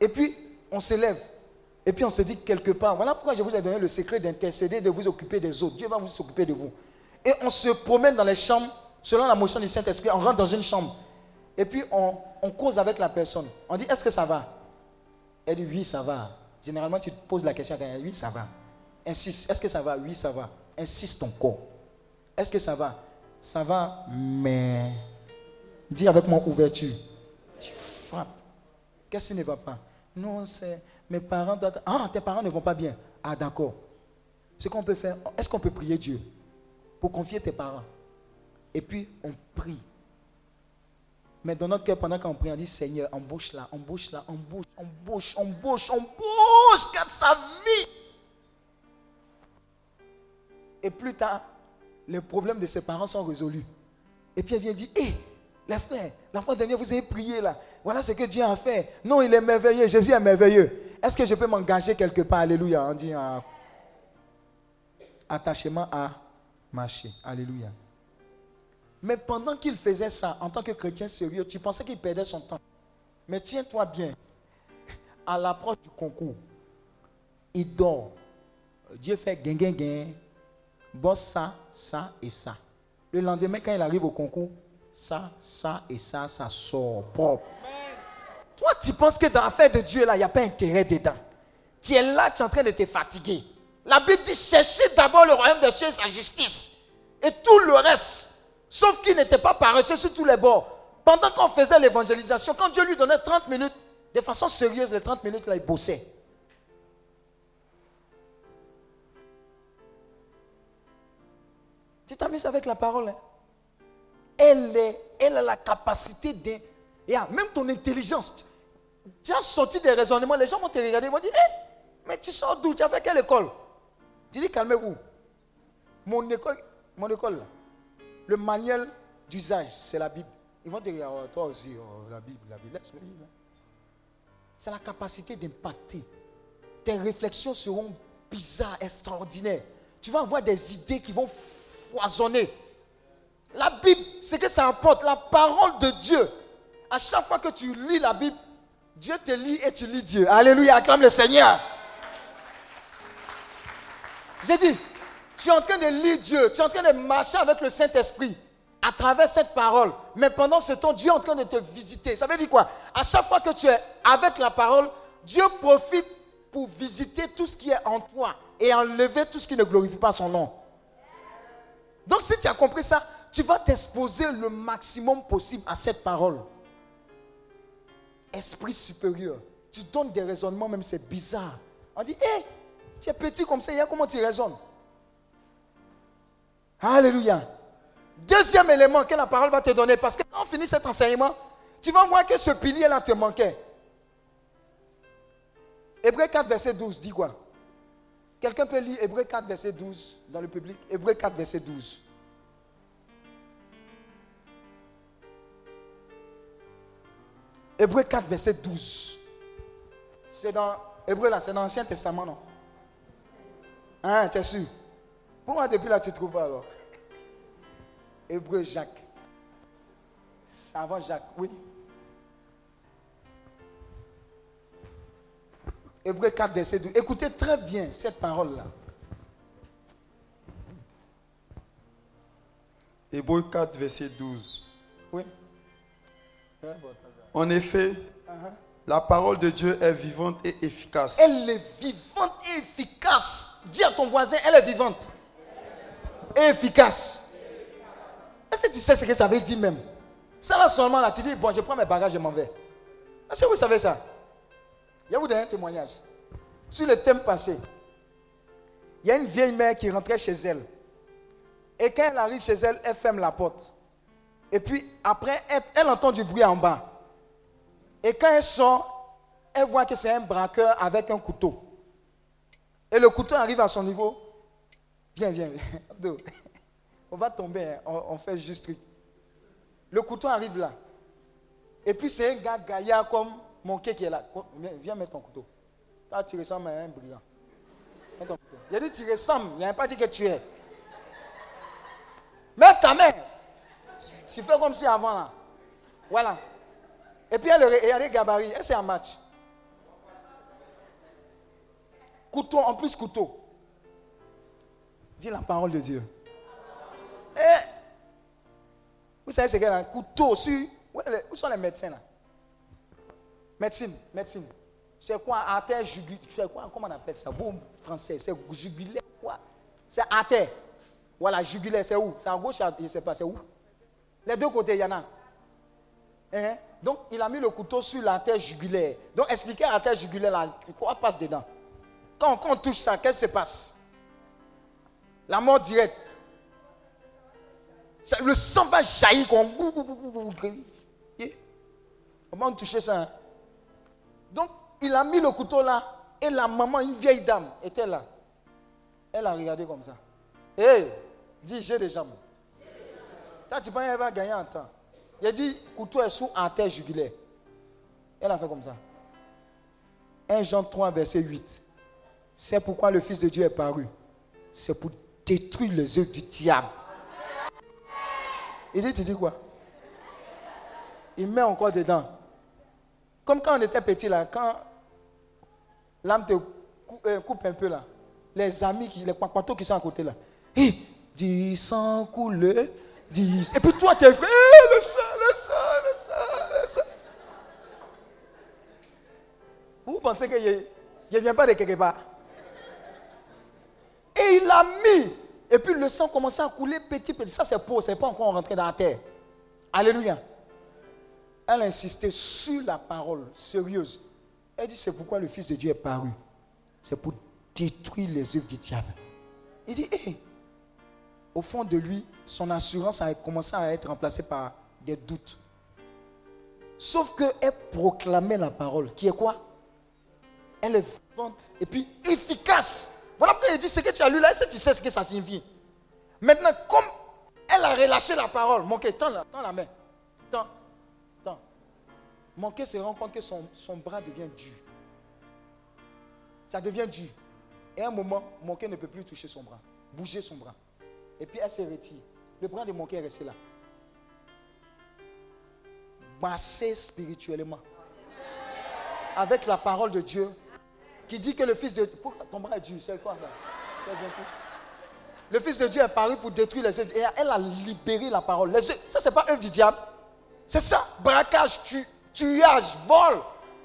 Et puis, on s'élève. Et puis, on se dit quelque part, voilà pourquoi je vous ai donné le secret d'intercéder, de vous occuper des autres. Dieu va vous occuper de vous. Et on se promène dans les chambres, selon la motion du Saint-Esprit, on rentre dans une chambre. Et puis, on, cause avec la personne. On dit, est-ce que ça va? Elle dit, oui, ça va. Généralement, tu te poses la question à quelqu'un, oui, ça va. Insiste, est-ce que ça va? Oui, ça va. Insiste encore. Est-ce que ça va? Ça va, mais. Dis avec moi ouverture. Tu frappes. Qu'est-ce qui ne va pas? Non, c'est mes parents. doivent- Ah, tes parents ne vont pas bien. Ah, d'accord. Ce qu'on peut faire, est-ce qu'on peut prier Dieu pour confier tes parents? Et puis, on prie. Mais dans notre cœur, pendant qu'on prie, on dit Seigneur, embauche là, embauche embauche, embauche, embauche, garde sa vie. Et plus tard, les problèmes de ses parents sont résolus. Et puis elle vient dire, hé, les frères, la fois dernière, vous avez prié là. Voilà ce que Dieu a fait. Non, il est merveilleux. Jésus est merveilleux. Est-ce que je peux m'engager quelque part? Alléluia. On dit ah, attachement à marcher. Alléluia. Mais pendant qu'il faisait ça, en tant que chrétien sérieux, tu pensais qu'il perdait son temps. Mais tiens-toi bien. À l'approche du concours, il dort. Dieu fait gain, gain, gain. Bosse ça, ça et ça. Le lendemain, quand il arrive au concours, ça, ça et ça, ça sort propre. Toi, tu penses que dans l'affaire de Dieu, là, il n'y a pas intérêt dedans? Tu es là, tu es en train de te fatiguer. La Bible dit cherchez d'abord le royaume de Dieu et sa justice. Et tout le reste. Sauf qu'il n'était pas paresseux sur tous les bords. Pendant qu'on faisait l'évangélisation, quand Dieu lui donnait 30 minutes, de façon sérieuse, les 30 minutes, là, il bossait. Tu t'amuses avec la parole. hein? Elle, elle a la capacité de... Même ton intelligence. tu- as sorti des raisonnements. Les gens vont te regarder. Ils vont dire Hé, mais tu sors d'où? Tu as fait quelle école? Tu dis Calmez-vous. Mon école, mon école là, le manuel d'usage, c'est la Bible. Ils vont te dire Oh, Toi aussi, oh, la Bible, la Bible. Laisse-moi hein. C'est la capacité d'impacter. Tes réflexions seront bizarres, extraordinaires. Tu vas avoir des idées qui vont foisonner. La Bible, ce que ça apporte, la parole de Dieu. À chaque fois que tu lis la Bible, Dieu te lit et tu lis Dieu. Alléluia, acclame le Seigneur. J'ai dit, tu es en train de lire Dieu, tu es en train de marcher avec le Saint-Esprit à travers cette parole. Mais pendant ce temps, Dieu est en train de te visiter. Ça veut dire quoi? À chaque fois que tu es avec la parole, Dieu profite pour visiter tout ce qui est en toi et enlever tout ce qui ne glorifie pas son nom. Donc si tu as compris ça, tu vas t'exposer le maximum possible à cette parole. Esprit supérieur. Tu donnes des raisonnements, même c'est bizarre. On dit, hé, tu es petit comme ça, comment tu raisonnes? Alléluia. Deuxième élément que la parole va te donner, parce que quand on finit cet enseignement, tu vas voir que ce pilier-là te manquait. Hébreu 4, verset 12, dit quoi? Quelqu'un peut lire Hébreu 4, verset 12 dans le public? Hébreu 4, verset 12. Hébreu 4, verset 12. C'est dans Hébreu là, c'est dans l'Ancien Testament, non? Hein, tu es sûr? Pourquoi depuis là tu ne trouves pas alors? Hébreu Jacques. Avant Jacques, oui. Hébreu 4, verset 12. Écoutez très bien cette parole-là. Hébreu 4, verset 12. Oui. En effet, la parole de Dieu est vivante et efficace. Elle est vivante et efficace. Dis à ton voisin, elle est vivante. Efficace. Est-ce que tu sais ce que ça veut dire même? Ça là seulement là, tu dis, bon, je prends mes bagages, je m'en vais. Est-ce que vous savez ça? Je vais vous donner un témoignage. Sur le thème passé, il y a une vieille mère qui rentrait chez elle. Et quand elle arrive chez elle, elle ferme la porte. Et puis après, elle entend du bruit en bas. Et quand elle sort, elle voit que c'est un braqueur avec un couteau. Et le couteau arrive à son niveau. Viens, viens. Abdou, On va tomber, hein. on, fait juste truc. Le couteau arrive là. Et puis c'est un gars gaillard comme mon quai qui est là. Viens, viens mettre ton couteau. Là, tu ressembles à un brillant. Il a dit tu ressembles, il n'a pas dit que tu es. Mets ta main. Tu fais comme si avant là. Voilà. Et puis elle, a des gabarits. Elle c'est un match. Couteau, en plus couteau. Dis la parole de Dieu. Eh, vous savez ce qu'elle a? Un couteau sur. Où, sont les médecins là? Médecine, médecine. C'est quoi? Artère jugulaire C'est quoi? Comment on appelle ça? Vous, français, c'est jugulaire quoi? C'est artère. Voilà, jugulaire, c'est où? C'est à gauche, je ne sais pas, c'est où? Les deux côtés, il y en a. Hein? Donc, il a mis le couteau sur l'artère jugulaire. Donc, expliquez l'artère jugulaire, là, quoi passe dedans? Quand, quand on touche ça, qu'est-ce qui se passe? La mort directe. Le sang va jaillir comme. Comment toucher ça hein? Donc, il a mis le couteau là, et la maman, une vieille dame, était là. Elle a regardé comme ça. Hé, dis, j'ai des jambes. Tu penses qu'elle va gagner en temps. Il a dit, couteau est sous artère jugulaire. Elle a fait comme ça. 1 Jean 3, verset 8. C'est pourquoi le Fils de Dieu est paru. C'est pour détruire les œuvres du diable. Il dit, tu dis quoi? Il met encore dedans. Comme quand on était petit là, quand l'âme te euh, coupe un peu là, les amis, qui, les papatos qui sont à côté là, Hé, dis sans couler. Et puis toi tu es Eh, le sang, le sang, le sang, le sang. Vous pensez qu'il ne vient pas de quelque part? Et il l'a mis. Et puis le sang commençait à couler petit, petit. Ça, c'est pour, c'est pas encore rentré dans la terre. Alléluia. Elle insistait sur la parole sérieuse. Elle dit c'est pourquoi le Fils de Dieu est paru. C'est pour détruire les œuvres du diable. Il dit, hé, au fond de lui, son assurance a commencé à être remplacée par des doutes. Sauf qu'elle proclamait la parole, qui est quoi? Elle est vivante et puis efficace. Voilà pourquoi il dit ce que tu as lu là, est-ce que tu sais ce que ça signifie? Maintenant, comme elle a relâché la parole, mon cœur, tends la, tends la main. Tends, tends. Se rend compte que son, bras devient dur. Ça devient dur. Et à un moment, mon cœur ne peut plus toucher son bras, bouger son bras. Et puis elle se retire. Le bras de mon cœur est resté là. Massé spirituellement. Avec la parole de Dieu qui dit que le Fils de Dieu. Ton bras est dur? C'est quoi tout. Le Fils de Dieu est paru pour détruire les œuvres. Et elle a libéré la parole. Les œuvres- ça, c'est pas œuvre du diable. C'est ça. Braquage, tu, tuage, vol.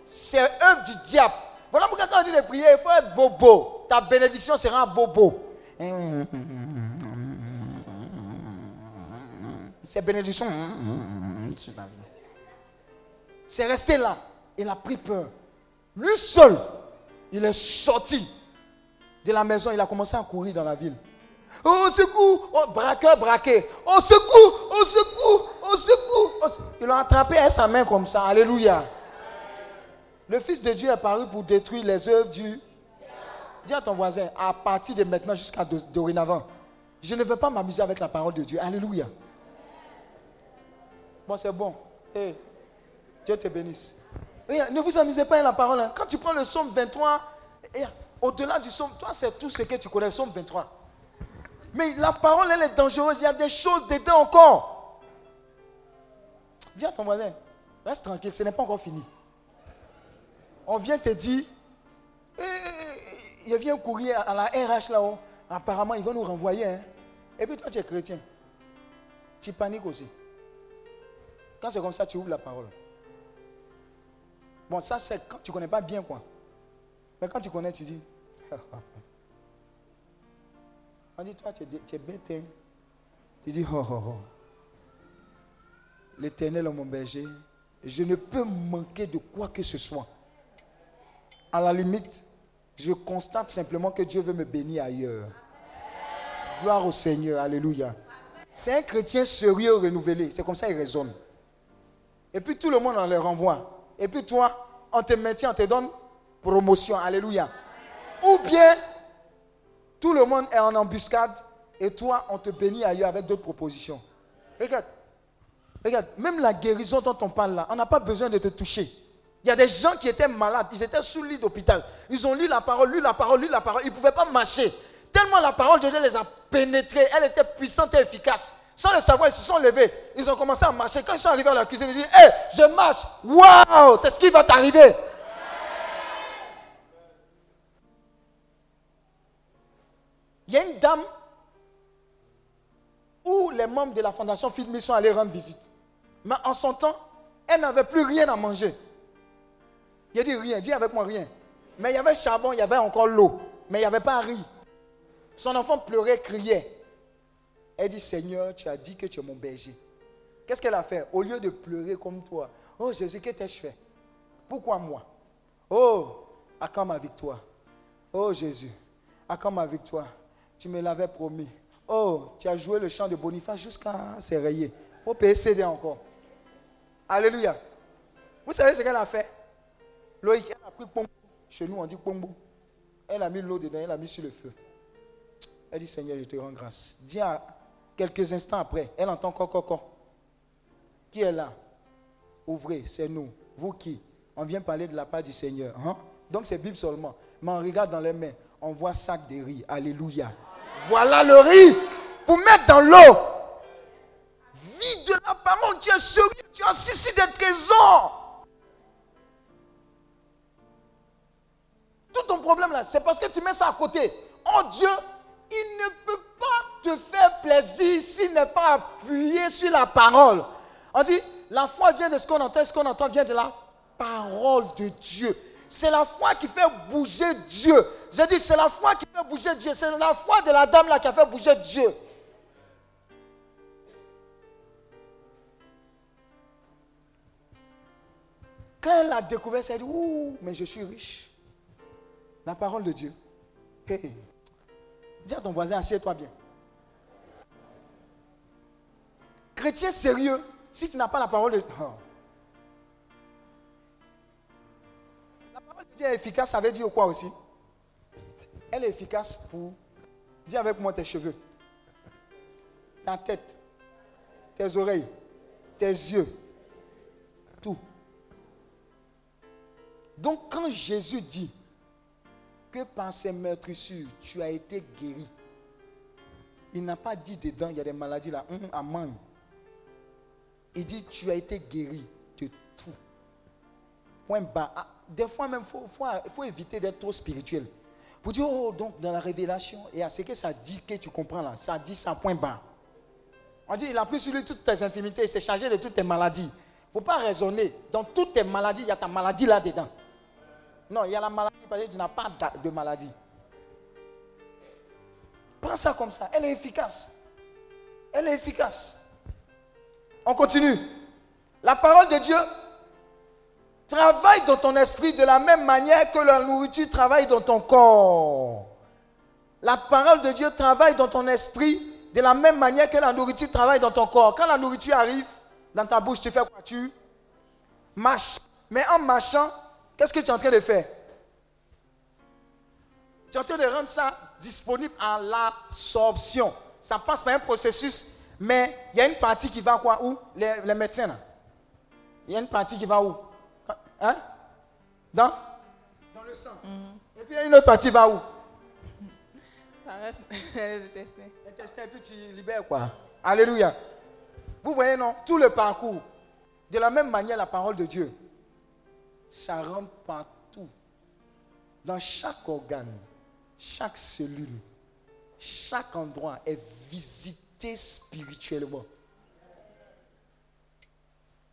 C'est œuvre du diable. Voilà pourquoi quand on dit de prier, il faut être bobo. Ta bénédiction sera un bobo. C'est bénédiction. C'est resté là. Il a pris peur. Lui seul, il est sorti de la maison. Il a commencé à courir dans la ville. Oh, secours! Oh, braqueur, braqué. Oh, secours! Oh, secours! Oh, secours! Oh, se- Ils l'ont attrapé avec sa main comme ça. Alléluia. Le Fils de Dieu est paru pour détruire les œuvres du. Dis à ton voisin, à partir de maintenant jusqu'à do- dorénavant, je ne veux pas m'amuser avec la parole de Dieu. Alléluia. Bon, c'est bon. Eh, Dieu te bénisse. Ne vous amusez pas avec la parole. hein. Quand tu prends le psaume 23, eh, au-delà du psaume, toi, c'est tout ce que tu connais, le psaume 23. Mais la parole, elle est dangereuse. Il y a des choses dedans encore. Dis à ton voisin, reste tranquille, ce n'est pas encore fini. On vient te dire, eh, eh, il vient courir à la RH là-haut. Apparemment, ils vont nous renvoyer. hein. Et puis toi, tu es chrétien. Tu paniques aussi. Quand c'est comme ça, tu ouvres la parole. Bon, ça, c'est quand tu ne connais pas bien, quoi. Mais quand tu connais, tu dis. On dit, toi, tu es, tu bête. hein. Tu dis, oh, oh, oh. L'éternel est mon berger. Je ne peux manquer de quoi que ce soit. À la limite, je constate simplement que Dieu veut me bénir ailleurs. Gloire au Seigneur. Alléluia. C'est un chrétien sérieux renouvelé. C'est comme ça qu'il raisonne. Et puis tout le monde en les renvoie. Et puis toi, on te maintient, on te donne promotion. Alléluia. Ou bien, tout le monde est en embuscade et toi, on te bénit ailleurs avec d'autres propositions. Regarde. Regarde, même la guérison dont on parle là, on n'a pas besoin de te toucher. Il y a des gens qui étaient malades, ils étaient sous le lit d'hôpital. Ils ont lu la parole, lu la parole, lu la parole. Ils ne pouvaient pas marcher. Tellement la parole de Dieu les a pénétrés. Elle était puissante et efficace. Sans le savoir, ils se sont levés. Ils ont commencé à marcher. Quand ils sont arrivés à la cuisine, ils disent Hé, je marche. Waouh, c'est ce qui va t'arriver. Il y a une dame où les membres de la fondation Fidmi sont allés rendre visite. Mais en son temps, elle n'avait plus rien à manger. Il a dit rien, dis avec moi rien. Mais il y avait charbon, il y avait encore l'eau, mais il n'y avait pas riz. Son enfant pleurait, criait. Elle dit, Seigneur, tu as dit que tu es mon berger. Qu'est-ce qu'elle a fait? Au lieu de pleurer comme toi, oh Jésus, que t'ai-je fait? Pourquoi moi? Oh, à quand ma victoire Oh Jésus, à quand ma victoire Tu me l'avais promis. Oh, tu as joué le chant de Boniface jusqu'à s'érayer. Faut payer encore. Alléluia. Vous savez ce qu'elle a fait? Loïc, elle a pris pombo. Chez nous, on dit pombo. Elle a mis l'eau dedans, elle a mis sur le feu. Elle dit Seigneur, je te rends grâce. Dis à quelques instants après, elle entend coco. Qui est là? Ouvrez, c'est nous. Vous qui? On vient parler de la part du Seigneur. Hein? Donc c'est Bible seulement. Mais on regarde dans les mains, on voit sac de riz. Alléluia. Voilà le riz pour mettre dans l'eau. Vie de la parole, tu es sérieux, tu as ici des trésors. Tout ton problème là, c'est parce que tu mets ça à côté. Oh Dieu, il ne peut pas te faire plaisir s'il n'est pas appuyé sur la parole. On dit, la foi vient de ce qu'on entend, ce qu'on entend vient de la parole de Dieu. C'est la foi qui fait bouger Dieu. J'ai dit, c'est la foi qui fait bouger Dieu. C'est la foi de la dame là qui a fait bouger Dieu. Quand elle a découvert elle dit, ouh, mais je suis riche. La parole de Dieu. Hey. Dis à ton voisin, assieds-toi bien. Chrétien sérieux, si tu n'as pas la parole de Dieu. La parole de Dieu est efficace, ça veut dire quoi aussi? Elle est efficace pour. Dis avec moi tes cheveux, ta tête, tes oreilles, tes yeux, tout. Donc quand Jésus dit que par ces meurtrissures, tu as été guéri, il n'a pas dit dedans, il y a des maladies là, hum, amen. Il dit, tu as été guéri de tout. Point bas. Ah, des fois même, il faut, éviter d'être trop spirituel. Pour dire, oh, donc dans la révélation, et à ce que ça dit que tu comprends là, ça dit ça point bas. On dit, il a pris sur lui toutes tes infirmités, il s'est chargé de toutes tes maladies. Il ne faut pas raisonner. Dans toutes tes maladies, il y a ta maladie là-dedans. Non, il y a la maladie parce que tu n'as pas de maladie. Prends ça comme ça. Elle est efficace. Elle est efficace. On continue. La parole de Dieu travaille dans ton esprit de la même manière que la nourriture travaille dans ton corps. La parole de Dieu travaille dans ton esprit de la même manière que la nourriture travaille dans ton corps. Quand la nourriture arrive dans ta bouche, tu fais quoi? Tu marches. Mais en marchant, qu'est-ce que tu es en train de faire? Tu es en train de rendre ça disponible à l'absorption. Ça passe par un processus, mais il y a une partie qui va quoi? Où? Les, les médecins là. Il y a une partie qui va où? Hein? Dans? Dans le sang. Mm. Et puis il y a une autre partie qui va où? Ça reste les intestins. Intestin, et puis tu libères quoi Alléluia. Vous voyez, non? Tout le parcours. De la même manière, la parole de Dieu, ça rentre partout. Dans chaque organe, chaque cellule, chaque endroit est visité spirituellement.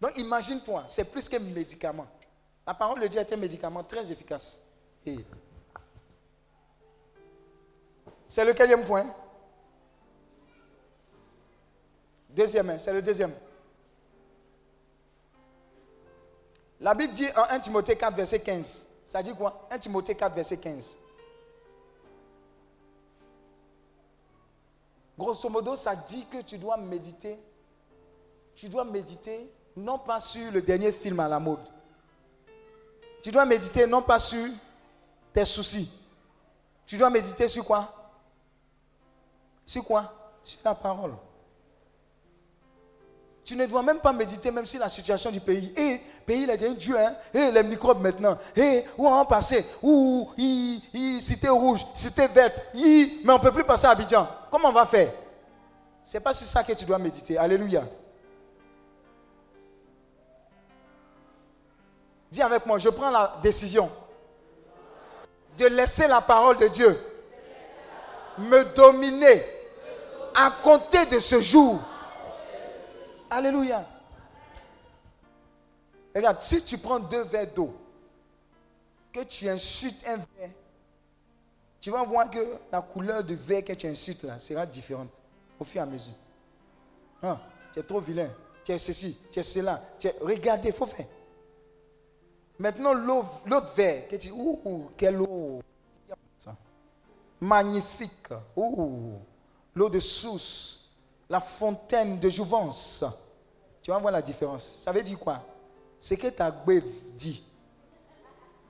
Donc imagine-toi, c'est plus qu'un médicament. La parole de Dieu est un médicament très efficace. C'est le quatrième point. Deuxième, hein, c'est le deuxième. La Bible dit en 1 Timothée 4, verset 15. Ça dit quoi? 1 Timothée 4, verset 15. Grosso modo, ça dit que tu dois méditer. Tu dois méditer non pas sur le dernier film à la mode. Tu dois méditer non pas sur tes soucis. Tu dois méditer sur quoi? Sur quoi? Sur la parole. Tu ne dois même pas méditer même sur la situation du pays. Et le pays, il a dit Dieu, hein? Et les microbes maintenant. Et où on va passer Où Cité rouge, cité verte. mais on ne peut plus passer à Abidjan. Comment on va faire? Ce n'est pas sur ça que tu dois méditer. Alléluia. Dis avec moi, je prends la décision de laisser la parole de Dieu me dominer à compter de ce jour. Alléluia. Regarde, si tu prends deux verres d'eau, que tu insultes un verre, tu vas voir que la couleur du verre que tu insultes là sera différente au fur et à mesure. Hein, tu es trop vilain, tu es ceci, tu es cela. Regardez, il faut faire. Maintenant, l'autre verre, que tu ouh, ouh, quelle eau magnifique, ouh, l'eau de source, la fontaine de jouvence. Tu vas voir la différence. Ça veut dire quoi? C'est que ta beuve dit.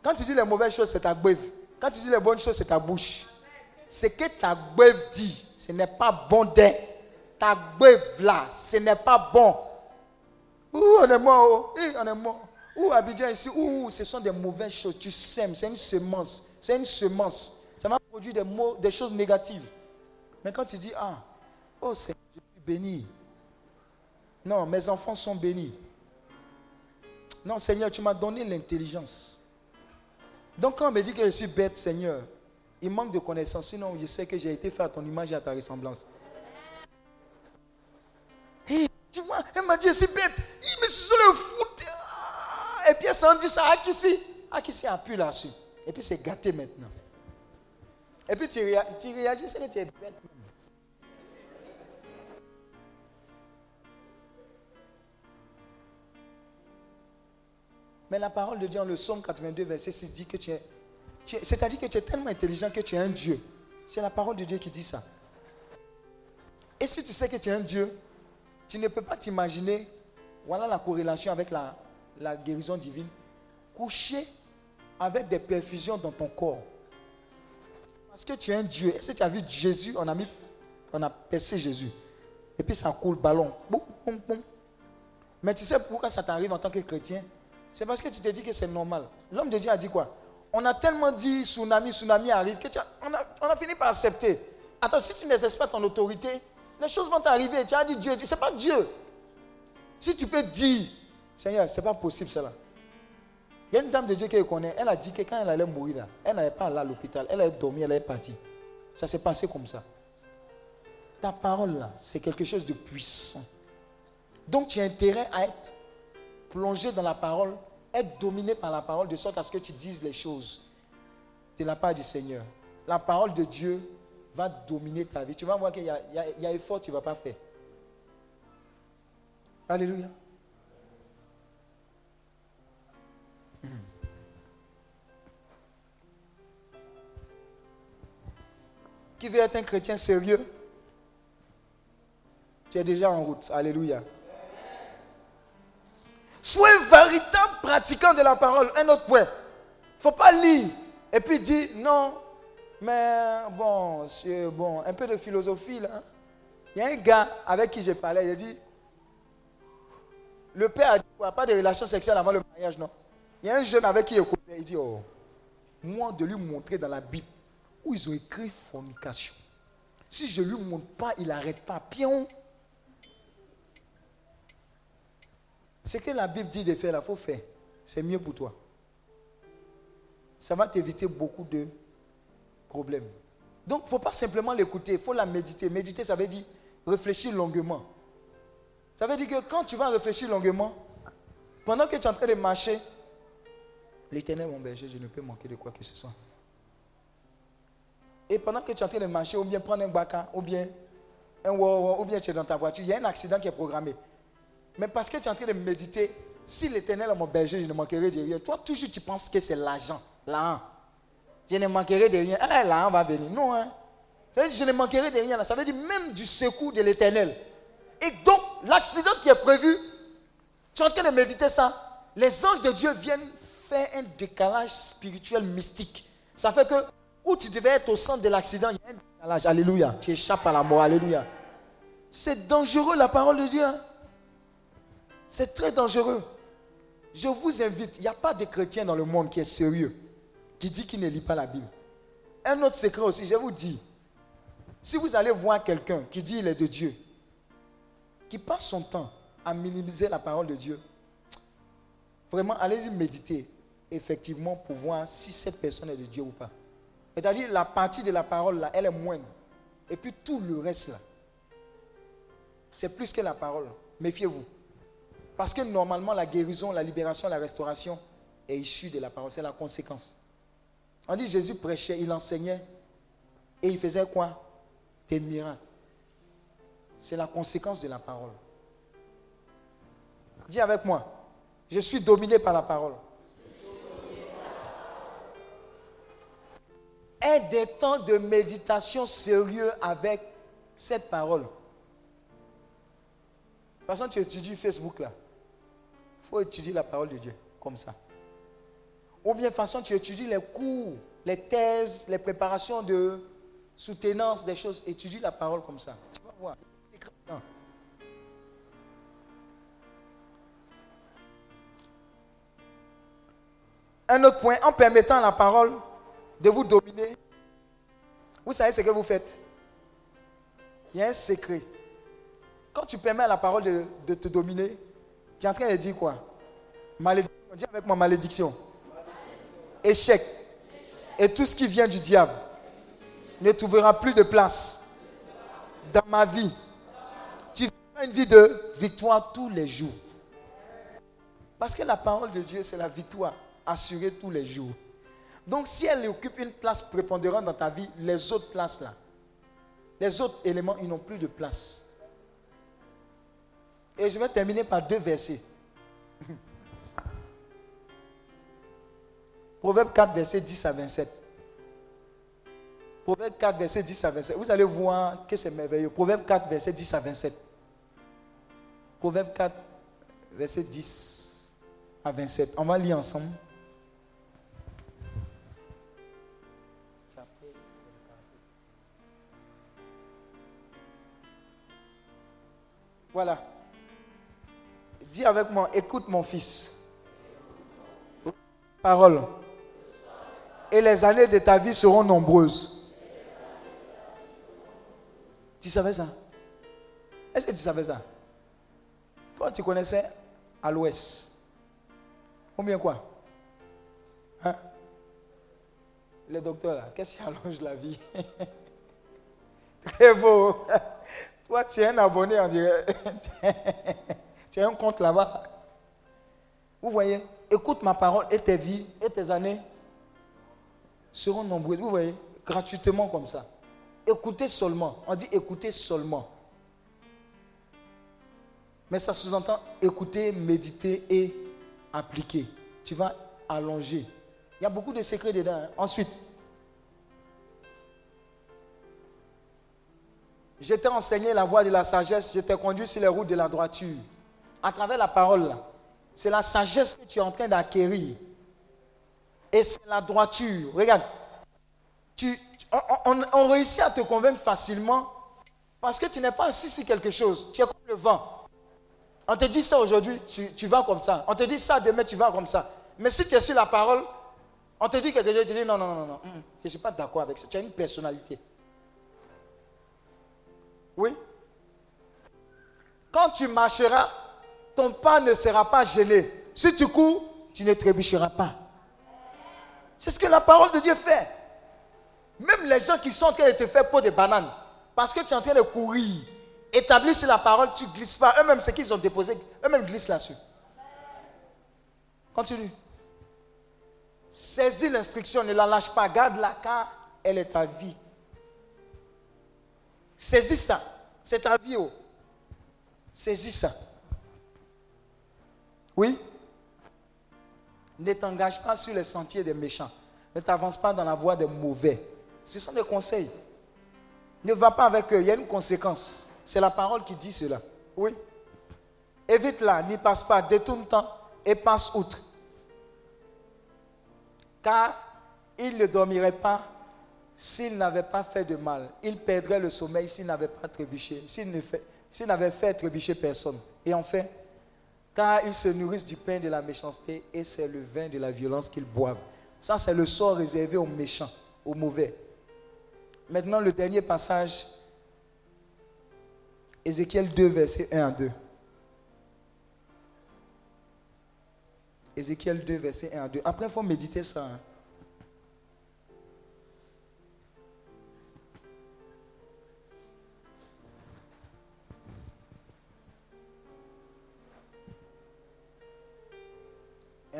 Quand tu dis les mauvaises choses, c'est ta beuve. Quand tu dis les bonnes choses, c'est ta bouche. Ce que ta beuve dit, ce n'est pas bon d'air. Ta beuve là, ce n'est pas bon. Ouh, on est mort. oh. On est mort. Ouh, Abidjan ici. Ouh, ce sont des mauvaises choses. Tu sèmes. C'est une semence. C'est une semence. Ça va produire des, des choses négatives. Mais quand tu dis, ah, oh, c'est, Non, mes enfants sont bénis. Non, Seigneur, tu m'as donné l'intelligence. Donc quand on me dit que je suis bête, Seigneur, il manque de connaissances. Sinon, je sais que j'ai été fait à ton image et à ta ressemblance. Hey, tu vois, elle m'a dit, je suis bête. Me le foot. Et puis elle s'en dit ça, Akissi. Akissi appuie là-dessus. Et puis c'est gâté maintenant. Et puis tu, réa- tu réagis, c'est que tu es bête. Mais la parole de Dieu, en le psaume 82, verset 6, dit que tu es. C'est-à-dire que tu es tellement intelligent que tu es un Dieu. C'est la parole de Dieu qui dit ça. Et si tu sais que tu es un Dieu, tu ne peux pas t'imaginer, voilà la corrélation avec la, la guérison divine, coucher avec des perfusions dans ton corps. Parce que tu es un Dieu. Est-ce que tu as vu Jésus On a, mis, on a percé Jésus. Et puis ça coule ballon. Boum, boum, boum. Mais tu sais pourquoi ça t'arrive en tant que chrétien? C'est parce que tu te dis que c'est normal. L'homme de Dieu a dit quoi? On a tellement dit tsunami, tsunami arrive, que tu as- on, a, fini par accepter. Attends, si tu n'exerces pas ton autorité, les choses vont t'arriver. Tu as dit Dieu, ce n'est pas Dieu. Si tu peux dire, Seigneur, ce n'est pas possible cela. Il y a une dame de Dieu qui connaît, elle a dit que quand elle allait mourir, là, elle n'allait pas aller à l'hôpital, elle allait dormir, elle est partie. Ça s'est passé comme ça. Ta parole là, c'est quelque chose de puissant. Donc tu as intérêt à être plongé dans la parole, être dominé par la parole, de sorte à ce que tu dises les choses de la part du Seigneur. La parole de Dieu va dominer ta vie. Tu vas voir qu'il y y y a effort tu ne vas pas faire. Alléluia. Qui veut être un chrétien sérieux? Tu es déjà en route. Alléluia. Sois un véritable pratiquant de la parole. Un autre point. Il ne faut pas lire et puis dire non, mais bon, c'est bon, un peu de philosophie là. Il y a un gars avec qui j'ai parlé, il a dit le père a dit quoi Pas de relation sexuelle avant le mariage, non Il y a un jeune avec qui il écoutait, il dit oh, moi de lui montrer dans la Bible où ils ont écrit fornication. Si je lui montre pas, il n'arrête pas. Pion. Ce que la Bible dit de faire, il faut faire. C'est mieux pour toi. Ça va t'éviter beaucoup de problèmes. Donc, il ne faut pas simplement l'écouter, il faut la méditer. Méditer, ça veut dire réfléchir longuement. Ça veut dire que quand tu vas réfléchir longuement, pendant que tu es en train de marcher, l'éternel mon berger, je ne peux manquer de quoi que ce soit. Et pendant que tu es en train de marcher, ou bien prendre un baka, ou bien un ou bien tu es dans ta voiture, il y a un accident qui est programmé. Mais parce que tu es en train de méditer, si l'éternel est mon berger, je ne manquerai de rien. Toi, toujours, tu penses que c'est l'argent, l'argent. Je ne manquerai de rien. Ah, l'argent va venir. Non, hein. Ça veut dire, je ne manquerai de rien. Ça veut dire même du secours de l'éternel. Et donc, l'accident qui est prévu, tu es en train de méditer ça. Les anges de Dieu viennent faire un décalage spirituel mystique. Ça fait que, où tu devais être au centre de l'accident, il y a un décalage. Alléluia. Tu échappes à la mort. Alléluia. C'est dangereux la parole de Dieu. hein. C'est très dangereux. Je vous invite, il n'y a pas de chrétien dans le monde qui est sérieux, qui dit qu'il ne lit pas la Bible. Un autre secret aussi, je vous dis, si vous allez voir quelqu'un qui dit il est de Dieu, qui passe son temps à minimiser la parole de Dieu, vraiment, allez-y méditer, effectivement, pour voir si cette personne est de Dieu ou pas. C'est-à-dire, la partie de la parole, elle est moindre. Et puis tout le reste, là, c'est plus que la parole. Méfiez-vous. Parce que normalement, la guérison, la libération, la restauration est issue de la parole. C'est la conséquence. On dit Jésus prêchait, il enseignait et il faisait quoi? Des miracles. C'est la conséquence de la parole. Dis avec moi, je suis dominé par la parole. Aie des temps de méditation sérieux avec cette parole? De toute façon, tu étudies Facebook là. Faut étudier la parole de Dieu comme ça. Ou bien façon, tu étudies les cours, les thèses, les préparations de soutenance, des choses. Étudie la parole comme ça. Tu vas voir. Un autre point, en permettant la parole de vous dominer, vous savez ce que vous faites Il y a un secret. Quand tu permets à la parole de te dominer, tu es en train de dire quoi? Malédiction. Avec moi malédiction. Échec. Et tout ce qui vient du diable ne trouvera plus de place dans ma vie. Tu vivras une vie de victoire tous les jours. Parce que la parole de Dieu, c'est la victoire assurée tous les jours. Donc si elle occupe une place prépondérante dans ta vie, les autres places là, les autres éléments, ils n'ont plus de place. Et je vais terminer par deux versets. Proverbe 4, verset 10 à 27. Proverbe 4, verset 10 à 27. Vous allez voir que c'est merveilleux. Proverbe 4, verset 10 à 27. Proverbe 4, verset 10 à 27. On va lire ensemble. Voilà. Dis avec moi, écoute mon fils. Parole. Et les années de ta vie seront nombreuses. Tu savais ça? Est-ce que tu savais ça? Toi, tu connaissais à l'ouest. Combien quoi? Hein? Les docteurs là, qu'est-ce qui allonge la vie? Très beau. Toi, tu es un abonné, on dirait. tu as un compte là-bas. Vous voyez Écoute ma parole et tes vies et tes années seront nombreuses. Vous voyez Gratuitement comme ça. Écoutez seulement. On dit écoutez seulement. Mais ça sous-entend écouter, méditer et appliquer. Tu vas allonger. Il y a beaucoup de secrets dedans. hein. Ensuite, je t'ai enseigné la voie de la sagesse, je t'ai conduit sur les routes de la droiture. À travers la parole, c'est la sagesse que tu es en train d'acquérir. Et c'est la droiture. Regarde, tu, on, réussit à te convaincre facilement parce que tu n'es pas assis sur quelque chose. Tu es comme le vent. On te dit ça aujourd'hui, tu, tu vas comme ça. On te dit ça demain, tu vas comme ça. Mais si tu es sur la parole, on te dit quelque chose, tu dis non, non, non, non, hum, je ne suis pas d'accord avec ça. Tu as une personnalité. Oui. Quand tu marcheras, ton pas ne sera pas gêné. Si tu cours, tu ne trébucheras pas. C'est ce que la parole de Dieu fait. Même les gens qui sont en train de te faire peau de banane, parce que tu es en train de courir, établis sur la parole, tu ne glisses pas. Eux-mêmes, ce qu'ils ont déposé, eux-mêmes glissent là-dessus. Continue. Saisis l'instruction, ne la lâche pas, garde-la car elle est ta vie. Saisis ça, c'est ta vie. Oh. Saisis ça. Oui Ne t'engage pas sur les sentiers des méchants. Ne t'avance pas dans la voie des mauvais. Ce sont des conseils. Ne va pas avec eux, il y a une conséquence. C'est la parole qui dit cela. Oui. Évite-la, n'y passe pas, détourne-toi et passe outre. Car il ne dormirait pas s'il n'avait pas fait de mal. Il perdrait le sommeil s'il n'avait pas trébuché, s'il n'avait fait trébucher personne. Et enfin, car ils se nourrissent du pain de la méchanceté et c'est le vin de la violence qu'ils boivent. Ça, c'est le sort réservé aux méchants, aux mauvais. Maintenant, le dernier passage, Ézéchiel 2, versets 1 à 2. Ézéchiel 2, verset 1 à 2. Après, il faut méditer ça. hein.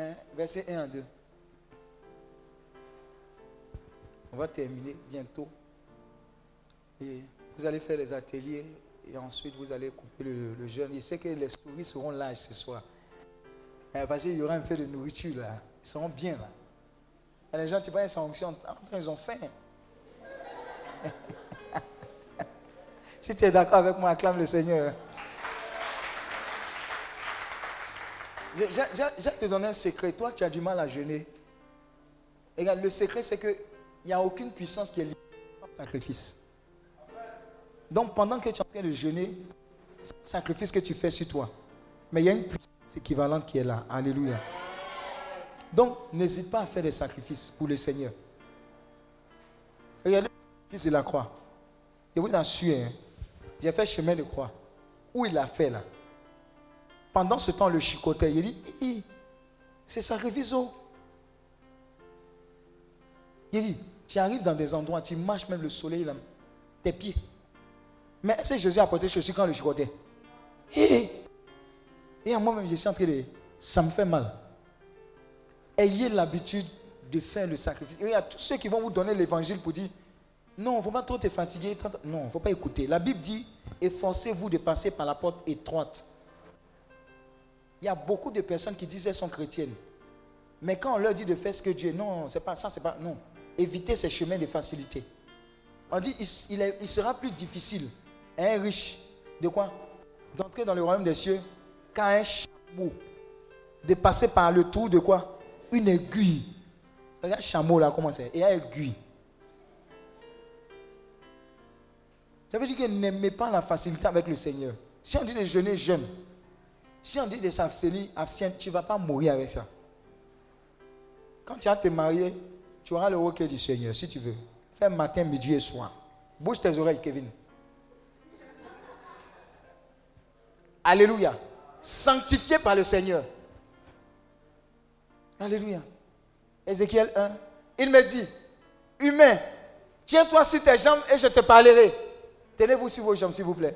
Hein, verset 1 à 2. On va terminer bientôt. Et vous allez faire les ateliers et ensuite vous allez couper le, jeûne. Je sais que les souris seront larges ce soir. Parce qu'il y aura un peu de nourriture là. Ils seront bien là. Les gens, tu vois, ils sont ont- ils ont faim. si tu es d'accord avec moi, acclame le Seigneur. Je, te donner un secret. Toi, tu as du mal à jeûner. Et regarde, le secret, c'est qu'il n'y a aucune puissance qui est liée sans sacrifice. Donc, pendant que tu es en train de jeûner, c'est un sacrifice que tu fais sur toi. Mais il y a une puissance équivalente qui est là. Alléluia. Donc, n'hésite pas à faire des sacrifices pour le Seigneur. Regardez le sacrifice de la croix. Je vous assure, hein, j'ai fait chemin de croix. Où il a fait là? Pendant ce temps, le chicotait. Il dit C'est sacrifice. oh. Il dit Tu arrives dans des endroits, tu marches même le soleil, tes pieds. Mais est-ce que Jésus a porté chaussures quand le chicotait? Hi. Et à moi-même, je suis en train de. Ça me fait mal. Ayez l'habitude de faire le sacrifice. Il y a tous ceux qui vont vous donner l'évangile pour dire non, il ne faut pas trop te fatiguer. Non, il ne faut pas écouter. La Bible dit efforcez-vous de passer par la porte étroite. Il y a beaucoup de personnes qui disent qu'elles sont chrétiennes. Mais quand on leur dit de faire ce que Dieu. Non, c'est pas ça, c'est pas. Non. Évitez ces chemins de facilité. On dit il, sera plus difficile à un riche de quoi? D'entrer dans le royaume des cieux qu'à un chameau de passer par le trou de quoi? Une aiguille. Regarde chameau là, comment c'est? Et une aiguille. Ça veut dire que n'aimez pas la facilité avec le Seigneur. Si on dit de jeûner, jeûne. Si on dit de s'abstenir, abstiens, tu ne vas pas mourir avec ça. Quand tu vas te marier, tu auras le requet du Seigneur, si tu veux. Fais matin, midi et soir. Bouge tes oreilles, Kevin. Alléluia. Sanctifié par le Seigneur. Alléluia. Ézéchiel 1. Il me dit, humain, tiens-toi sur tes jambes et je te parlerai. Tenez-vous sur vos jambes, s'il vous plaît.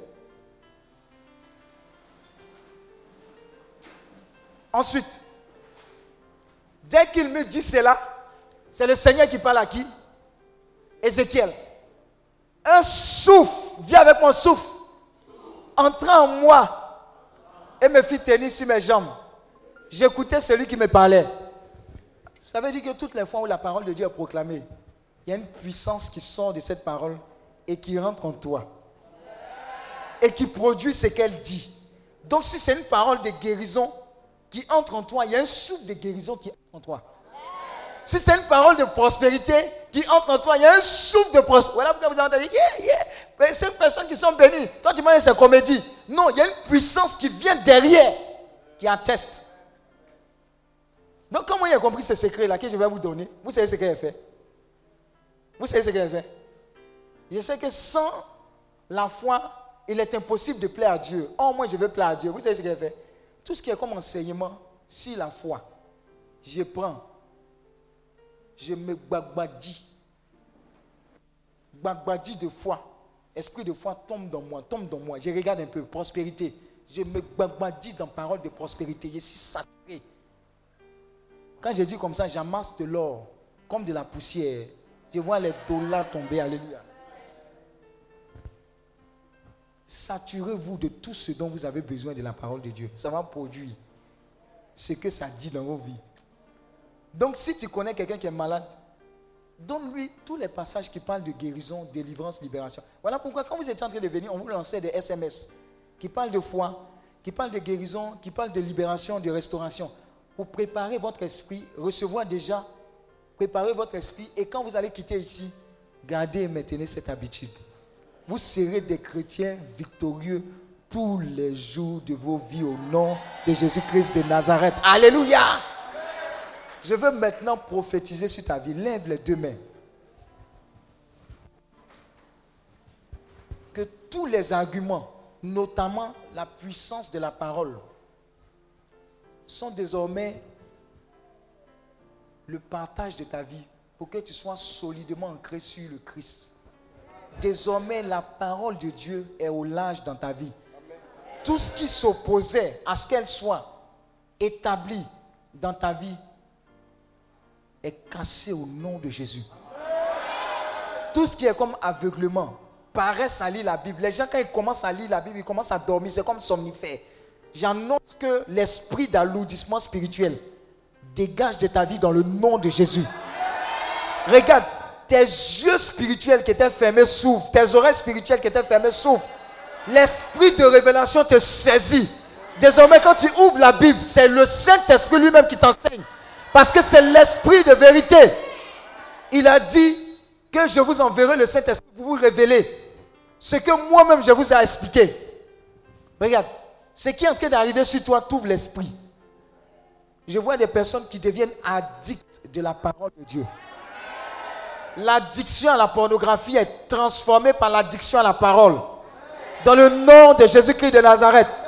Ensuite, dès qu'il me dit cela, c'est le Seigneur qui parle à qui? Ézéchiel. Un souffle, dis avec moi souffle, entra en moi et me fit tenir sur mes jambes. J'écoutais celui qui me parlait. Ça veut dire que toutes les fois où la parole de Dieu est proclamée, il y a une puissance qui sort de cette parole et qui rentre en toi. Et qui produit ce qu'elle dit. Donc si c'est une parole de guérison qui entre en toi, il y a un souffle de guérison qui entre en toi. Si c'est une parole de prospérité qui entre en toi, il y a un souffle de prospérité. Voilà pourquoi vous entendez, yeah, yeah. Ces personnes qui sont bénies, toi tu m'as dit c'est comédie. Non, il y a une puissance qui vient derrière, qui atteste. Donc, comment il a compris ce secret-là que je vais vous donner? Vous savez ce qu'elle fait? Vous savez ce qu'elle fait? Je sais que sans la foi, il est impossible de plaire à Dieu. Oh, moi, je veux plaire à Dieu. Vous savez ce qu'elle fait? Tout ce qui est comme enseignement, si la foi, je prends, je me bagbadis. Bagbadis de foi. Esprit de foi tombe dans moi, tombe dans moi. Je regarde un peu, prospérité. Je me bagbadis dans parole de prospérité. Je suis saturé. Quand je dis comme ça, j'amasse de l'or, comme de la poussière. Je vois les dollars tomber. Alléluia. Saturez-vous de tout ce dont vous avez besoin de la parole de Dieu. Ça va produire ce que ça dit dans vos vies. Donc, si tu connais quelqu'un qui est malade, Donne-lui tous les passages qui parlent de guérison, délivrance, libération. Voilà pourquoi quand vous étiez en train de venir, on vous lançait des SMS qui parlent de foi, qui parlent de guérison, qui parlent de libération, de restauration. Pour préparer votre esprit, recevoir déjà, préparer votre esprit. Et quand vous allez quitter ici, gardez et maintenez cette habitude. Vous serez des chrétiens victorieux tous les jours de vos vies au nom de Jésus-Christ de Nazareth. Alléluia. Je veux maintenant prophétiser sur ta vie. Lève les deux mains. Que tous les arguments, notamment la puissance de la parole, sont désormais le partage de ta vie pour que tu sois solidement ancré sur le Christ. Désormais, la parole de Dieu est au large dans ta vie. Tout ce qui s'opposait à ce qu'elle soit établie dans ta vie est cassé au nom de Jésus. Tout ce qui est comme aveuglement, paresse à lire la Bible. Les gens, quand ils commencent à lire la Bible, ils commencent à dormir. C'est comme somnifère. J'annonce que l'esprit d'alourdissement spirituel dégage de ta vie dans le nom de Jésus. Regarde, tes yeux spirituels qui étaient fermés s'ouvrent. Tes oreilles spirituelles qui étaient fermées s'ouvrent. L'esprit de révélation te saisit. Désormais, quand tu ouvres la Bible, c'est le Saint-Esprit lui-même qui t'enseigne. Parce que c'est l'esprit de vérité. Il a dit que je vous enverrai le Saint-Esprit pour vous révéler ce que moi-même je vous ai expliqué. Regarde, ce qui est en train d'arriver sur toi t'ouvre l'esprit. Je vois des personnes qui deviennent addictes de la parole de Dieu. L'addiction à la pornographie est transformée par l'addiction à la parole. Dans le nom de Jésus-Christ de Nazareth.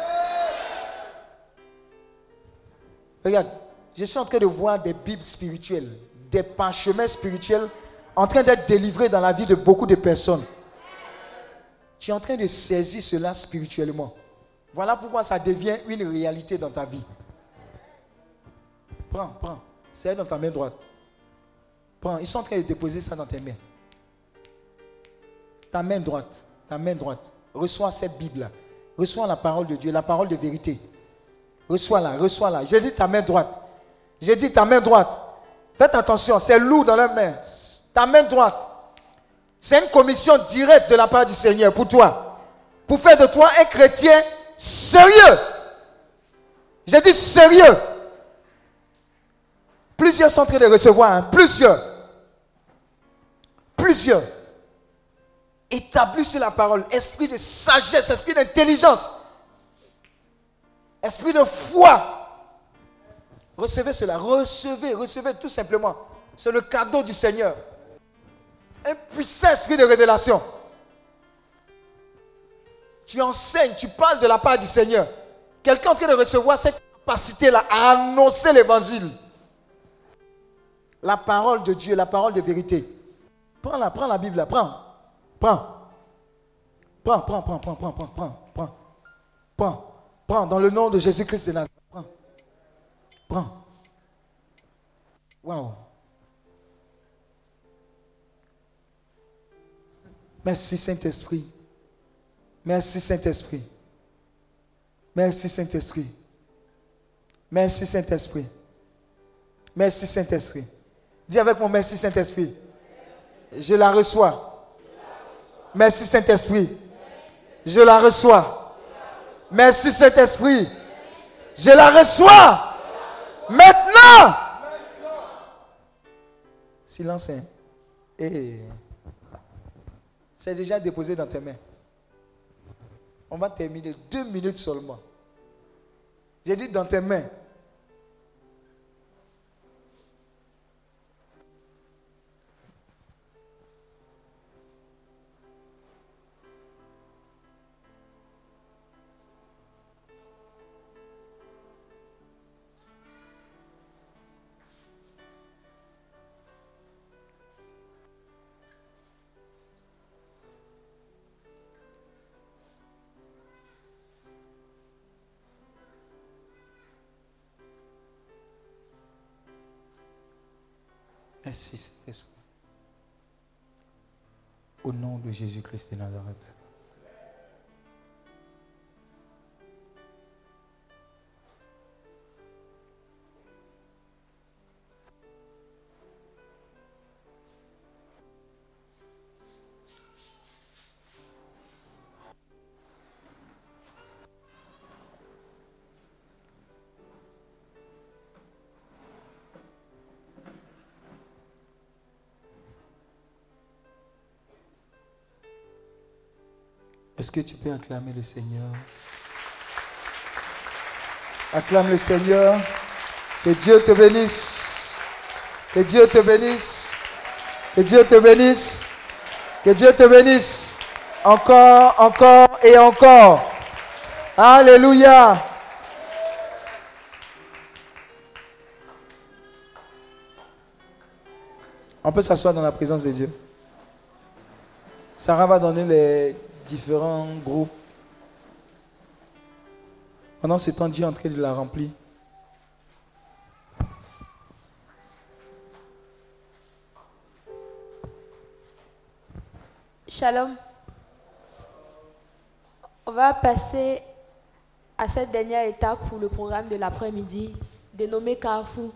Regarde, je suis en train de voir des Bibles spirituelles, des parchemins spirituels en train d'être délivrés dans la vie de beaucoup de personnes. Tu es en train de saisir cela spirituellement. Voilà pourquoi ça devient une réalité dans ta vie. Prends, prends. C'est dans ta main droite. Ils sont en train de déposer ça dans tes mains. Ta main droite. Ta main droite. Reçois cette Bible-là. Reçois la parole de Dieu, la parole de vérité. Reçois-la, reçois-la. J'ai dit ta main droite. J'ai dit ta main droite. Faites attention, c'est lourd dans la main. Ta main droite. C'est une commission directe de la part du Seigneur pour toi. Pour faire de toi un chrétien sérieux. J'ai dit sérieux. Plusieurs sont en train de recevoir. Hein. Plusieurs. Plusieurs. Établis sur la parole. Esprit de sagesse, esprit d'intelligence. Esprit de foi. Recevez cela. Recevez, recevez tout simplement. C'est le cadeau du Seigneur. Un puissant esprit de révélation. Tu enseignes, tu parles de la part du Seigneur. Quelqu'un en train de recevoir cette capacité-là à annoncer l'évangile. La parole de Dieu, la parole de vérité. Prends la, prends la Bible, prends. Prends. Prends, prends, prends, prends, prends, prends, prends, prends. Prends. Prends dans le nom de Jésus-Christ de Nazareth. Prends. Prends. Waouh. Merci Saint-Esprit. Merci Saint-Esprit. Merci Saint-Esprit. Merci Saint-Esprit. Merci Saint-Esprit. Dis avec moi, merci Saint-Esprit. Je la reçois. Merci Saint-Esprit. Je la reçois. Merci Saint-Esprit. Je la reçois. Maintenant. Silence. Hein. Eh. C'est déjà déposé dans tes mains. On va terminer deux minutes seulement. J'ai dit dans tes mains. Au nom de Jésus-Christ de Nazareth. Est-ce que tu peux acclamer le Seigneur? Acclame le Seigneur. Que Dieu te bénisse. Que Dieu te bénisse. Que Dieu te bénisse. Que Dieu te bénisse. Encore, encore et encore. Alléluia. On peut s'asseoir dans la présence de Dieu. Sarah va donner les différents groupes. Pendant ce temps, Dieu est en train de la remplir. Shalom. On va passer à cette dernière étape pour le programme de l'après-midi, dénommé Carrefour.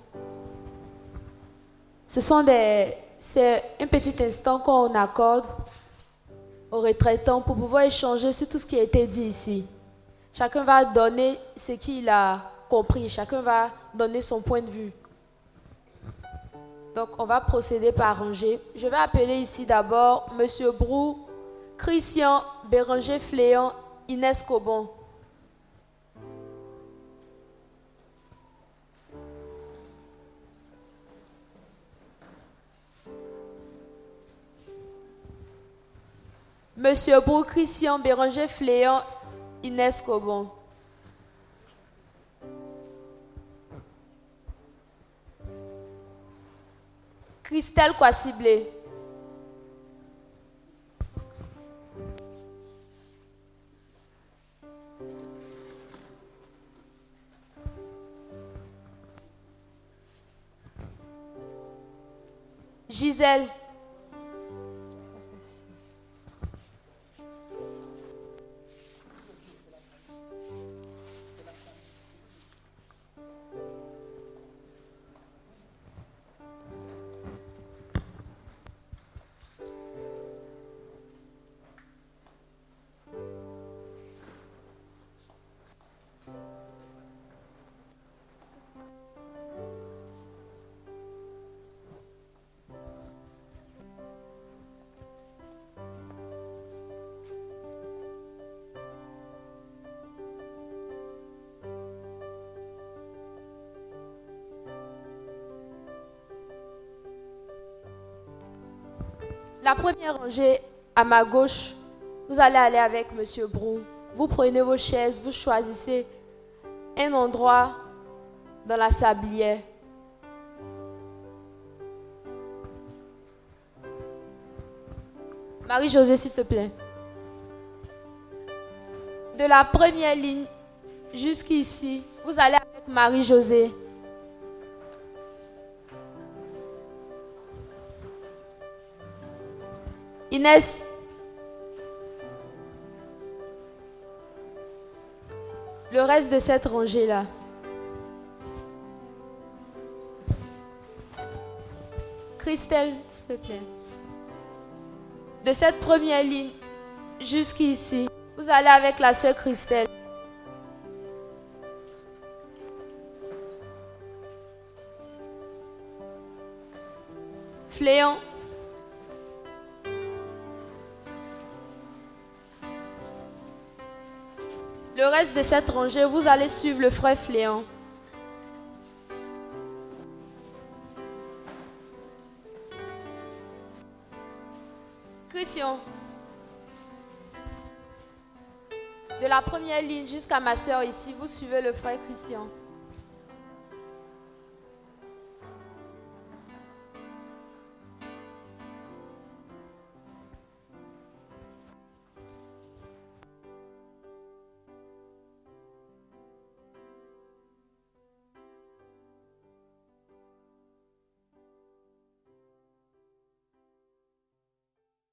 Ce sont des, c'est un petit instant qu'on accorde aux retraitants pour pouvoir échanger sur tout ce qui a été dit ici. Chacun va donner ce qu'il a compris, chacun va donner son point de vue. Donc, on va procéder par rangée. Je vais appeler ici d'abord Monsieur Brou, Christian, Béranger Fléon, Inès Cobon. Monsieur Brou, Christian, Béranger Fléon, Inès Cobon. Christelle Kwasiblé. Gisèle. Première rangée à ma gauche, vous allez aller avec Monsieur Brou. Vous prenez vos chaises, vous choisissez un endroit dans la sablière. Marie-Josée, s'il te plaît. De la première ligne jusqu'ici, vous allez avec Marie-Josée. Inès. Le reste de cette rangée-là. Christelle, s'il te plaît. De cette première ligne jusqu'ici, vous allez avec la sœur Christelle. Fléon. De cette rangée, vous allez suivre le frère Fléon. Christian. De la première ligne jusqu'à ma soeur ici, vous suivez le frère Christian.